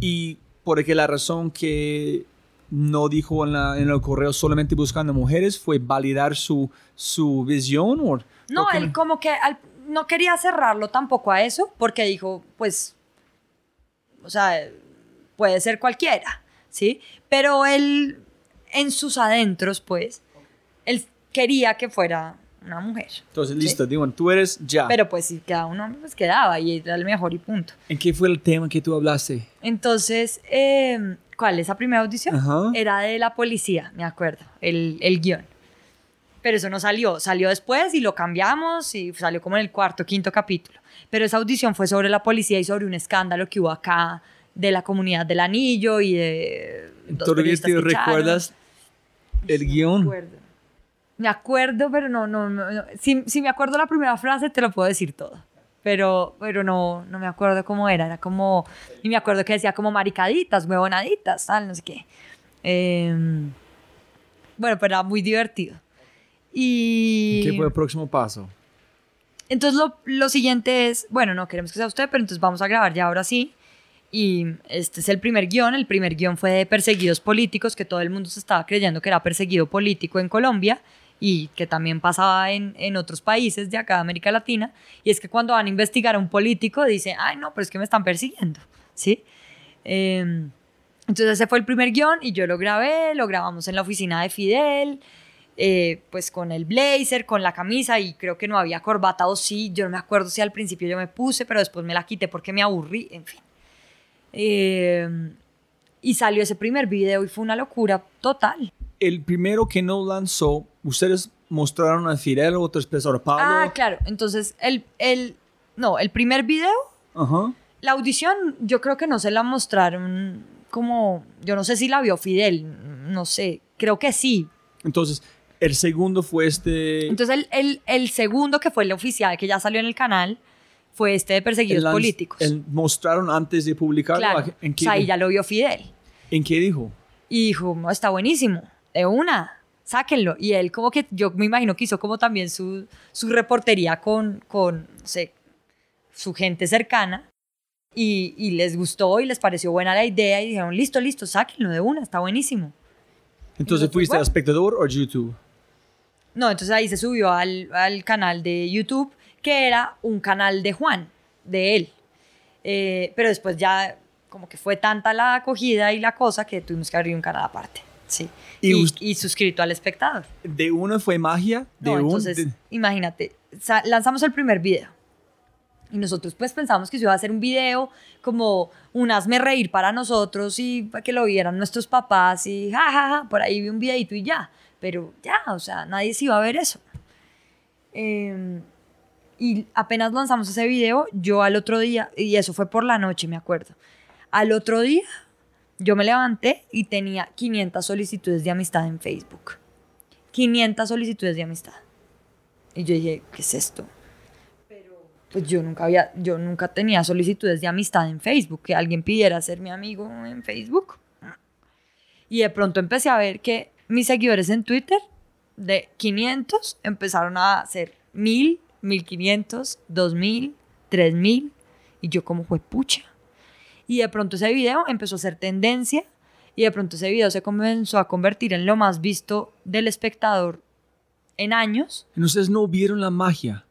y por qué la razón que no dijo en, la- en el correo solamente buscando mujeres fue validar su, su visión o No, ¿por qué él como que al- no quería cerrarlo tampoco a eso, porque dijo, pues, o sea, puede ser cualquiera, ¿sí? Pero él, en sus adentros, pues, él quería que fuera una mujer. Entonces, ¿sí? listo, digo, tú eres ya. Pero pues si quedaba un hombre, pues quedaba y era el mejor y punto. ¿En qué fue el tema que tú hablaste? Entonces, eh, ¿cuál? Esa primera audición Ajá. era de la policía, me acuerdo, el, el guion. Pero eso no salió, salió después y lo cambiamos y salió como en el cuarto, quinto capítulo. Pero esa audición fue sobre la policía y sobre un escándalo que hubo acá de la comunidad del anillo y de... dos ¿Todavía periodistas te que echaron. recuerdas el Sí, guion? acuerdo. Me acuerdo, pero no, no, no, no. Si, si me acuerdo la primera frase, te lo puedo decir todo. Pero, pero no, no me acuerdo cómo era. Era como. Y me acuerdo que decía como maricaditas, huevonaditas, tal, no sé qué. Em, bueno, pero era muy divertido. Y. ¿Qué fue el próximo paso? Entonces lo, lo siguiente es, bueno, no queremos que sea usted, pero entonces vamos a grabar ya ahora sí. Y este es el primer guion. El primer guion fue de perseguidos políticos, que todo el mundo se estaba creyendo que era perseguido político en Colombia y que también pasaba en, en otros países de acá de América Latina. Y es que cuando van a investigar a un político, dicen, ay, no, pero es que me están persiguiendo, ¿sí? Eh, Entonces ese fue el primer guion y yo lo grabé, lo grabamos en la oficina de Fidel, eh, pues con el blazer, con la camisa y creo que no había corbata o sí, yo no me acuerdo si al principio yo me puse, pero después me la quité porque me aburrí, en fin. Eh, y salió ese primer video y fue una locura total. El primero que no lanzó, ustedes mostraron a Fidel o otros personas, Pablo. Ah, claro. Entonces, el, el, no, el primer video, Ajá. la audición, yo creo que no se la mostraron como, yo no sé si la vio Fidel, no sé, creo que sí. Entonces, el segundo fue este... Entonces, el, el, el segundo, que fue el oficial, que ya salió en el canal, fue este de perseguidos el políticos. el mostraron antes de publicarlo. claro. ¿En O qué, sea, ahí ya lo vio Fidel. ¿En qué dijo? Y dijo, no, está buenísimo, de una, sáquenlo. Y él como que, yo me imagino que hizo como también su, su reportería con, con no sé, su gente cercana. Y, y les gustó y les pareció buena la idea y dijeron, listo, listo, sáquenlo de una, está buenísimo. Entonces, nosotros, ¿fuiste bueno. a espectador o YouTube? No, entonces ahí se subió al, al canal de YouTube, que era un canal de Juan, de él. Eh, pero después ya como que fue tanta la acogida y la cosa que tuvimos que abrir un canal aparte. Sí. Y Y, y suscrito al espectador. ¿De uno fue magia? ¿De No, un- entonces, de- imagínate, lanzamos el primer video. Y nosotros pues pensamos que se iba a hacer un video como un hazme reír para nosotros y para que lo vieran nuestros papás y jajaja, por ahí vi un videito y ya. Pero ya, o sea, nadie se iba a ver eso. Eh, y apenas lanzamos ese video, yo al otro día, y eso fue por la noche, me acuerdo. Al otro día, yo me levanté y tenía 500 solicitudes de amistad en Facebook. 500 solicitudes de amistad. Y yo dije, ¿qué es esto? Pero pues yo nunca había, yo nunca tenía solicitudes de amistad en Facebook, que alguien pidiera ser mi amigo en Facebook. Y de pronto empecé a ver que mis seguidores en Twitter, de 500, empezaron a ser 1000, 1500, 2000, 3000. Y yo como fue pucha. Y de pronto ese video empezó a ser tendencia y de pronto ese video se comenzó a convertir en lo más visto del espectador en años. Ustedes no vieron la magia.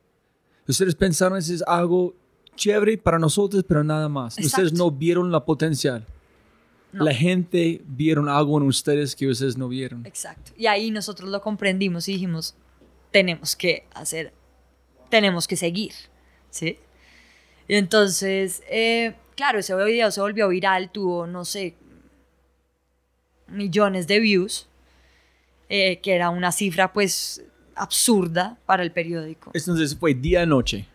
Ustedes pensaron que es algo chévere para nosotros, pero nada más. Ustedes no vieron la potencial. No. La gente vieron algo en ustedes que ustedes no vieron. Exacto. Y ahí nosotros lo comprendimos y dijimos, tenemos que hacer, tenemos que seguir, ¿sí? Y entonces, eh, claro, ese video se volvió viral, tuvo, no sé, millones de views, eh, que era una cifra pues absurda para el periódico. Entonces fue día y noche.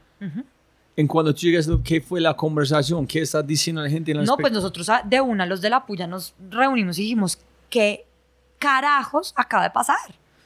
En cuando tú llegas, ¿qué fue la conversación? ¿Qué está diciendo la gente en la No, pues nosotros ah, de una, los de la puya, nos reunimos y dijimos, ¿qué carajos acaba de pasar?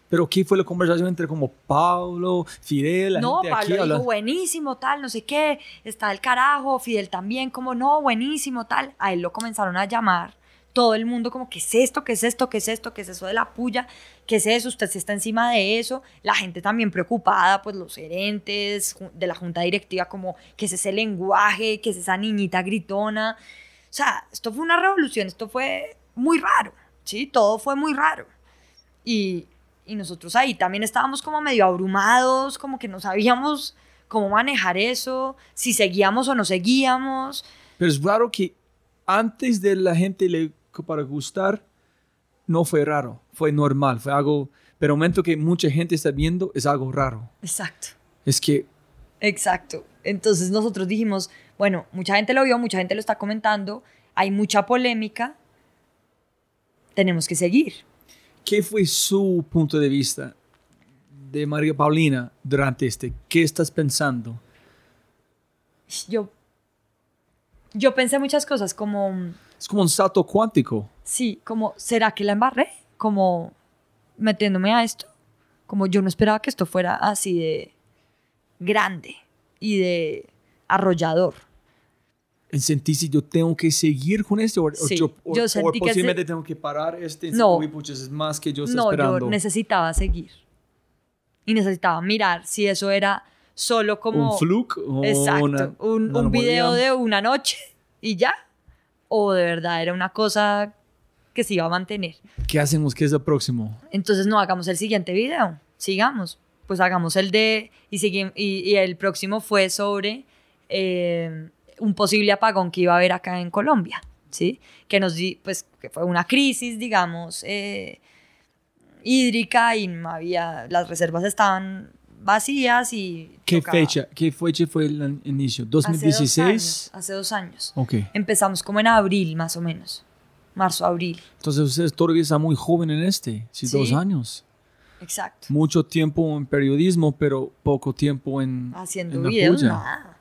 Pero ¿qué fue la conversación entre como Pablo, Fidel, la No, gente aquí? Pablo habla- dijo, buenísimo, tal, no sé qué, está el carajo, Fidel también, como no, buenísimo, tal. A él lo comenzaron a llamar, todo el mundo como, ¿qué es esto? ¿Qué es esto? ¿Qué es esto? ¿Qué es eso de la puya? ¿Qué es eso? Usted se está encima de eso. La gente también preocupada, pues los gerentes de la junta directiva, como, ¿qué es ese lenguaje? ¿Qué es esa niñita gritona? O sea, esto fue una revolución, esto fue muy raro, ¿sí? Todo fue muy raro. Y, y nosotros ahí también estábamos como medio abrumados, como que no sabíamos cómo manejar eso, si seguíamos o no seguíamos. Pero es raro que antes de la gente le para gustar, no fue raro, fue normal, fue algo, pero el momento que mucha gente está viendo es algo raro. Exacto. Es que Exacto. Entonces nosotros dijimos, bueno, mucha gente lo vio, mucha gente lo está comentando, hay mucha polémica, tenemos que seguir. ¿Qué fue su punto de vista de María Paulina durante este? ¿Qué estás pensando? Yo, yo pensé muchas cosas como, Es como un salto cuántico. sí, como, ¿será que la embarré? Como metiéndome a esto. Como yo no esperaba que esto fuera así de grande y de arrollador. ¿Sentí si yo tengo que seguir con esto? O, Sí, yo, o- yo o que posiblemente se- tengo que parar este. No. Uy, es más que yo estoy No, esperando. yo necesitaba seguir. Y necesitaba mirar si eso era solo como... ¿Un fluke? o Exacto, una- un, una un video de una noche y ya. O de verdad era una cosa que se iba a mantener. ¿Qué hacemos? ¿Qué es lo próximo? Entonces no hagamos el siguiente video, sigamos. Pues hagamos el de... Y, y, y el próximo fue sobre eh, un posible apagón que iba a haber acá en Colombia. ¿sí? Que nos di, pues, que fue una crisis, digamos, eh, hídrica y no había, las reservas estaban vacías y... ¿Qué tocaba- fecha? ¿Qué fecha fue el inicio? Hace dos años, ¿2016? Hace dos años. Ok. Empezamos como en abril, más o menos. Marzo, abril. Entonces ustedes todavía están muy joven en este, sí, Sí. dos años. Exacto. Mucho tiempo en periodismo, pero poco tiempo en, Haciendo en la videos, puya. nada.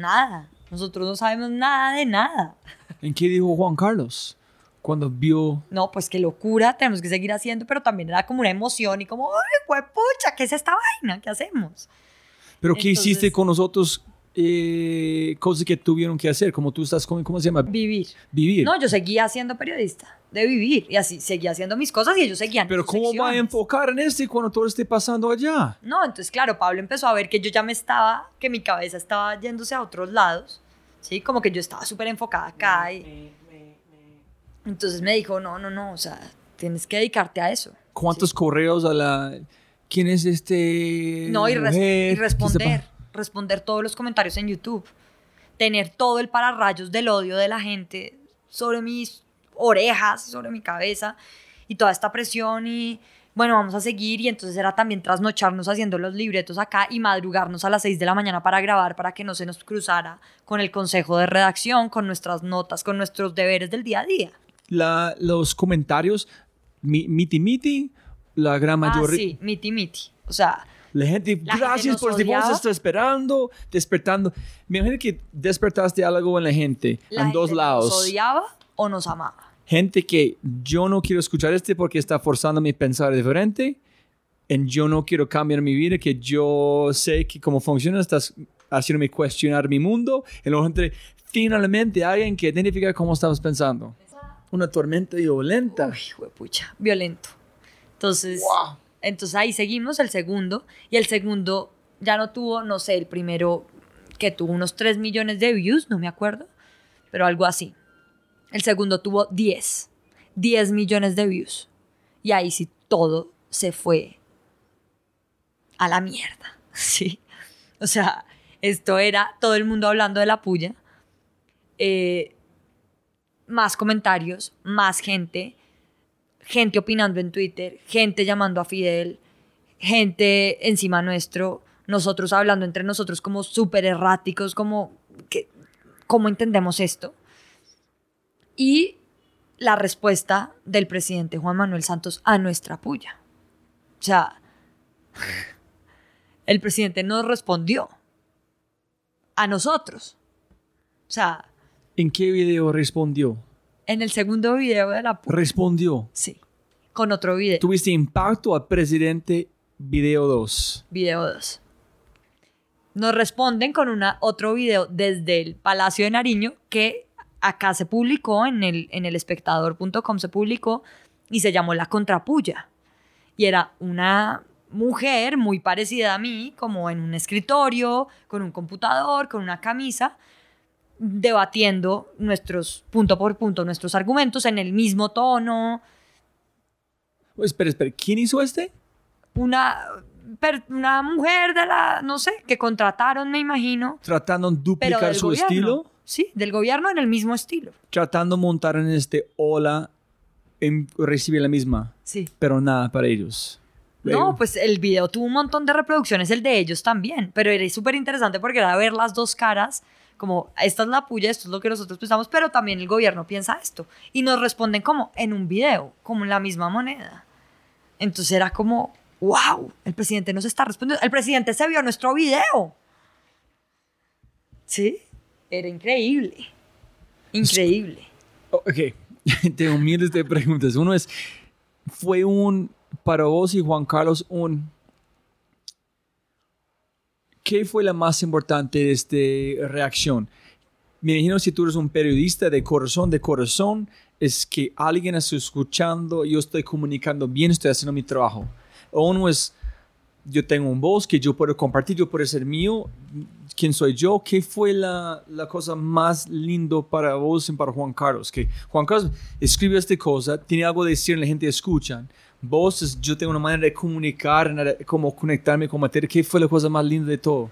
Nada. Nosotros no sabemos nada de nada. ¿En qué dijo Juan Carlos? Cuando vio... No, pues qué locura, tenemos que seguir haciendo, pero también era como una emoción y como, ¡ay, pucha! ¿Qué es esta vaina? ¿Qué hacemos? ¿Pero qué Entonces- hiciste con nosotros? Eh, cosas que tuvieron que hacer, como tú estás con, ¿cómo se llama? Vivir. Vivir. No, yo seguía siendo periodista de vivir y así seguía haciendo mis cosas y ellos seguían. Pero ¿cómo va a secciones. enfocar en este cuando todo esté pasando allá? No, entonces claro, Pablo empezó a ver que yo ya me estaba, que mi cabeza estaba yéndose a otros lados, ¿sí? Como que yo estaba súper enfocada acá y... Entonces me dijo, no, no, no, o sea, tienes que dedicarte a eso. ¿Cuántos correos a la... ¿Quién es este... No, y, res- mujer? y ¿Qué está responder, responder todos los comentarios en YouTube. Tener todo el pararrayos del odio de la gente sobre mis orejas, sobre mi cabeza y toda esta presión y bueno, vamos a seguir y entonces era también trasnocharnos haciendo los libretos acá y madrugarnos a las 6 de la mañana para grabar para que no se nos cruzara con el consejo de redacción, con nuestras notas, con nuestros deberes del día a día. La, los comentarios, mi- miti miti, la gran Ah, mayoría... sí, miti miti. O sea, La gente, La gente gracias nos por odiaba. está esperando, despertando. Me imagino que despertaste algo en la gente, la en gente dos lados. nos odiaba o nos amaba. gente que yo no quiero escuchar este porque está forzándome a pensar diferente. Y yo no quiero cambiar mi vida, que yo sé que cómo funciona, estás haciéndome cuestionar mi mundo. Y luego entre finalmente alguien que identifica cómo estabas pensando. Una tormenta violenta. Uy, huepucha, violento. Entonces, Wow. Entonces ahí seguimos, el segundo, y el segundo ya no tuvo, no sé, el primero que tuvo unos 3 millones de views, no me acuerdo, pero algo así. El segundo tuvo 10, 10 millones de views. Y ahí sí todo se fue a la mierda, (laughs) ¿sí? O sea, esto era todo el mundo hablando de la puya. Eh, más comentarios, más gente, gente opinando en Twitter, gente llamando a Fidel, gente encima nuestro, nosotros hablando entre nosotros como súper erráticos, como, que, ¿cómo entendemos esto? Y la respuesta del presidente Juan Manuel Santos a nuestra puya. O sea, el presidente nos respondió a nosotros. O sea, ¿En qué video respondió? En el segundo video de la. Respondió. Sí, con otro video. Tuviste impacto al presidente video 2. Video 2. Nos responden con una, otro video desde el Palacio de Nariño que acá se publicó, en el, en el espectador.com se publicó y se llamó La Contrapuya. Y era una mujer muy parecida a mí, como en un escritorio, con un computador, con una camisa, debatiendo nuestros, punto por punto, nuestros argumentos en el mismo tono, Oh, espera, espera. ¿Quién hizo este? una, per- una mujer de la, no sé, que contrataron, me imagino, Tratando de pero duplicar su gobierno. estilo. Sí, del gobierno en el mismo estilo. Tratando de montar en este ola en recibir la misma. Sí. Pero nada para ellos. No, pues el video tuvo un montón de reproducciones, el de ellos también, pero era súper interesante porque era ver las dos caras, como esta es la puya, esto es lo que nosotros pensamos, pero también el gobierno piensa esto. Y nos responden como en un video, como en la misma moneda. Entonces era como, wow, el presidente nos está respondiendo, el presidente se vio nuestro video. Sí, era increíble, increíble. Oh, ok, (laughs) tengo miles de preguntas. Uno es, ¿fue un, para vos y Juan Carlos, un... ¿Qué fue la más importante de esta reacción? Me imagino si tú eres un periodista de corazón, de corazón, es que alguien está escuchando, yo estoy comunicando bien, estoy haciendo mi trabajo. O uno es, yo tengo un voz que yo puedo compartir, yo puedo ser mío, quién soy yo, qué fue la, la cosa más lindo para vos y para Juan Carlos. Que Juan Carlos escribe esta cosa, tiene algo de decir, la gente escucha. Vos, yo tengo una manera de comunicar, como conectarme con materia. ¿Qué fue la cosa más linda de todo?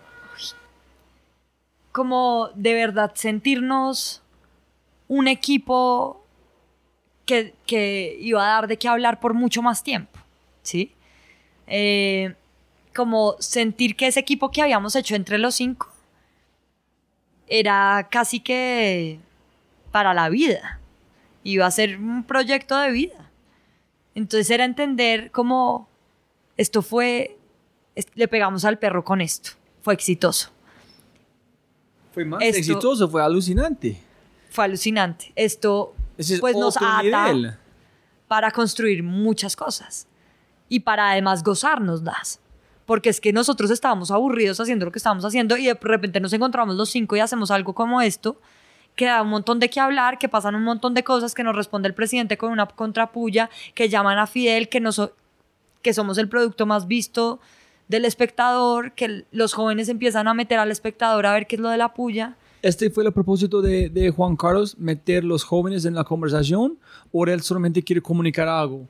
como de verdad sentirnos un equipo que, que iba a dar de qué hablar por mucho más tiempo, ¿sí? Eh, como sentir que ese equipo que habíamos hecho entre los cinco era casi que para la vida. Iba a ser un proyecto de vida. Entonces era entender cómo esto fue, le pegamos al perro con esto. Fue exitoso. Fue más Esto- exitoso, fue alucinante. Fue alucinante. Esto es pues nos ata nivel. para construir muchas cosas y para además gozárnoslas. Porque es que nosotros estábamos aburridos haciendo lo que estábamos haciendo y de repente nos encontramos los cinco y hacemos algo como esto, que da un montón de qué hablar, que pasan un montón de cosas, que nos responde el presidente con una contrapulla, que llaman a Fidel, que, nos, que somos el producto más visto del espectador, que los jóvenes empiezan a meter al espectador a ver qué es lo de la puya. ¿Este fue el propósito de, de Juan Carlos, meter los jóvenes en la conversación? ¿O él solamente quiere comunicar algo?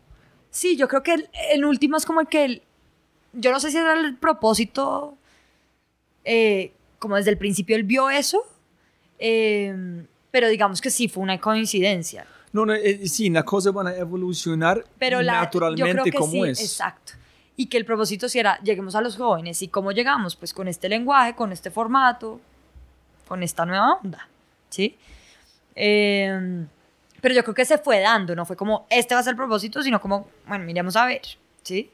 Sí, yo creo que el- en últimas como que el, yo no sé si era el propósito, eh, como desde el principio él vio eso, eh, pero digamos que sí fue una coincidencia. No, no, eh, sí, las cosas van a evolucionar Pero la, naturalmente yo creo que como sí, es. exacto. Y que el propósito sí era, lleguemos a los jóvenes. ¿Y cómo llegamos? Pues con este lenguaje, con este formato, con esta nueva onda, ¿sí? Eh, pero yo creo que se fue dando, no fue como, este va a ser el propósito, sino como, bueno, miremos a ver, ¿sí?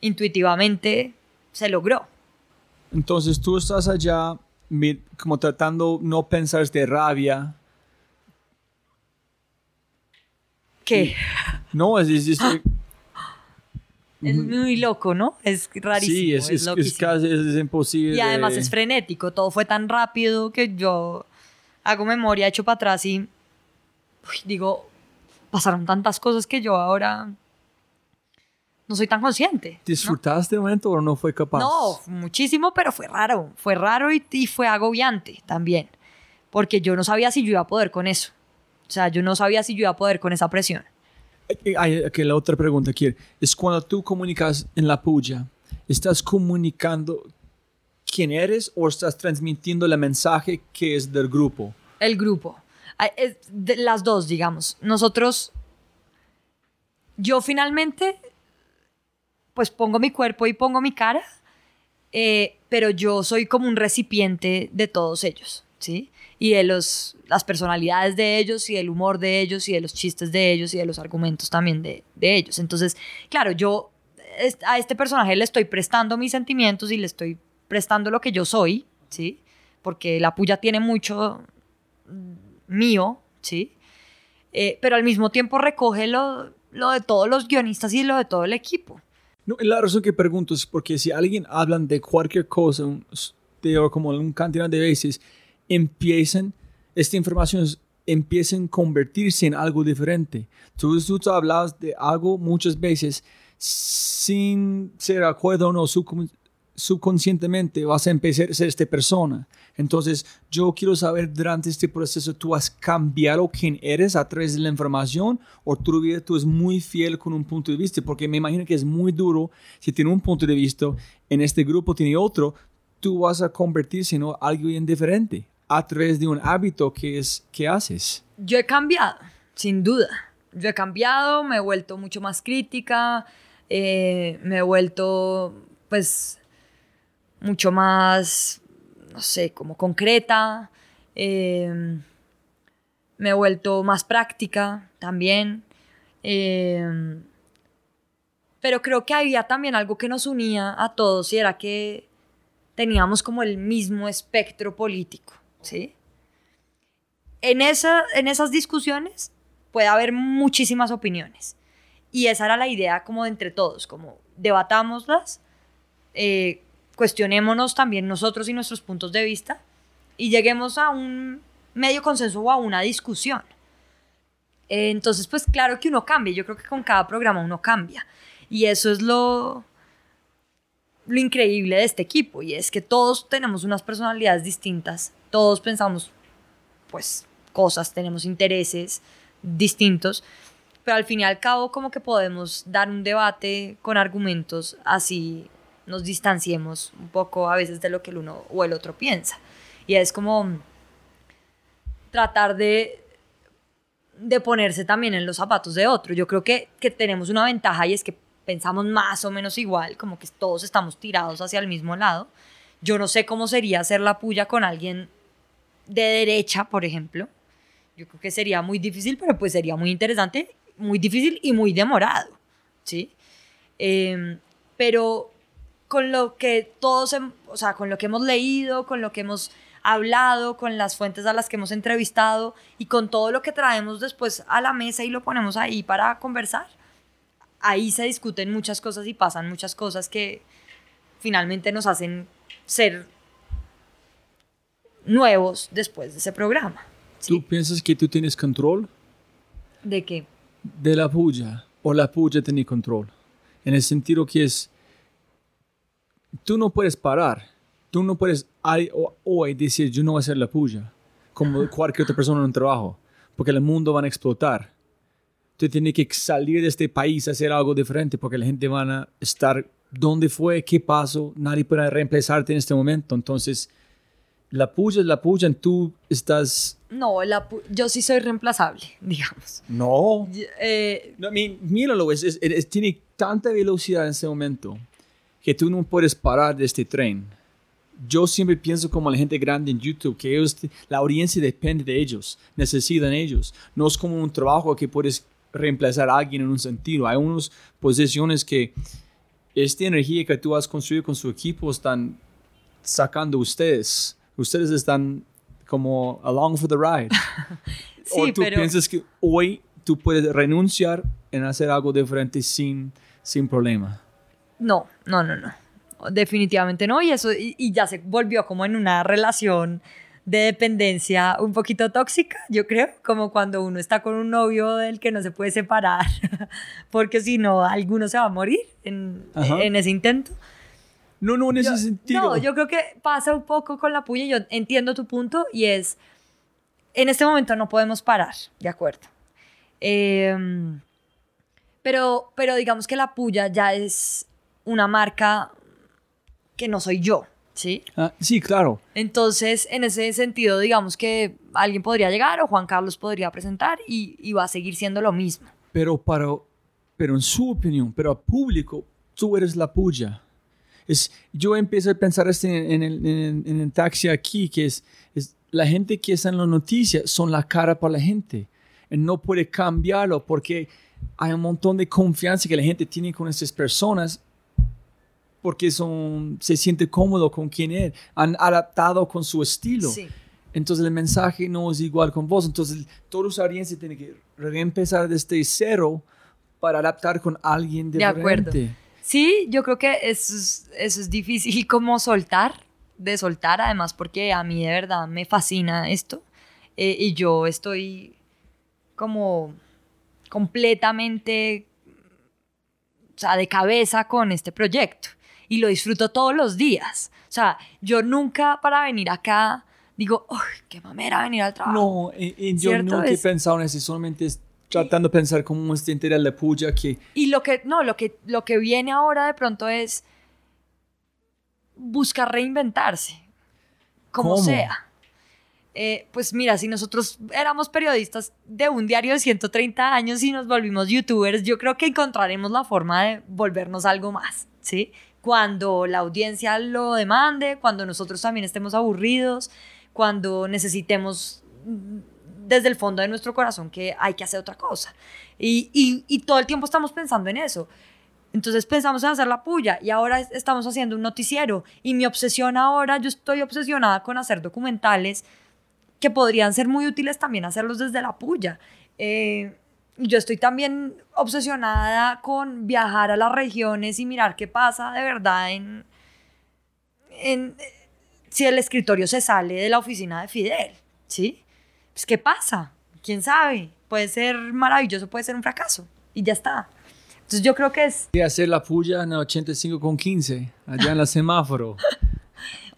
Intuitivamente se logró. Entonces tú estás allá como tratando no pensar de rabia. Que No, es, es- es- (gasps) es muy loco, ¿no? Es rarísimo, sí, es, es, es, casi es, imposible. Y además de- es frenético, todo fue tan rápido que yo hago memoria, echo para atrás y uy, digo, pasaron tantas cosas que yo ahora no soy tan consciente. ¿no? ¿Disfrutaste el momento o no fue capaz? No, muchísimo, pero fue raro, fue raro y, y fue agobiante también, porque yo no sabía si yo iba a poder con eso. O sea, yo no sabía si yo iba a poder con esa presión. Eh, Hay que la otra pregunta aquí es cuando tú comunicas en la puya, ¿estás comunicando quién eres o estás transmitiendo el mensaje que es del grupo? El grupo. De las dos, digamos. Nosotros, yo finalmente, pues pongo mi cuerpo y pongo mi cara, eh, pero yo soy como un recipiente de todos ellos, ¿sí? Y de los, las personalidades de ellos y del humor de ellos y de los chistes de ellos y de los argumentos también de, de ellos. Entonces, claro, yo a este personaje le estoy prestando mis sentimientos y le estoy prestando lo que yo soy, ¿sí? Porque la puya tiene mucho mío, ¿sí? Eh, pero al mismo tiempo recoge lo, lo de todos los guionistas y lo de todo el equipo. No, la razón que pregunto es porque si alguien hablan de cualquier cosa, de, como un cantidad de veces, empiezan, esta información empiezan a convertirse en algo diferente. Tú, tú te hablabas de algo muchas veces sin ser acuerdo o no subcon- subconscientemente vas a empezar a ser esta persona. Entonces, yo quiero saber durante este proceso, ¿tú has cambiado quién eres a través de la información o tu vida tú es muy fiel con un punto de vista? Porque me imagino que es muy duro si tiene un punto de vista, en este grupo tiene otro, tú vas a convertirse en alguien diferente a través de un hábito que, es, que haces. Yo he cambiado, sin duda. Yo he cambiado, me he vuelto mucho más crítica, eh, me he vuelto, pues, mucho más, no sé, como concreta. eh, me he vuelto más práctica también. eh, pero creo que había también algo que nos unía a todos y era que teníamos como el mismo espectro político, ¿sí? En, esa, en esas discusiones puede haber muchísimas opiniones. Y esa era la idea como de entre todos, como debatámoslas, eh, cuestionémonos también nosotros y nuestros puntos de vista y lleguemos a un medio consenso o a una discusión. Eh, entonces, pues claro que uno cambia, yo creo que con cada programa uno cambia. Y eso es lo, lo increíble de este equipo, y es que todos tenemos unas personalidades distintas, todos pensamos pues cosas, tenemos intereses distintos, pero al fin y al cabo como que podemos dar un debate con argumentos así nos distanciemos un poco a veces de lo que el uno o el otro piensa. Y es como tratar de de ponerse también en los zapatos de otro. Yo creo que, que tenemos una ventaja y es que pensamos más o menos igual, como que todos estamos tirados hacia el mismo lado. Yo no sé cómo sería hacer la puya con alguien de derecha, por ejemplo. Yo creo que sería muy difícil, pero pues sería muy interesante, muy difícil y muy demorado, ¿sí? Em, pero con lo que todos, o sea, con lo que hemos leído, con lo que hemos hablado, con las fuentes a las que hemos entrevistado y con todo lo que traemos después a la mesa y lo ponemos ahí para conversar, ahí se discuten muchas cosas y pasan muchas cosas que finalmente nos hacen ser nuevos después de ese programa. ¿Tú piensas que tú tienes control? ¿De qué? De la puya. O la puya tiene control. En el sentido que es, tú no puedes parar. Tú no puedes hoy decir, yo no voy a hacer la puya. Como (laughs) cualquier otra persona en un trabajo. Porque el mundo va a explotar. Tú tienes que salir de este país a hacer algo diferente porque la gente va a estar dónde fue, qué pasó, nadie puede reemplazarte en este momento. Entonces, la puya es la puya, tú estás... No, la yo sí soy reemplazable, (laughs) digamos. No. Eh, no míralo, es, es, tiene tanta velocidad en ese momento que tú no puedes parar de este tren. Yo siempre pienso como la gente grande en YouTube, que ellos, la audiencia depende de ellos, necesitan ellos. No es como un trabajo que puedes reemplazar a alguien en un sentido. Hay unas posiciones que esta energía que tú has construido con su equipo están sacando ustedes. Ustedes están como along for the ride. (laughs) sí, o tú piensas que hoy tú puedes renunciar en hacer algo diferente sin, sin problema. No, no, no, no. Definitivamente no. Y eso, y ya se volvió como en una relación de dependencia un poquito tóxica, yo creo, como cuando uno está con un novio del que no se puede separar, (laughs) porque si no, alguno se va a morir en, en ese intento. No, no, en ese sentido. No, yo creo que pasa un poco con la puya, yo entiendo tu punto y es, en este momento no podemos parar, de acuerdo. Em, pero, pero digamos que la puya ya es una marca que no soy yo. ¿sí? Ah, sí, claro. Entonces, en ese sentido, digamos que alguien podría llegar o Juan Carlos podría presentar y, va a seguir siendo lo mismo. Pero, para, pero en su opinión, pero a público, tú eres la puya. Es, yo empiezo a pensar este en, el, en, el, taxi aquí, que es, es la gente que está en las noticias son la cara para la gente. Y no puede cambiarlo porque hay un montón de confianza que la gente tiene con esas personas porque son, se siente cómodo con quien es, han adaptado con su estilo. Entonces el mensaje no es igual con vos. Entonces toda los audiencia tiene que reempezar desde cero para adaptar con alguien diferente. De acuerdo. Sí, yo creo que eso es, eso es difícil (laughs) como soltar, de soltar además porque a mí de verdad me fascina esto eh, y yo estoy como completamente o sea, de cabeza con este proyecto y lo disfruto todos los días. O sea, yo nunca para venir acá digo, ¡ay, qué mamera venir al trabajo! No, y, yo nunca he pensado en eso, solamente tratando de pensar cómo es entera la puya que... Y lo que, no, lo que, lo que viene ahora de pronto es buscar reinventarse, como sea. Eh, pues mira, si nosotros éramos periodistas de un diario de 130 años y nos volvimos youtubers, yo creo que encontraremos la forma de volvernos algo más, ¿sí? Cuando la audiencia lo demande, cuando nosotros también estemos aburridos, cuando necesitemos mm, desde el fondo de nuestro corazón que hay que hacer otra cosa. Y, todo el tiempo estamos pensando en eso. Entonces pensamos en hacer la puya y ahora estamos haciendo un noticiero y mi obsesión ahora, yo estoy obsesionada con hacer documentales que podrían ser muy útiles también hacerlos desde la puya. Eh, yo estoy también obsesionada con viajar a las regiones y mirar qué pasa de verdad en, en si el escritorio se sale de la oficina de Fidel, ¿sí? Pues qué pasa, quién sabe, puede ser maravilloso, puede ser un fracaso y ya está. Entonces yo creo que es... Y hacer la puya en 85 con 15, allá en la (laughs) semáforo.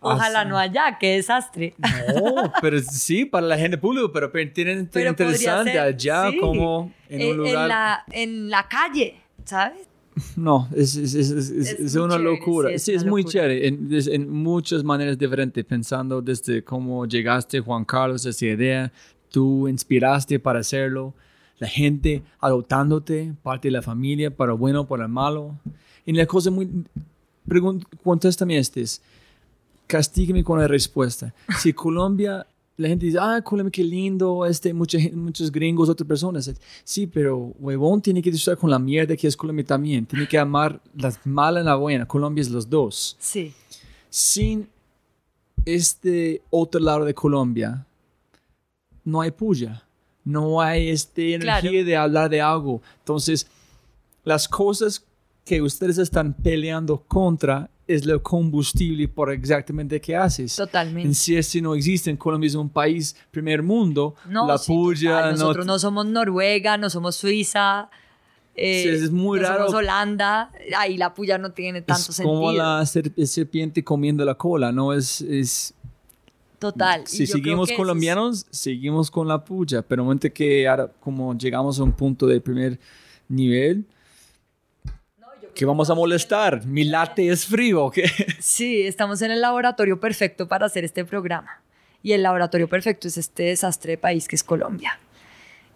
Ojalá no haya, qué desastre. No, pero sí, para la gente pública, pero, tienen interesante allá como en un lugar. En la, en la calle, ¿sabes? No, es, es, es, es una locura. Sí, es, muy chévere, en, en, muchas maneras diferentes, pensando desde cómo llegaste, Juan Carlos, esa idea, tú inspiraste para hacerlo. la gente adoptándote, parte de la familia, para bueno, para malo. Y la cosa muy... Contéstame este. Castígueme con la respuesta. Si Colombia la gente dice, ah, Colombia, qué lindo, este, mucha, muchos gringos, otras personas. Sí, pero huevón tiene que disfrutar con la mierda que es Colombia también. Tiene que amar las malas y la buena. Colombia es los dos. Sí. Sin este otro lado de Colombia, no hay puya. No hay este energía de hablar de algo. Entonces, las cosas que ustedes están peleando contra es el combustible por exactamente qué haces. Totalmente. Si este no existe, Colombia es un país primer mundo, no, la puya... Nosotros no, somos Noruega, no somos Suiza, eh, es muy no raro. Somos Holanda, ahí la puya no tiene tanto es sentido. como la serpiente comiendo la cola, ¿no? Es... es Total. Si seguimos colombianos, seguimos con la puya, pero en que ahora como llegamos a un punto de primer nivel, que vamos a molestar. Mi latte es frío. ¿qué? (laughs) Sí, estamos en el laboratorio perfecto para hacer este programa. Y el laboratorio perfecto es este desastre de país que es Colombia.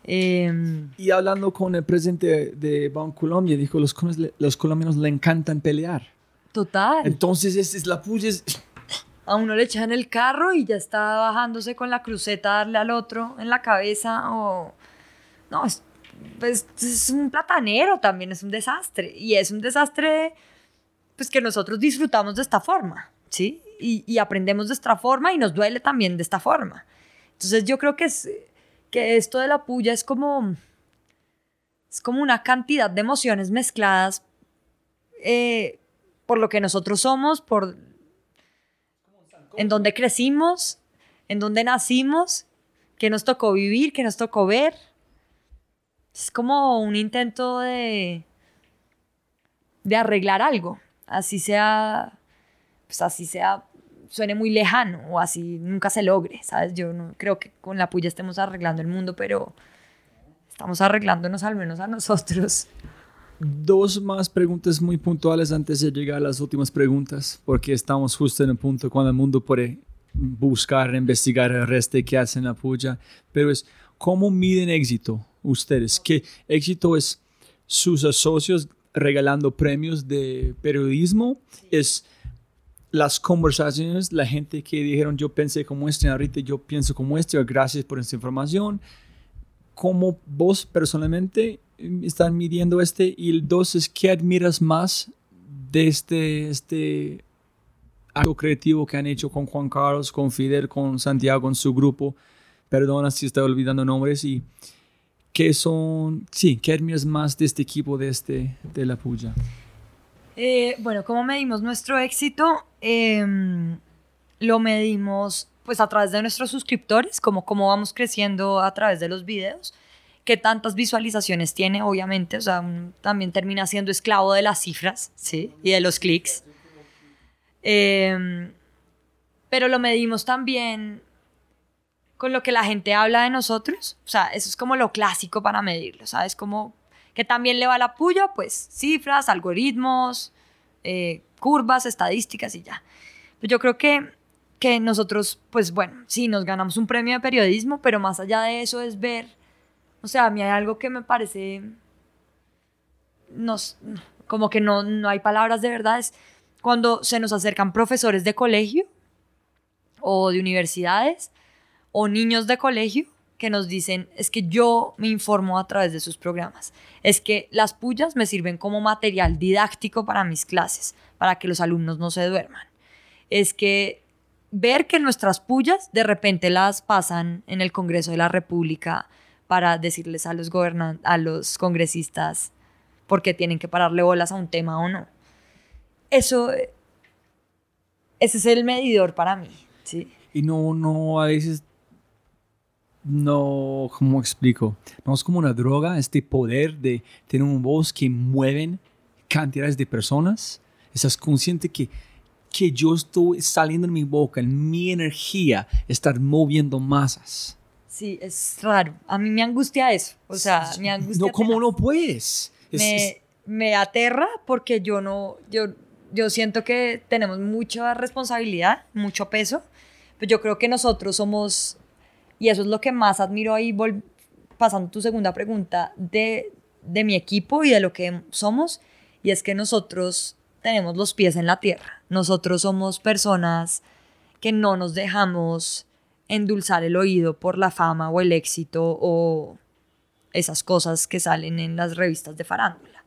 Em, y hablando con el presidente de Colombia, dijo, los, los colombianos le encantan pelear. Total. Entonces, es, es la puya. A uno le echan el carro y ya está bajándose con la cruceta a darle al otro en la cabeza o... No, es pues es un platanero también, es un desastre. Y es un desastre, pues que nosotros disfrutamos de esta forma, ¿sí? Y, aprendemos de esta forma y nos duele también de esta forma. Entonces yo creo que, es, que esto de la puya es como, es como una cantidad de emociones mezcladas eh, por lo que nosotros somos, por en donde crecimos, en donde nacimos, que nos tocó vivir, que nos tocó ver es como un intento de, de arreglar algo, así sea, pues así sea, suene muy lejano o así nunca se logre, ¿sabes? Yo no creo que con la puya estemos arreglando el mundo, pero estamos arreglándonos al menos a nosotros. Dos más preguntas muy puntuales antes de llegar a las últimas preguntas, porque estamos justo en el punto cuando el mundo puede buscar, investigar el resto que hacen la puya, pero es cómo miden éxito ustedes? ¿Qué éxito es sus socios regalando premios de periodismo? ¿Es las conversaciones, la gente que dijeron yo pensé como este, ahorita yo pienso como este, gracias por esta información? ¿Cómo vos personalmente están midiendo este? Y el dos es, ¿qué admiras más de este, este acto creativo que han hecho con Juan Carlos, con Fidel, con Santiago, con su grupo? Perdona si estoy olvidando nombres y ¿Qué son, sí, qué admiras más de este equipo de, este, de la Puya? Eh, bueno, ¿cómo medimos nuestro éxito? Em, lo medimos pues a través de nuestros suscriptores, como cómo vamos creciendo a través de los videos, qué tantas visualizaciones tiene, obviamente, o sea, también termina siendo esclavo de las cifras, ¿sí? Y de los clics. Em, pero lo medimos también con lo que la gente habla de nosotros. O sea, eso es como lo clásico para medirlo, ¿sabes? Como que también le va la puya, pues cifras, algoritmos, eh, curvas, estadísticas y ya. Pues yo creo que, que nosotros, pues bueno, sí, nos ganamos un premio de periodismo, pero más allá de eso es ver, o sea, a mí hay algo que me parece, nos, como que no, no hay palabras de verdad, es cuando se nos acercan profesores de colegio o de universidades o niños de colegio que nos dicen, es que yo me informo a través de sus programas, es que las pullas me sirven como material didáctico para mis clases, para que los alumnos no se duerman. Es que ver que nuestras pullas de repente las pasan en el Congreso de la República para decirles a los, a los congresistas por qué tienen que pararle bolas a un tema o no. Eso, ese es el medidor para mí, ¿sí? Y no, no, a veces no, ¿cómo explico? No es como una droga, este poder de tener un voz que mueven cantidades de personas. Estás consciente que, que yo estoy saliendo en mi boca, en mi energía, estar moviendo masas. Sí, es raro. A mí me angustia eso. O sea, me angustia. No, ¿cómo no puedes? me, me aterra porque yo no, yo, yo siento que tenemos mucha responsabilidad, mucho peso. Pero yo creo que nosotros somos y eso es lo que más admiro ahí, pasando tu segunda pregunta, de, de mi equipo y de lo que somos, y es que nosotros tenemos los pies en la tierra. Nosotros somos personas que no nos dejamos endulzar el oído por la fama o el éxito o esas cosas que salen en las revistas de farándula.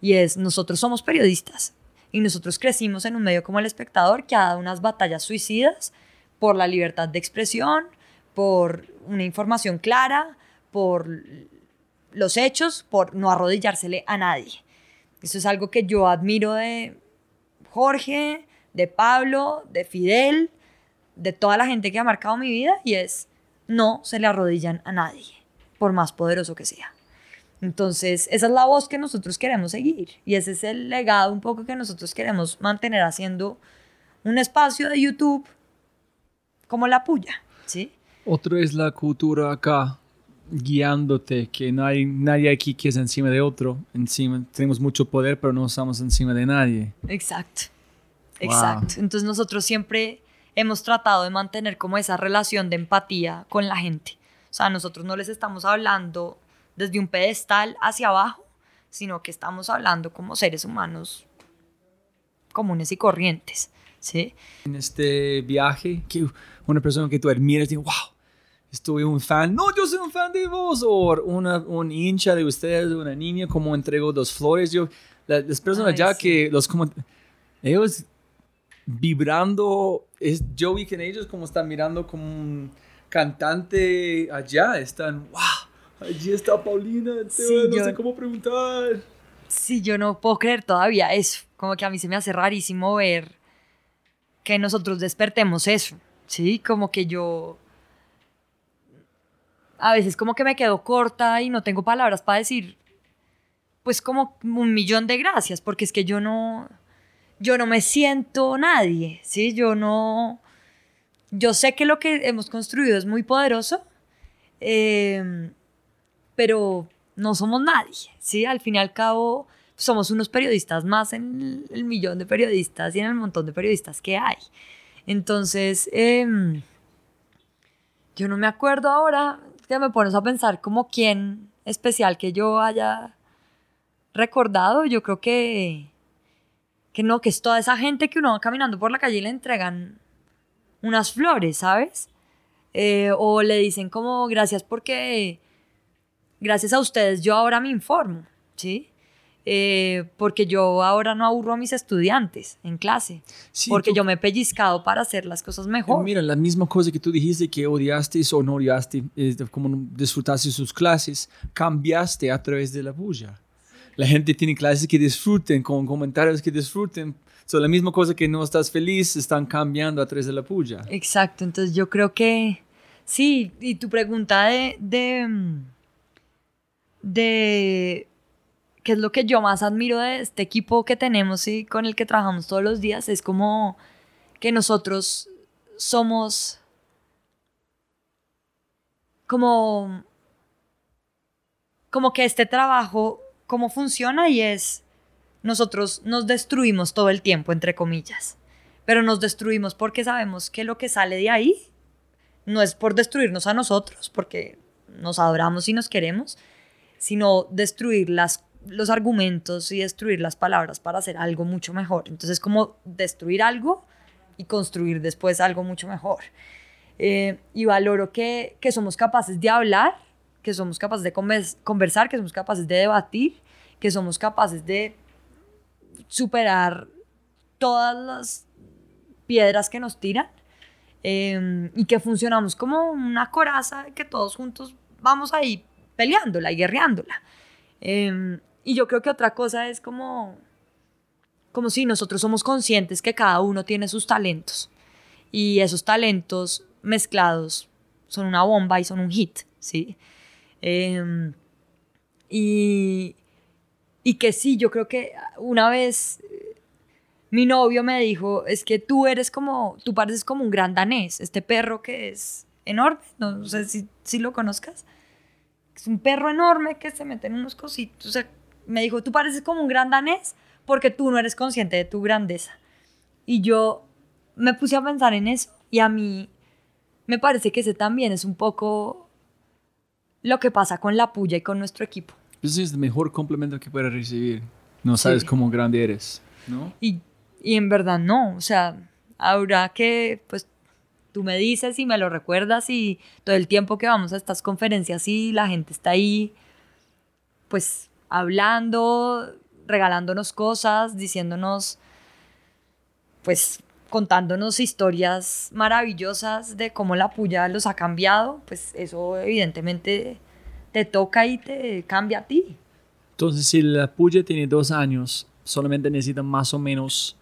Y es, nosotros somos periodistas y nosotros crecimos en un medio como El Espectador que ha dado unas batallas suicidas por la libertad de expresión, por una información clara, por los hechos, por no arrodillársele a nadie. Eso es algo que yo admiro de Jorge, de Pablo, de Fidel, de toda la gente que ha marcado mi vida y es no se le arrodillan a nadie, por más poderoso que sea. Entonces, esa es la voz que nosotros queremos seguir y ese es el legado un poco que nosotros queremos mantener haciendo un espacio de YouTube como la puya, ¿sí? Otro es la cultura acá, guiándote, que no hay nadie aquí que es encima de otro. Encima, tenemos mucho poder, pero no estamos encima de nadie. Exacto, exacto. Entonces nosotros siempre hemos tratado de mantener como esa relación de empatía con la gente. O sea, nosotros no les estamos hablando desde un pedestal hacia abajo, sino que estamos hablando como seres humanos comunes y corrientes. ¿sí? En este viaje, que una persona que tú admiras dice, wow, estoy un fan, no, yo soy un fan de vos, o una, un hincha de ustedes, una niña, como entregó dos flores, yo, las personas ya que los como, ellos vibrando, es, yo vi que en ellos como están mirando como un cantante allá, están, wow, allí está Paulina, no sé cómo preguntar. Sí, yo no puedo creer todavía eso, como que a mí se me hace rarísimo ver que nosotros despertemos eso, ¿sí? Como que yo a veces como que me quedo corta y no tengo palabras para decir, pues como un millón de gracias, porque es que yo no, yo no me siento nadie, ¿sí? Yo no, yo sé que lo que hemos construido es muy poderoso, em, pero no somos nadie, ¿sí? Al fin y al cabo somos unos periodistas más en el, millón de periodistas y en el montón de periodistas que hay. Entonces, em, yo no me acuerdo ahora me pones a pensar como quién especial que yo haya recordado, yo creo que, que no, que es toda esa gente que uno va caminando por la calle y le entregan unas flores, ¿sabes? Eh, o le dicen como gracias porque gracias a ustedes yo ahora me informo, ¿sí? Eh, porque yo ahora no aburro a mis estudiantes en clase, porque yo me he pellizcado para hacer las cosas mejor. Mira, la misma cosa que tú dijiste que odiaste o no odiaste, como disfrutaste sus clases, cambiaste a través de la bulla. La gente tiene clases que disfruten, con comentarios que disfruten. Son la misma cosa que no estás feliz, están cambiando a través de la puya. Exacto, entonces yo creo que sí, y tu pregunta de, de, de que es lo que yo más admiro de este equipo que tenemos y con el que trabajamos todos los días, es como que nosotros somos como como que este trabajo cómo funciona y es nosotros nos destruimos todo el tiempo entre comillas pero nos destruimos porque sabemos que lo que sale de ahí no es por destruirnos a nosotros porque nos adoramos y nos queremos sino destruir las los argumentos y destruir las palabras para hacer algo mucho mejor. Entonces es como destruir algo y construir después algo mucho mejor. Eh, y valoro que, que, somos capaces de hablar, que somos capaces de conversar, que somos capaces de debatir, que somos capaces de superar todas las piedras que nos tiran eh, y que funcionamos como una coraza que todos juntos vamos ahí peleándola y guerreándola. Eh, y yo creo que otra cosa es como, como si nosotros somos conscientes que cada uno tiene sus talentos y esos talentos mezclados son una bomba y son un hit, ¿sí? Em, y, y que sí, yo creo que una vez mi novio me dijo, es que tú eres como, tú pareces como un gran danés, este perro que es enorme, no sé si, si lo conozcas, es un perro enorme que se mete en unos cositos, me dijo, tú pareces como un gran danés porque tú no eres consciente de tu grandeza. Y yo me puse a pensar en eso y a mí me parece que ese también es un poco lo que pasa con la puya y con nuestro equipo. Ese es el mejor complemento que puedes recibir. No sabes Sí. cómo grande eres, ¿no? Y, y en verdad no, o sea, ahora que pues tú me dices y me lo recuerdas y todo el tiempo que vamos a estas conferencias y la gente está ahí pues hablando, regalándonos cosas, diciéndonos pues contándonos historias maravillosas de cómo la puya los ha cambiado, pues eso evidentemente te toca y te cambia a ti. Entonces, si la puya tiene dos años, solamente necesita más o menos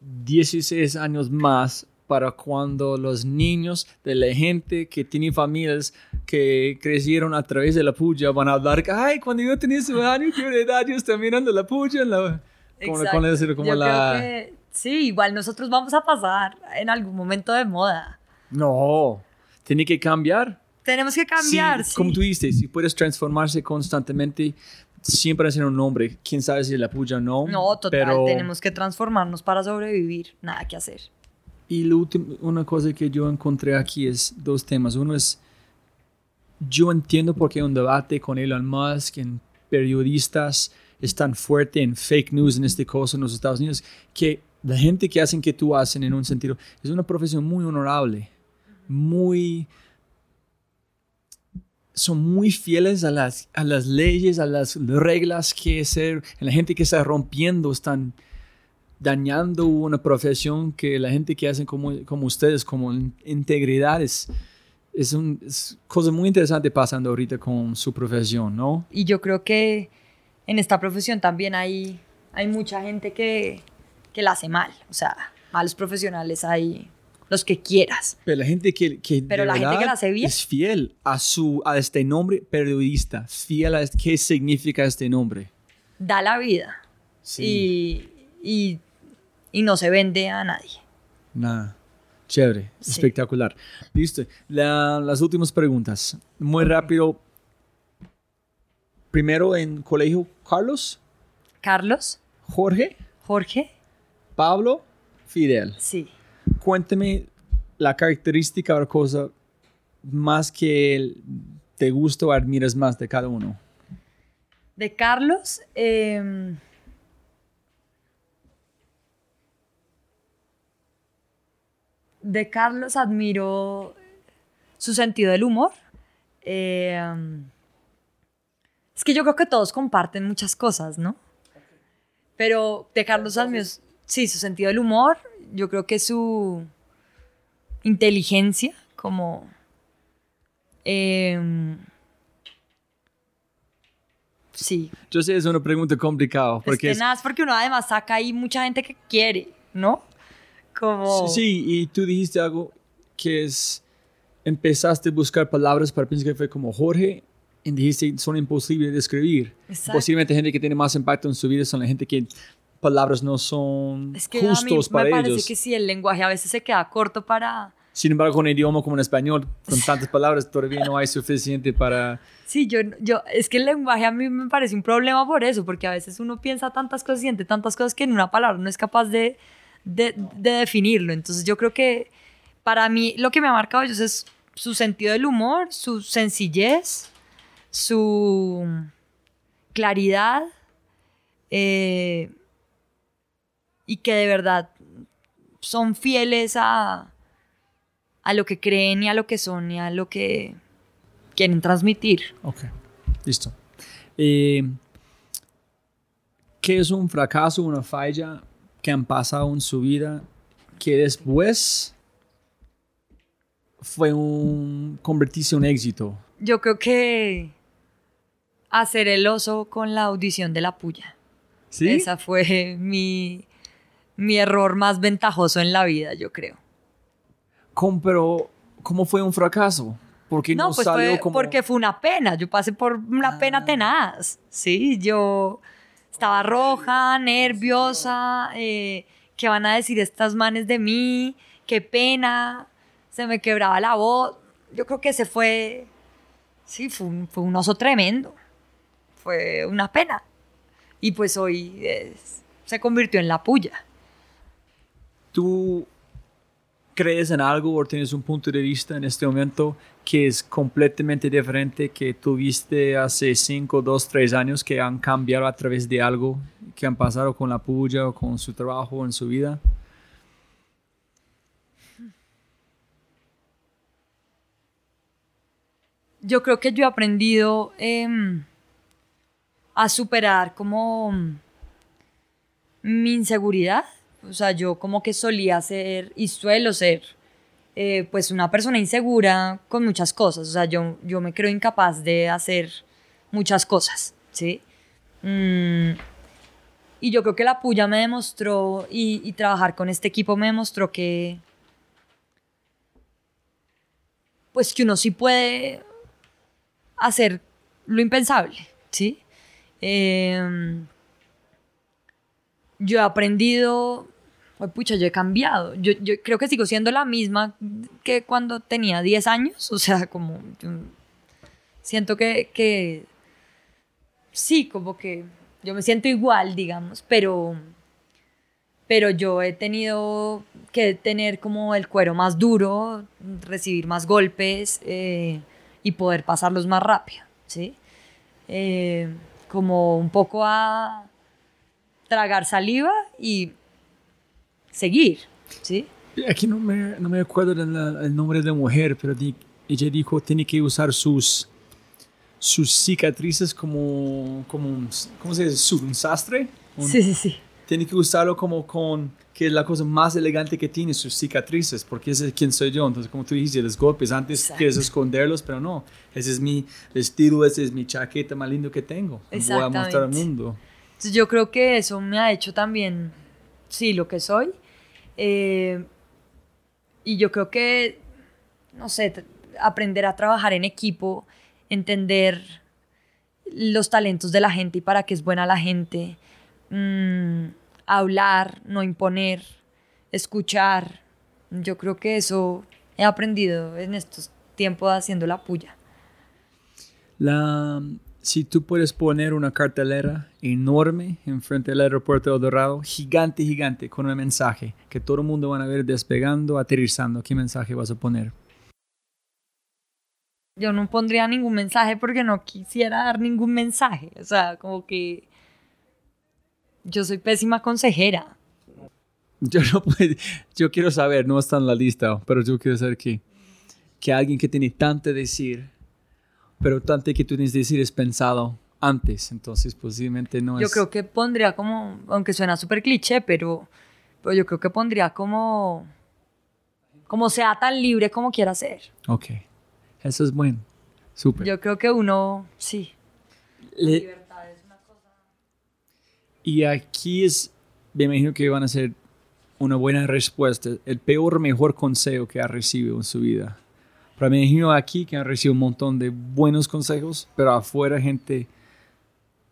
16 años más para cuando los niños de la gente que tiene familias que crecieron a través de la puya van a hablar ay, cuando yo tenía ese año, qué edad, yo estaba mirando la puya. La, como, como decir, como Yo la... creo que sí, igual nosotros vamos a pasar en algún momento de moda. No, tiene que cambiar. Tenemos que cambiar, Sí, sí. Como tú dijiste, si puedes transformarse constantemente, siempre hacer un nombre. Quién sabe si la puya o no. No, total, pero... tenemos que transformarnos para sobrevivir. Nada que hacer. Y lo último, una cosa que yo encontré aquí es dos temas. Uno es, yo entiendo por qué un debate con Elon Musk en periodistas es tan fuerte en fake news en este caso en los Estados Unidos, que la gente que hacen que tú hacen en un sentido es una profesión muy honorable, muy son muy fieles a las, a las leyes, a las reglas que ser, la gente que está rompiendo están dañando una profesión que la gente que hacen como, como ustedes, como in- integridad, es, es, un, es cosa muy interesante pasando ahorita con su profesión, ¿no? Y yo creo que en esta profesión también hay, hay mucha gente que, que la hace mal. O sea, malos profesionales hay los que quieras. Pero la gente que, que Pero la gente que la hace bien. es fiel a, su, a este nombre periodista, fiel a este- qué significa este nombre. Da la vida. Y, y, y no se vende a nadie. Nada. Chévere, Sí. espectacular. Listo. La- las últimas preguntas. Muy rápido. Primero en colegio, Carlos, Carlos, Jorge, Jorge, Pablo, Fidel. sí. Cuéntame la característica o cosa más que te gusta o admiras más de cada uno. De Carlos, eh, de Carlos admiro su sentido del humor. Eh, es que yo creo que todos comparten muchas cosas, ¿no? Pero de Carlos admiro, sí, su sentido del humor, yo creo que su inteligencia, como... em, sí, Yo sé, es una pregunta complicada. Porque es es- tenaz porque uno además saca ahí mucha gente que quiere, ¿no? Como... Sí, y tú dijiste algo que es, empezaste a buscar palabras para pensar que fue como Jorge, y dijiste son imposibles de escribir. Exacto. Posiblemente gente que tiene más impacto en su vida son la gente que palabras no son Es que a mí justos me para parece ellos. que sí, el lenguaje a veces se queda corto para... Sin embargo, con un idioma como en español, con tantas palabras, todavía no hay (laughs) suficiente para... Sí, yo, yo, es que el lenguaje a mí me parece un problema por eso, porque a veces uno piensa tantas cosas, siente tantas cosas que en una palabra no es capaz de, de, de definirlo. Entonces yo creo que para mí lo que me ha marcado ellos es su sentido del humor, su sencillez, su claridad eh, y que de verdad son fieles a, a lo que creen y a lo que son y a lo que quieren transmitir. Ok, listo. Eh, ¿Qué es un fracaso, una falla que han pasado en su vida que después fue un convertirse en un éxito? Yo creo que hacer el oso con la audición de la puya. ¿Sí? Esa fue mi, mi error más ventajoso en la vida, yo creo. ¿Cómo, pero, ¿cómo fue un fracaso? Porque no, No, pues salió fue como... porque fue una pena. Yo pasé por una pena tenaz. Sí, yo estaba roja, nerviosa. eh, ¿Qué van a decir estas manes de mí? Qué pena. Se me quebraba la voz. Yo creo que ese fue. Sí, fue un, fue un oso tremendo. Fue una pena. Y pues hoy se convirtió en la puya. ¿Tú crees en algo o tienes un punto de vista en este momento que es completamente diferente que tuviste hace 5, 2, 3 años que han cambiado a través de algo que han pasado con la puya o con su trabajo o en su vida? Yo creo que yo he aprendido em, a superar como mi inseguridad. O sea, yo como que solía ser y suelo ser eh, pues una persona insegura con muchas cosas. O sea, yo, yo me creo incapaz de hacer muchas cosas, ¿sí? Mm, y yo creo que la puya me demostró y, y trabajar con este equipo me demostró que pues que uno sí puede hacer lo impensable, ¿sí? Em, yo he aprendido, ay, pucha, yo he cambiado. Yo, yo, creo que sigo siendo la misma que cuando tenía 10 años. O sea, como. siento que, que. Sí, como que. Yo me siento igual, digamos, pero. Pero yo he tenido que tener como el cuero más duro, recibir más golpes eh, y poder pasarlos más rápido, ¿sí? Eh, como un poco a tragar saliva y seguir, ¿sí? Aquí no me, no me acuerdo del nombre de la mujer, pero di, ella dijo tiene que usar sus sus cicatrices como, como un, ¿cómo se dice? ¿Un sastre? Un, sí, sí, sí. Tiene que usarlo como con, que es la cosa más elegante que tiene, sus cicatrices, porque ese es quien soy yo. Entonces, como tú dijiste, los golpes, antes Exacto. quieres esconderlos, pero no. Ese es mi estilo, ese es mi chaqueta más lindo que tengo. Voy a mostrar al mundo. Entonces, yo creo que eso me ha hecho también, sí, lo que soy. Eh, y yo creo que, no sé, aprender a trabajar en equipo, entender los talentos de la gente y para qué es buena la gente, mmm, hablar, no imponer, escuchar. Yo creo que eso he aprendido en estos tiempos haciendo la puya. La, si tú puedes poner una cartelera enorme enfrente del aeropuerto de Dorado, gigante, gigante, con un mensaje que todo el mundo van a ver despegando, aterrizando, ¿qué mensaje vas a poner? Yo no pondría ningún mensaje porque no quisiera dar ningún mensaje. O sea, como que yo soy pésima consejera. Yo no puedo, yo quiero saber, no está en la lista, pero yo quiero saber que, que alguien que tiene tanto decir, pero tanto que tú tienes que decir es pensado antes, entonces posiblemente no yo es... Yo creo que pondría como, aunque suena súper cliché, pero, pero yo creo que pondría como, como sea tan libre como quiera ser. Ok, eso es bueno, súper. Yo creo que uno, sí. Le, y aquí es, me imagino que van a ser una buena respuesta, el peor mejor consejo que ha recibido en su vida. Pero me imagino aquí que han recibido un montón de buenos consejos, pero afuera gente,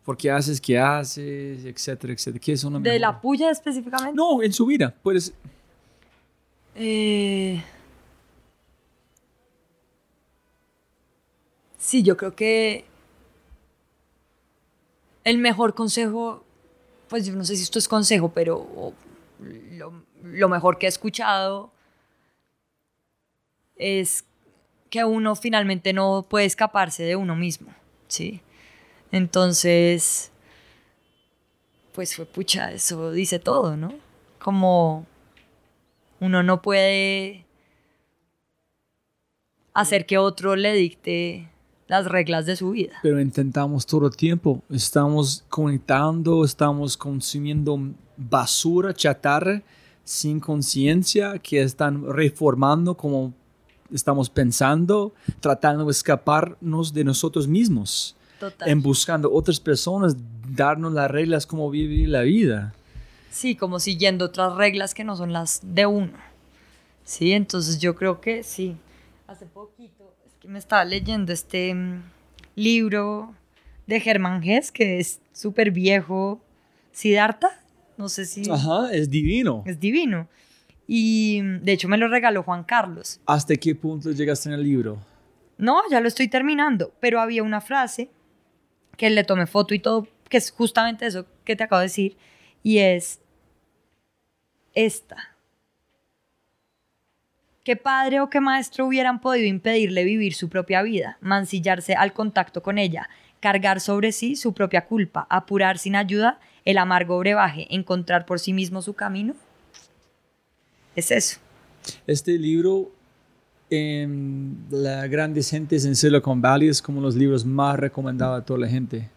¿por qué haces qué haces? Etcétera, etcétera. ¿Qué es una ¿De la puya específicamente? No, en su vida. Puedes... Eh... Sí, yo creo que el mejor consejo pues yo no sé si esto es consejo, pero lo, lo, mejor que he escuchado es que uno finalmente no puede escaparse de uno mismo, ¿sí? Entonces, pues fue pucha, eso dice todo, ¿no? Como uno no puede hacer que otro le dicte las reglas de su vida. Pero intentamos todo el tiempo. Estamos conectando, estamos consumiendo basura, chatarra, sin conciencia, que están reformando como estamos pensando, tratando de escaparnos de nosotros mismos. Total. En buscando otras personas, darnos las reglas como vivir la vida. Sí, como siguiendo otras reglas que no son las de uno. Sí, entonces yo creo que sí. Hace poquito me estaba leyendo este mm, libro de Germán Hess, que es súper viejo, Siddhartha, no sé si... Ajá, es divino. Es divino. Y mm, de hecho me lo regaló Juan Carlos. ¿Hasta qué punto llegaste en el libro? No, ya lo estoy terminando, pero había una frase que le tomé foto y todo, que es justamente eso que te acabo de decir, y es esta. ¿Qué padre o qué maestro hubieran podido impedirle vivir su propia vida, mancillarse al contacto con ella, cargar sobre sí su propia culpa, apurar sin ayuda el amargo brebaje, encontrar por sí mismo su camino? Es eso. Este libro en las grandes gentes en Silicon Valley es como los libros más recomendados a toda la gente.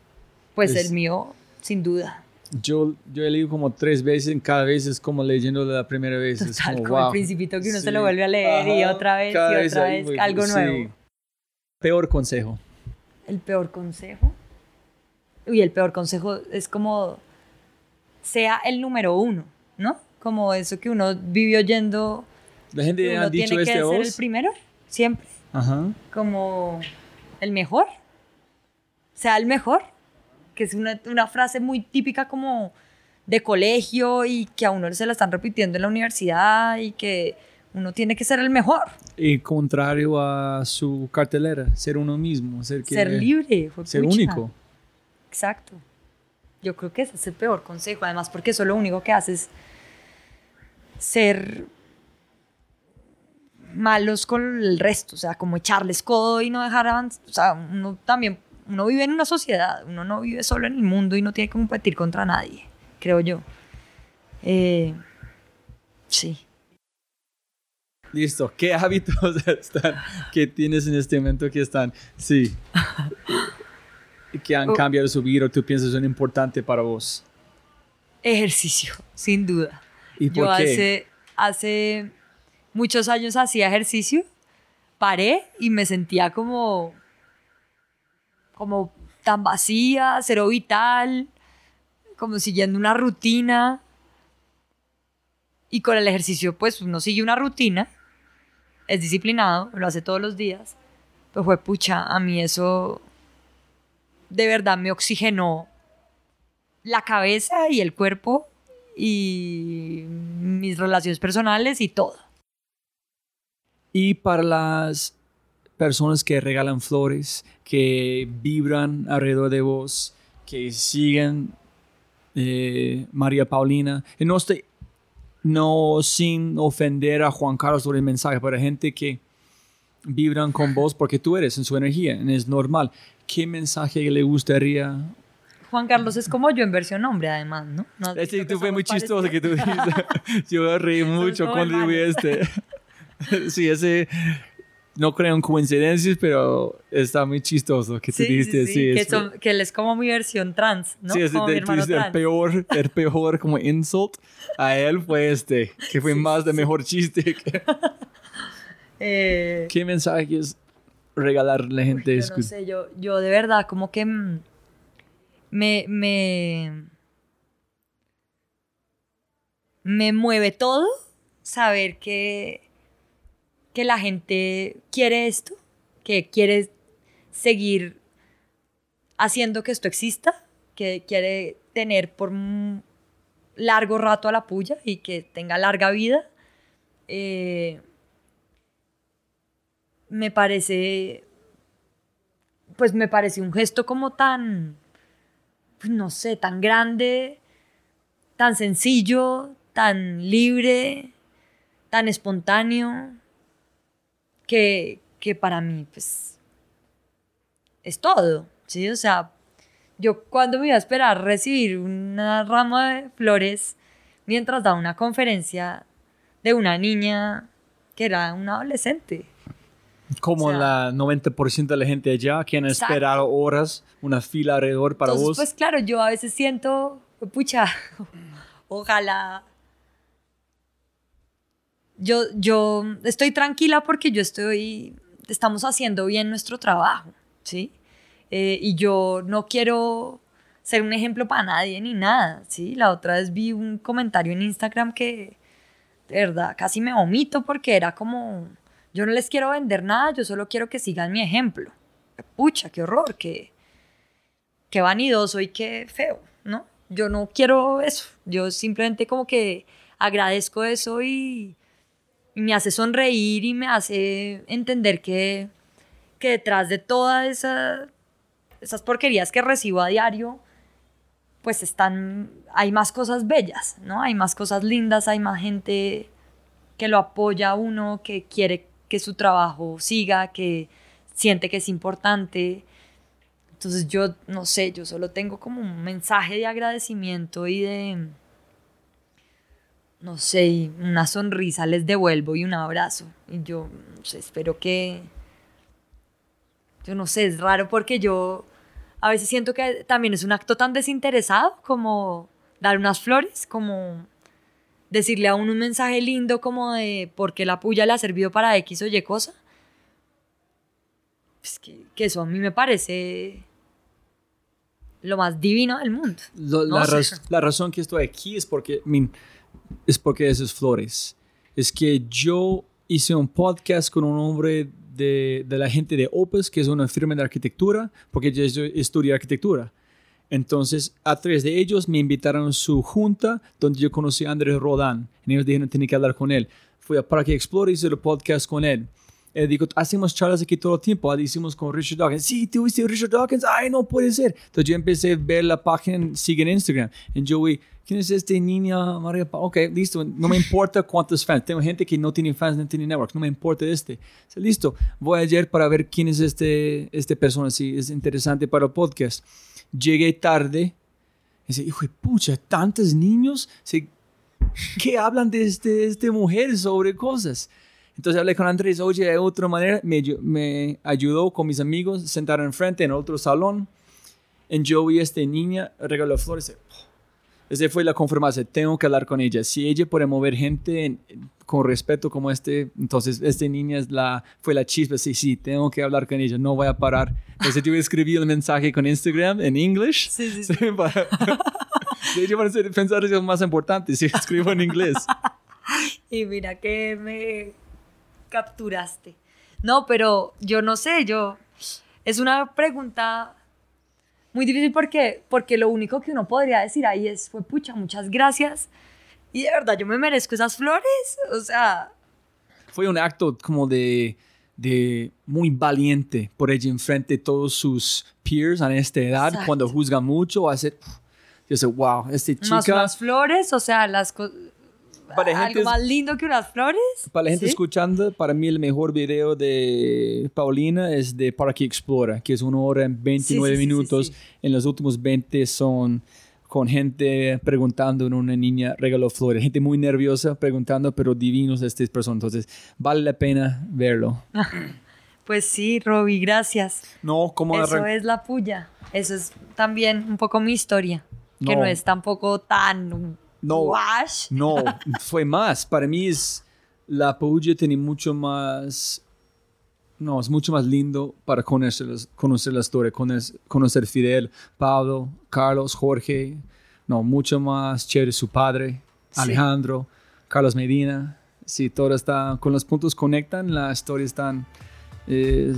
Pues Es- el mío, sin duda. Yo, yo he leído como tres veces, cada vez es como leyendo la primera vez. es Total, como, como el wow. principito que uno se Sí. lo vuelve a leer y Ajá, otra vez y otra ahí vez, voy, algo sí. nuevo. Peor consejo. El peor consejo. Uy, el peor consejo es como sea el número uno, ¿no? Como eso que uno vive oyendo. La gente uno ha dicho tiene que este ser el primero, siempre. Ajá. Como el mejor. Sea el mejor. Que es una, una frase muy típica como de colegio y que a uno se la están repitiendo en la universidad y que uno tiene que ser el mejor. Y contrario a su cartelera, ser uno mismo, ser, que- ser libre. ser pucha. único. Exacto. Yo creo que ese es el peor consejo, además porque eso lo único que hace es ser malos con el resto, o sea, como echarles codo y no dejar avanzar, o sea, uno también, uno vive en una sociedad, uno no vive solo en el mundo y no tiene que competir contra nadie, creo yo. Eh, sí. Listo. ¿Qué hábitos (laughs) están que tienes en este momento que están, sí, que han Oh. cambiado su vida o tú piensas son importantes para vos? Ejercicio, sin duda. ¿Y Yo por qué? hace, hace muchos años hacía ejercicio, paré y me sentía como, como tan vacía, cero vital, como siguiendo una rutina. Y con el ejercicio, pues uno sigue una rutina, es disciplinado, lo hace todos los días. Pero fue pucha, a mí eso de verdad me oxigenó la cabeza y el cuerpo y mis relaciones personales y todo. Y para las personas que regalan flores, que vibran alrededor de vos, que siguen eh, María Paulina, y no estoy, no sin ofender a Juan Carlos sobre el mensaje, hay gente que vibran con vos porque tú eres en su energía, es normal. ¿Qué mensaje le gustaría? Juan Carlos es como yo en versión hombre, además, ¿no? ¿No visto que tú fue muy chistoso que tú dijiste. (laughs) Yo reí mucho cuando vi este. (laughs) sí, ese no creo en coincidencias, pero está muy chistoso que tú Sí, sí, dijiste. sí, Sí, que, es- son- que él es como mi versión trans, ¿no? sí, es como mi de- tú hermano dijiste el trans. peor, el peor como insult a él fue este, que fue (laughs) más de mejor chiste. que- Eh, ¿Qué mensajes regalarle a la gente? yo no sé, yo, yo de verdad como que mm, me, me, me mueve todo saber que, que la gente quiere esto, que quiere seguir haciendo que esto exista, que quiere tener por un largo rato a la puya y que tenga larga vida. Eh, me parece, pues me parece un gesto como tan, pues no sé, tan grande, tan sencillo, tan libre, tan espontáneo, que, que para mí, pues, es todo, ¿sí? O sea, yo cuando me iba a esperar recibir una rama de flores mientras daba una conferencia de una niña que era una adolescente. Como o sea- la 90% de la gente allá que han Exacto. esperado horas, una fila alrededor para Entonces, vos. pues claro, yo a veces siento, pucha, (laughs) ojalá. Yo, yo estoy tranquila porque yo estoy, estamos haciendo bien nuestro trabajo, ¿sí? Eh, y yo no quiero ser un ejemplo para nadie ni nada, ¿sí? La otra vez vi un comentario en Instagram que, de verdad, casi me vomito porque era como, yo no les quiero vender nada, yo solo quiero que sigan mi ejemplo. Pucha, qué horror, qué, qué vanidoso y qué feo, ¿no? Yo no quiero eso, yo simplemente como que agradezco eso y, me hace sonreír y me hace entender que, que detrás de todas esa, esas porquerías que recibo a diario, pues están, hay más cosas bellas, ¿no? Hay más cosas lindas, hay más gente que lo apoya a uno, que quiere que su trabajo siga, que siente que es importante. Entonces yo no sé, yo solo tengo como un mensaje de agradecimiento y de, no sé, una sonrisa les devuelvo y un abrazo. Y yo, espero que, yo no sé, es raro porque yo a veces siento que también es un acto tan desinteresado como dar unas flores, como decirle a uno un mensaje lindo como de por qué la puya le ha servido para X o Y cosa. Pues que, que eso a mí me parece lo más divino del mundo. Lo- No la, raz- la razón que estoy aquí es porque, es porque esas flores. Es que yo hice un podcast con un hombre de, de la gente de Opus, que es una firma de arquitectura, porque yo estu- estudié arquitectura. Entonces, a través de ellos me invitaron a su junta, donde yo conocí a Andrés Rodán. Y ellos dijeron, tenía que hablar con él. Fui a Parque Explore y hice el podcast con él. Él dijo, hacemos charlas aquí todo el tiempo. Ah, Hicimos con Richard Dawkins. Sí, ¿tú viste a Richard Dawkins? Ay, no puede ser. Entonces yo empecé a ver la página, sigue en Instagram. Y yo vi, ¿quién es este niña María Pa-?" Ok, listo. No me importa cuántos fans. Tengo gente que no tiene fans, no tiene network. No me importa este. Listo. Voy ayer para ver quién es este, este persona. Si es interesante para el podcast. Llegué tarde. Y dice, hijo de pucha, tantos niños. Dice, ¿Qué hablan de este, este mujer sobre cosas? Entonces hablé con Andrés, oye, de otra manera, me, me ayudó con mis amigos, sentaron enfrente en otro salón. En yo vi a esta niña, regaló flores. Esa fue la confirmación, tengo que hablar con ella. Si ella puede mover gente en- con respeto como este, entonces esta niña es la, fue la chispa, sí, sí, tengo que hablar con ella, no voy a parar. Entonces yo escribí el mensaje con Instagram en English. Sí, sí, sí. Para, (laughs) de hecho, para pensar es lo más importante, si escribo en inglés. (laughs) Y mira que me capturaste. No, pero yo no sé, yo... Es una pregunta muy difícil porque, porque lo único que uno podría decir ahí es, fue pucha, muchas gracias. Y de verdad, yo me merezco esas flores. O sea, fue un acto como de, de muy valiente por ella enfrente de todos sus peers a esta edad, Exacto. cuando juzga mucho, hace, yo sé, wow, esta más chica, unas flores, o sea, las co- Para la algo gente- más lindo que unas flores. para la gente ¿sí? escuchando, para mí el mejor video de Paulina es de Parque Explora, que es una hora en 29 Sí, sí, minutos, en los últimos 20 son con gente preguntando en una niña regaló flores, gente muy nerviosa preguntando, pero divinos estas personas, entonces vale la pena verlo. (laughs) Pues sí, Roby, gracias. No, como Eso es la puya. Eso es también un poco mi historia. Que No. no es tampoco tan No. wash. No, (laughs) fue más. Para mí es la Puya tiene mucho más. No, es mucho más lindo para conocer, las- conocer la historia, conocer, conocer Fidel, Pablo, Carlos, Jorge. No, mucho más chévere su padre, Sí. Alejandro, Carlos Medina. Si todo está, con los puntos conectan, la historia están. eh,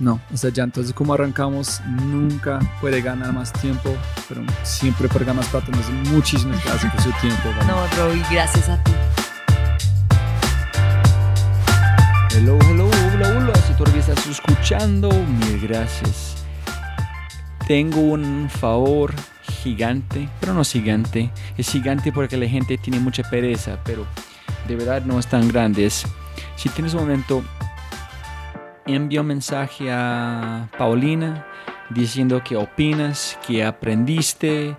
no, o sea, ya entonces como arrancamos, nunca puede ganar más tiempo, pero siempre puede ganar más plata. Entonces, muchísimas gracias por su tiempo. Valen. No, Roby, gracias a ti. Hello, hello, estás escuchando, mil gracias. Tengo un favor gigante, pero no gigante. Es gigante porque la gente tiene mucha pereza, pero de verdad no es tan grande. Si tienes un momento, envía un mensaje a Paulina diciendo qué opinas, qué aprendiste,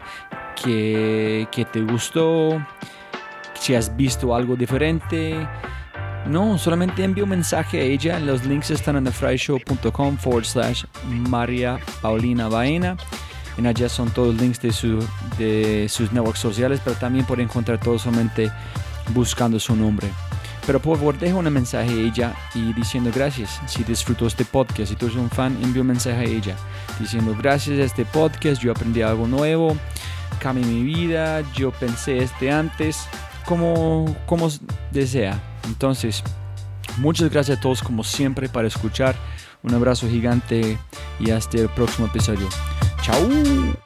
qué, qué te gustó, si has visto algo diferente. No, solamente envío un mensaje a ella. Los links están en thefryshow.com forward slash María Paulina Baena. En allá son todos los links de, su, de sus networks sociales, pero también pueden encontrar todo solamente buscando su nombre. Pero por favor, deja un mensaje a ella y diciendo gracias. Si disfrutó este podcast, si tú eres un fan, envía un mensaje a ella diciendo gracias a este podcast, yo aprendí algo nuevo, cambié mi vida, yo pensé este antes, como, como desea. Entonces, muchas gracias a todos como siempre para escuchar. Un abrazo gigante y hasta el próximo episodio. Chao.